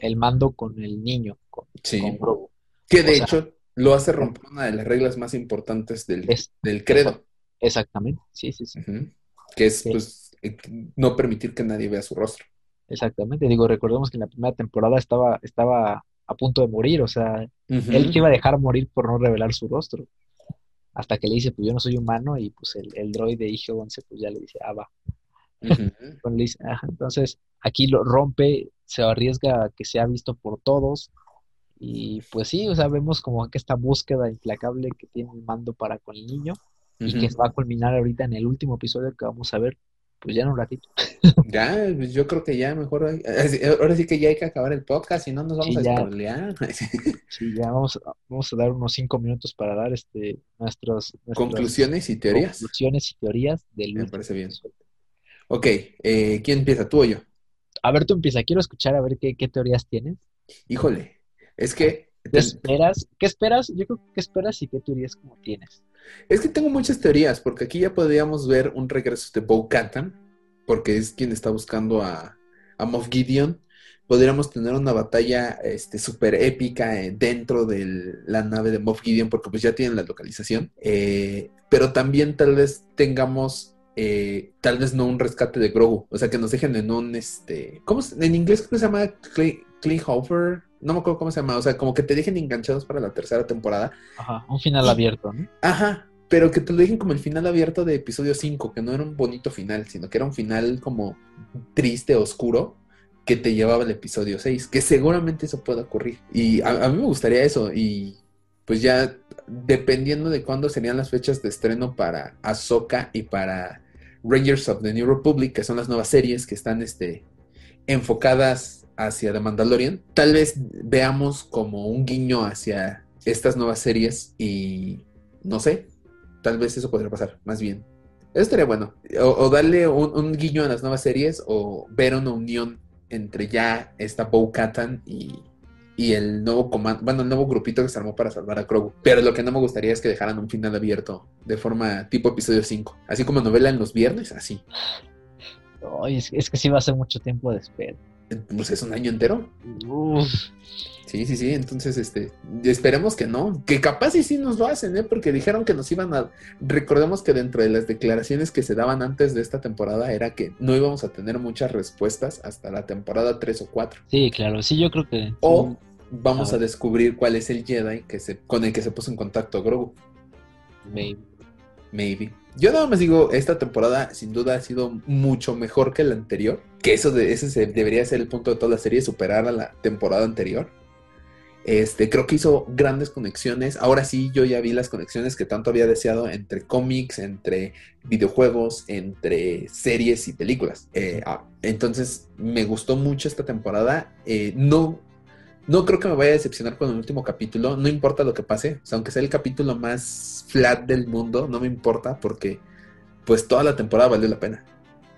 el mando con el niño, con, Sí. con Grogu. Que de o sea- hecho lo hace romper una de las reglas más importantes del, Es, del credo. exactamente, sí, sí, sí. Que es, Sí. pues, eh, no permitir que nadie vea su rostro. exactamente. Digo, recordemos que en la primera temporada estaba, estaba a punto de morir, o sea, él se iba a dejar morir por no revelar su rostro. Hasta que le dice, pues yo no soy humano, y pues el, el droide IG-11 pues ya le dice, ah, va. Entonces aquí lo rompe, se arriesga a que sea visto por todos. Y pues sí, o sea, vemos como que esta búsqueda implacable que tiene el mando para con el niño y que va a culminar ahorita en el último episodio que vamos a ver, pues ya en un ratito. Ya, pues, yo creo que ya mejor. hay- Ahora sí que ya hay que acabar el podcast, si no nos vamos Sí, a ya. spoilear. Sí, ya vamos, a- vamos a dar unos cinco minutos para dar este nuestros, nuestras Conclusiones y teorías. conclusiones y teorías del Me parece bien. episodio. Ok, eh, ¿quién empieza? ¿Tú o yo? A ver, tú empieza, quiero escuchar a ver qué, qué teorías tienes. Híjole, es que. ¿Qué esperas? ¿Qué esperas? Yo creo que esperas y qué teorías como tienes. Es que tengo muchas teorías, porque aquí ya podríamos ver un regreso de Bo Katan, porque es quien está buscando a, a Moff Gideon. Podríamos tener una batalla este, súper épica eh, dentro de la nave de Moff Gideon, porque pues ya tienen la localización. Eh, pero también tal vez tengamos, eh, tal vez no un rescate de Grogu, o sea, que nos dejen en un, este, ¿cómo se- en inglés creo que se llama Cleanhofer? No me acuerdo cómo se llama, o sea, como que te dejen enganchados para la tercera temporada. Ajá, un final abierto, ¿no? Ajá, pero que te lo dejen como el final abierto de episodio 5, que no era un bonito final, sino que era un final como triste, oscuro, que te llevaba al episodio 6, que seguramente eso pueda ocurrir. Y a, a mí me gustaría eso, y pues ya dependiendo de cuándo serían las fechas de estreno para Ahsoka y para Rangers of the New Republic, que son las nuevas series que están este, enfocadas hacia The Mandalorian, tal vez veamos como un guiño hacia estas nuevas series y no sé, tal vez eso podría pasar, más bien. Eso estaría bueno. O, darle un, guiño a las nuevas series o ver una unión entre ya esta Bo Katan y, y el nuevo comando, bueno, el nuevo grupito que se armó para salvar a Grogu. Pero lo que no me gustaría es que dejaran un final abierto de forma tipo episodio 5. Así como novela en los viernes, así. Es, es que sí va a ser mucho tiempo de espera. Pues es un año entero. Uf, Sí, sí, sí. Entonces, este, esperemos que no. Que capaz y sí nos lo hacen, ¿eh? Porque dijeron que nos iban a. Recordemos que dentro de las declaraciones que se daban antes de esta temporada era que no íbamos a tener muchas respuestas hasta la temporada 3 o 4. sí, claro, sí, yo creo que. O vamos A a descubrir cuál es el Jedi que se, con el que se puso en contacto Grogu. maybe. Maybe. Yo nada más digo, esta temporada sin duda ha sido mucho mejor que la anterior. Que eso ese se- debería ser el punto de toda la serie, superar a la temporada anterior. Este, creo que hizo grandes conexiones. Ahora sí, yo ya vi las conexiones que tanto había deseado entre cómics, entre videojuegos, entre series y películas. Eh, ah, entonces, me gustó mucho esta temporada. Eh, no, no creo que me vaya a decepcionar con el último capítulo. No importa lo que pase. O sea, aunque sea el capítulo más flat del mundo, no me importa porque pues toda la temporada valió la pena.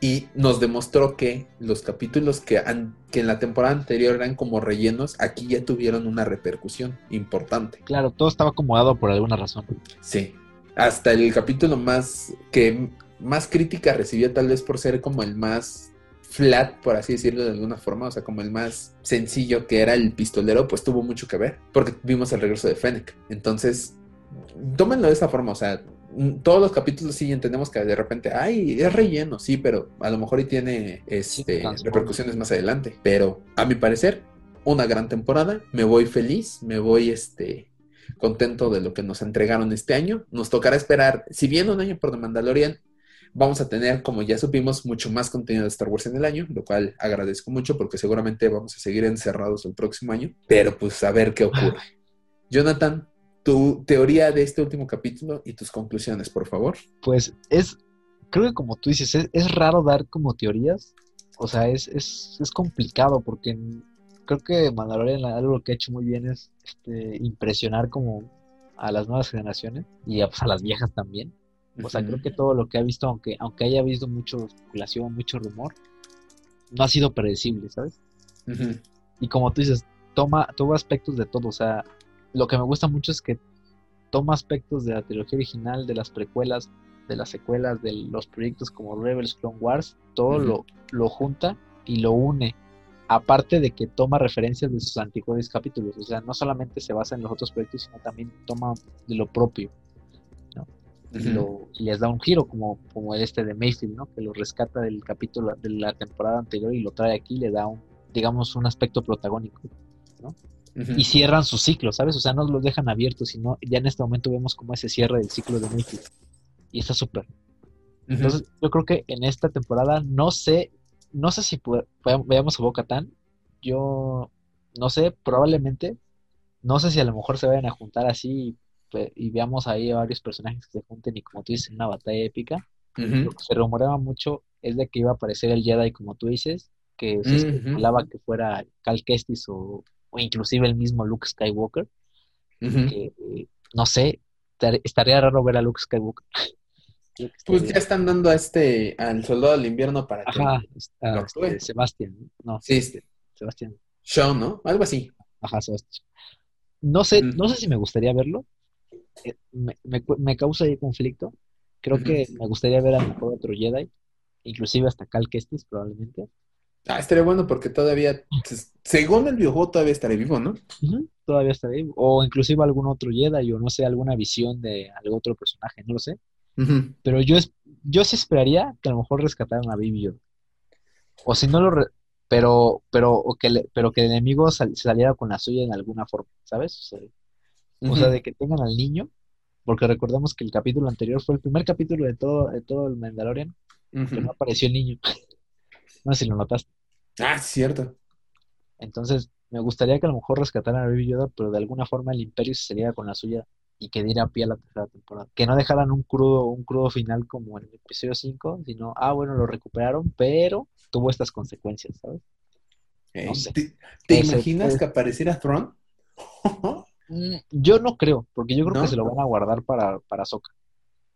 Y nos demostró que los capítulos que, que en la temporada anterior eran como rellenos, aquí ya tuvieron una repercusión importante. Claro, todo estaba acomodado por alguna razón. Sí. Hasta el capítulo más que más crítica recibió tal vez por ser como el más flat, por así decirlo de alguna forma, o sea, como el más sencillo que era el pistolero, pues tuvo mucho que ver, porque vimos el regreso de Fennec. Entonces, tómenlo de esa forma, o sea, mm, todos los capítulos sí entendemos que de repente, ay, es relleno, sí, pero a lo mejor y tiene este, repercusiones más adelante. Pero a mi parecer, una gran temporada, me voy feliz, me voy este contento de lo que nos entregaron este año. Nos tocará esperar, si bien un año por The Mandalorian, vamos a tener, como ya supimos, mucho más contenido de Star Wars en el año, lo cual agradezco mucho porque seguramente vamos a seguir encerrados el próximo año, pero pues a ver qué ocurre. Jonathan, tu teoría de este último capítulo y tus conclusiones, por favor. Pues es creo que como tú dices, es, es raro dar como teorías. O sea, es, es, es complicado porque creo que Mandalorian algo que ha hecho muy bien es este, impresionar como a las nuevas generaciones y a, pues, a las viejas también. O sea, creo que todo lo que ha visto, aunque, aunque haya visto mucho especulación, mucho rumor, no ha sido predecible, ¿sabes? Y como tú dices, toma, toma aspectos de todo. O sea, lo que me gusta mucho es que toma aspectos de la trilogía original, de las precuelas, de las secuelas, de los proyectos como Rebels, Clone Wars, todo lo, lo junta y lo une. Aparte de que toma referencias de sus antiguos capítulos. O sea, no solamente se basa en los otros proyectos, sino también toma de lo propio y, les da un giro como, como este de Mayfield, ¿no? Que lo rescata del capítulo de la temporada anterior y lo trae aquí y le da un, digamos, un aspecto protagónico, ¿no? Y cierran su ciclo, ¿sabes? O sea, no los dejan abiertos, sino ya en este momento vemos como ese cierre del ciclo de Mayfield. Y está súper. Entonces, yo creo que en esta temporada no sé, no sé si veamos a Boca Tan. Yo no sé, probablemente. No sé si a lo mejor se vayan a juntar así y veamos ahí a varios personajes que se junten y como tú dices, una batalla épica. Lo que se rumoreaba mucho es de que iba a aparecer el Jedi como tú dices, que se especulaba que fuera Cal Kestis o, inclusive el mismo Luke Skywalker. que, eh, no sé, estaría raro ver a Luke Skywalker. pues ya están dando a este, al soldado del invierno para Ajá, este, Sebastián, ¿no? Sí, este. Sebastián. Sean, ¿no? Algo así. Ajá, Sebastián. No sé, no sé si me gustaría verlo, eh, me, causa ahí conflicto. Creo que me gustaría ver a mejor otro Jedi, inclusive hasta Cal Kestis probablemente. Ah, estaría bueno porque todavía, pues, según el videojuego, todavía estaré vivo, ¿no? todavía estaré vivo. O inclusive algún otro Jedi, o no sé, alguna visión de algún otro personaje, no lo sé. Pero yo, yo sí esperaría que a lo mejor rescataran a Baby O si no lo... pero, pero, o que pero que el enemigo saliera con la suya en alguna forma, ¿sabes? O sea, de que tengan al niño, porque recordamos que el capítulo anterior fue el primer capítulo de todo, de todo el Mandalorian, que no apareció el niño. no sé si lo notaste. Ah, cierto. Entonces, me gustaría que a lo mejor rescataran a Baby Yoda, pero de alguna forma el Imperio se saliera con la suya y que diera pie a la tercera temporada. Que no dejaran un crudo, un crudo final como en el episodio 5, sino, ah, bueno, lo recuperaron, pero tuvo estas consecuencias, ¿sabes? No sé. ¿Te, imaginas que apareciera Thrawn? Mm, yo no creo, porque yo creo que se lo van a guardar para, para Soca.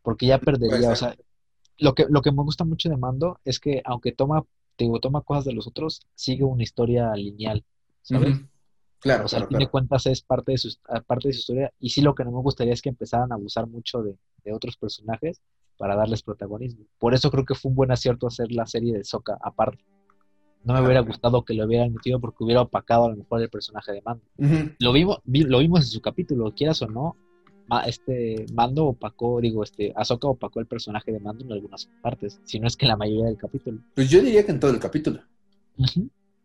Porque ya perdería, o sea, lo que, lo que me gusta mucho de Mando es que aunque toma, digo, toma cosas de los otros, sigue una historia lineal, ¿sabes? Claro, o sea, al fin de cuentas es parte de, su, parte de su historia. Y sí lo que no me gustaría es que empezaran a abusar mucho de, de otros personajes para darles protagonismo. Por eso creo que fue un buen acierto hacer la serie de Soca aparte. No me hubiera gustado que lo hubieran metido porque hubiera opacado a lo mejor el personaje de Mando. Lo vimos, lo vimos en su capítulo, quieras o no, este Mando opacó, digo, este, Ahsoka opacó el personaje de Mando en algunas partes, si no es que en la mayoría del capítulo. Pues yo diría que en todo el capítulo.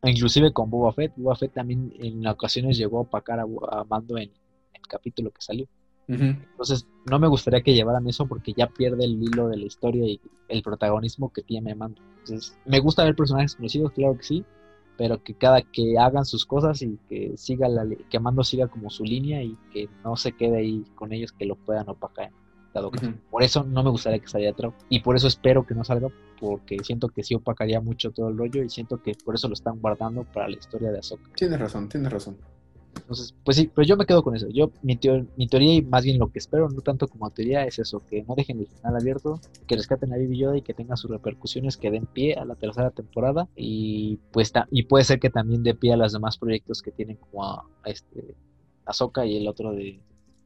Inclusive con Boba Fett, Boba Fett también en ocasiones llegó a opacar a, Mando en el capítulo que salió. Entonces, no me gustaría que llevaran eso porque ya pierde el hilo de la historia y el protagonismo que tiene Mando. Entonces, me gusta ver personajes conocidos, claro que sí, pero que cada que hagan sus cosas y que siga la que Mando siga como su línea y que no se quede ahí con ellos que lo puedan opacar. Por eso no me gustaría que saliera Trump y por eso espero que no salga porque siento que sí opacaría mucho todo el rollo y siento que por eso lo están guardando para la historia de Ahsoka. Tienes razón, tienes razón. Entonces, pues sí, pero yo me quedo con eso. Yo, mi, mi teoría y más bien lo que espero, no tanto como teoría, es eso, que no dejen el final abierto, que rescaten a Baby Yoda y que tenga sus repercusiones, que den pie a la tercera temporada y pues y puede ser que también dé pie a los demás proyectos que tienen como a, este Ahsoka y el otro de,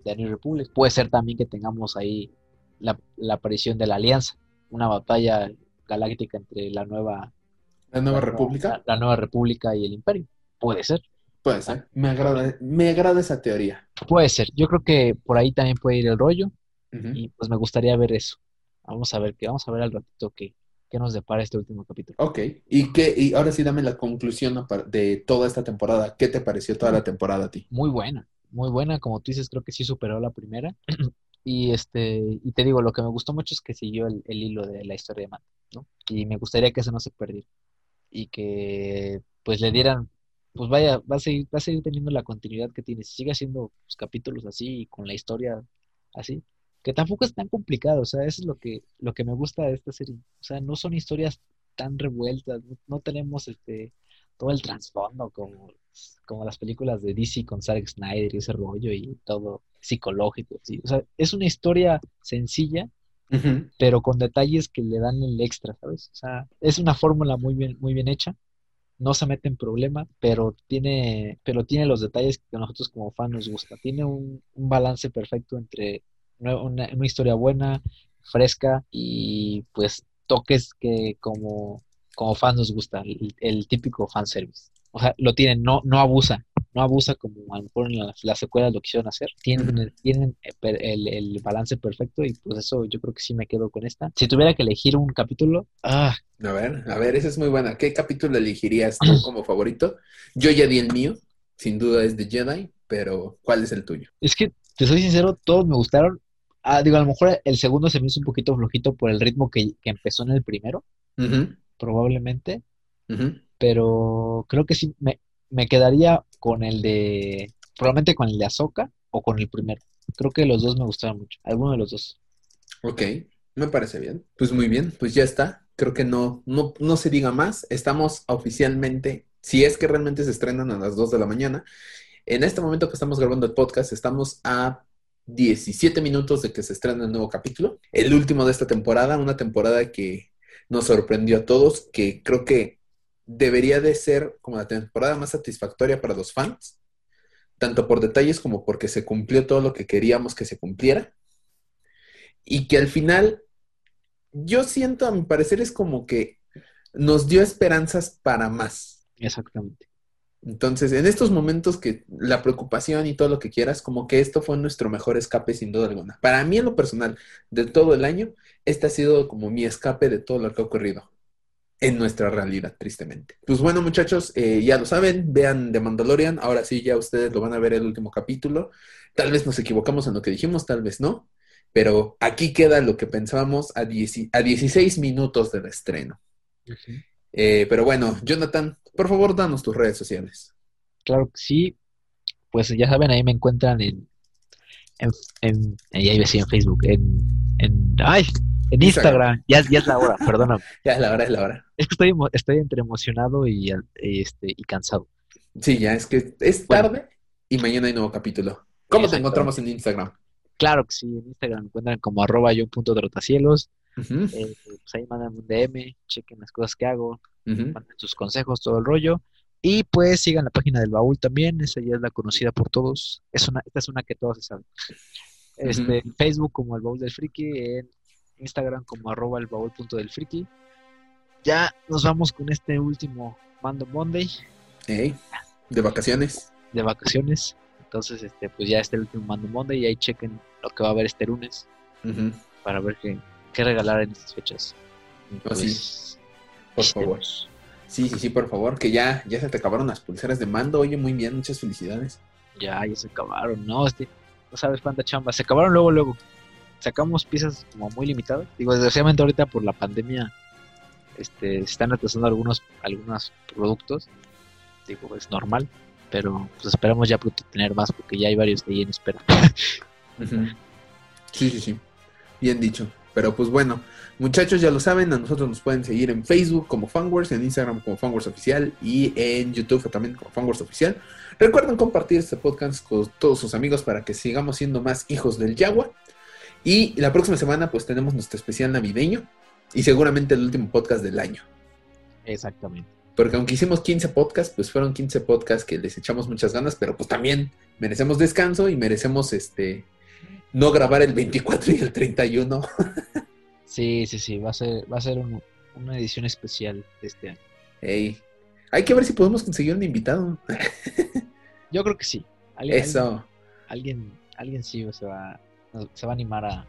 de New Republic. Puede ser también que tengamos ahí la, aparición de la Alianza, una batalla galáctica entre la nueva la nueva república la nueva república y el imperio puede ser Puede ser. Me agrada, me agrada esa teoría. Puede ser. Yo creo que por ahí también puede ir el rollo. Y pues me gustaría ver eso. Vamos a ver que vamos a ver al ratito qué, qué nos depara este último capítulo. Ok. Y qué, y ahora sí dame la conclusión de toda esta temporada. ¿Qué te pareció toda la temporada a ti? Muy buena, muy buena. Como tú dices, creo que sí superó la primera. y este, y te digo, lo que me gustó mucho es que siguió el, hilo de la historia de Matt, ¿no? Y me gustaría que eso no se perdiera. Y que pues le dieran pues vaya, va a seguir, va a seguir teniendo la continuidad que tiene. Si sigue haciendo pues, capítulos así y con la historia así, que tampoco es tan complicado, o sea, eso es lo que, lo que me gusta de esta serie. O sea, no son historias tan revueltas, no, no tenemos este todo el trasfondo como, como las películas de DC con Zack Snyder y ese rollo y todo psicológico. ¿sí? O sea, es una historia sencilla, Ujú. pero con detalles que le dan el extra, ¿sabes? O sea, es una fórmula muy bien, muy bien hecha. No se mete en problema, pero tiene, pero tiene los detalles que a nosotros como fan nos gusta. Tiene un, un balance perfecto entre una, una- historia buena, fresca y pues toques que como, como fans nos gusta, el, el típico fanservice. O sea, lo tienen, no, no abusa, no abusa como a lo mejor en la, la secuela lo quisieron hacer. Tienen, tienen eh, el, el balance perfecto y pues eso yo creo que sí me quedo con esta. Si tuviera que elegir un capítulo, ah, A ver, a ver, esa es muy buena. ¿Qué capítulo elegirías tú como favorito? Yo ya di el mío, sin duda es de Jedi, pero ¿cuál es el tuyo? es que te soy sincero, todos me gustaron. Ah, digo, a lo mejor el segundo se me hizo un poquito flojito por el ritmo que, que empezó en el primero, probablemente, pero creo que sí me, me quedaría con el de, probablemente con el de Ahsoka o con el primero. Creo que los dos me gustaron mucho, alguno de los dos. Ok, me parece bien. Pues muy bien, pues ya está. Creo que no, no, no se diga más. Estamos oficialmente, si es que realmente se estrenan a las 2 de la mañana. En este momento que estamos grabando el podcast, estamos a 17 minutos de que se estrena el nuevo capítulo. El último de esta temporada, una temporada que nos sorprendió a todos, que creo que debería de ser como la temporada más satisfactoria para los fans, tanto por detalles como porque se cumplió todo lo que queríamos que se cumpliera y que al final yo siento, a mi parecer, es como que nos dio esperanzas para más. Exactamente. Entonces, en estos momentos que la preocupación y todo lo que quieras, como que esto fue nuestro mejor escape sin duda alguna. Para mí, en lo personal, de todo el año, este ha sido como mi escape de todo lo que ha ocurrido en nuestra realidad, tristemente. Pues bueno, muchachos, eh, ya lo saben, vean The Mandalorian. Ahora sí, ya ustedes lo van a ver el último capítulo. Tal vez nos equivocamos en lo que dijimos, tal vez no. Pero aquí queda lo que pensábamos a, 10 a 16 minutos del estreno. Eh, pero bueno, Jonathan, por favor, danos tus redes sociales. Claro que sí. Pues ya saben, ahí me encuentran en, en, en ahí iba a decir en Facebook, en, en, ay, en Instagram. Instagram. Ya, ya es la hora, perdóname. Ya es la hora, es la hora. Es que estoy, estoy entre emocionado y, este, y cansado. Sí, ya es que es Bueno. tarde y mañana hay nuevo capítulo. ¿Cómo te encontramos en Instagram? Claro que sí, en Instagram me encuentran como arroba yo punto trotacielos. Eh, pues ahí mandan un DM, chequen las cosas que hago, manden sus consejos, todo el rollo. Y pues sigan la página del baúl también, esa ya es la conocida por todos. Es una, esta es una que todos se saben. Este, en Facebook como el baúl del friki, en Instagram como arroba el baúl punto del friki. Ya nos vamos con este último Mando Monday de vacaciones. de vacaciones. Entonces, este, pues ya este el último Mando Monday y ahí chequen lo que va a haber este lunes para ver qué, qué regalar en estas fechas. Oh, sí. pues, Por este, favor. Sí, sí, sí, por favor, que ya, ya se te acabaron las pulseras de mando. Oye, muy bien, muchas felicidades. Ya, ya se acabaron, ¿no? Este, no sabes cuánta chamba. Se acabaron luego, luego. Sacamos piezas como muy limitadas. Digo, desgraciadamente ahorita por la pandemia este, se están retrasando algunos, algunos productos. Digo, es normal. Pero pues esperamos ya pronto tener más porque ya hay varios de ahí en espera. Sí, sí, sí. Bien dicho. Pero pues bueno, muchachos ya lo saben, a nosotros nos pueden seguir en Facebook como Fanwars, en Instagram como Fanwars Oficial y en YouTube también como Fanwars Oficial. Recuerden compartir este podcast con todos sus amigos para que sigamos siendo más hijos del Yagua. Y la próxima semana pues tenemos nuestro especial navideño y seguramente el último podcast del año. Exactamente. Porque aunque hicimos 15 podcasts, pues fueron 15 podcasts que les echamos muchas ganas, pero pues también merecemos descanso y merecemos este no grabar el 24 y el 31. Sí, sí, sí. Va a ser, va a ser un- una edición especial de este año. Ey, hay que ver si podemos conseguir un invitado. Yo creo que sí. Alguien, Eso. alguien, alguien sí se va, se va a animar a,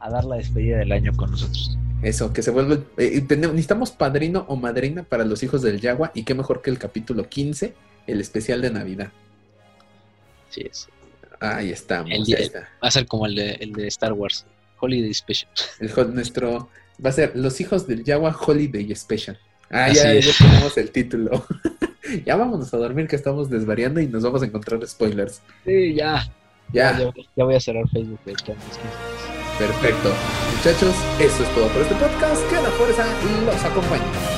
a dar la despedida del año con nosotros. Eso, que se vuelve. eh, necesitamos padrino o madrina para los hijos del Yagua. Y qué mejor que el capítulo 15, el especial de Navidad. Sí, es. Ahí estamos, El está. Va a ser como el de, el de Star Wars, Holiday Special. El, nuestro. Va a ser Los hijos del Yagua Holiday Special. Ah, Así ya, es. ya tenemos el título. ya vámonos a dormir que estamos desvariando y nos vamos a encontrar spoilers. Sí, ya. Ya. Ya, ya voy a cerrar Facebook. de Perfecto. Muchachos, eso es todo por este podcast. Que la fuerza los acompañe.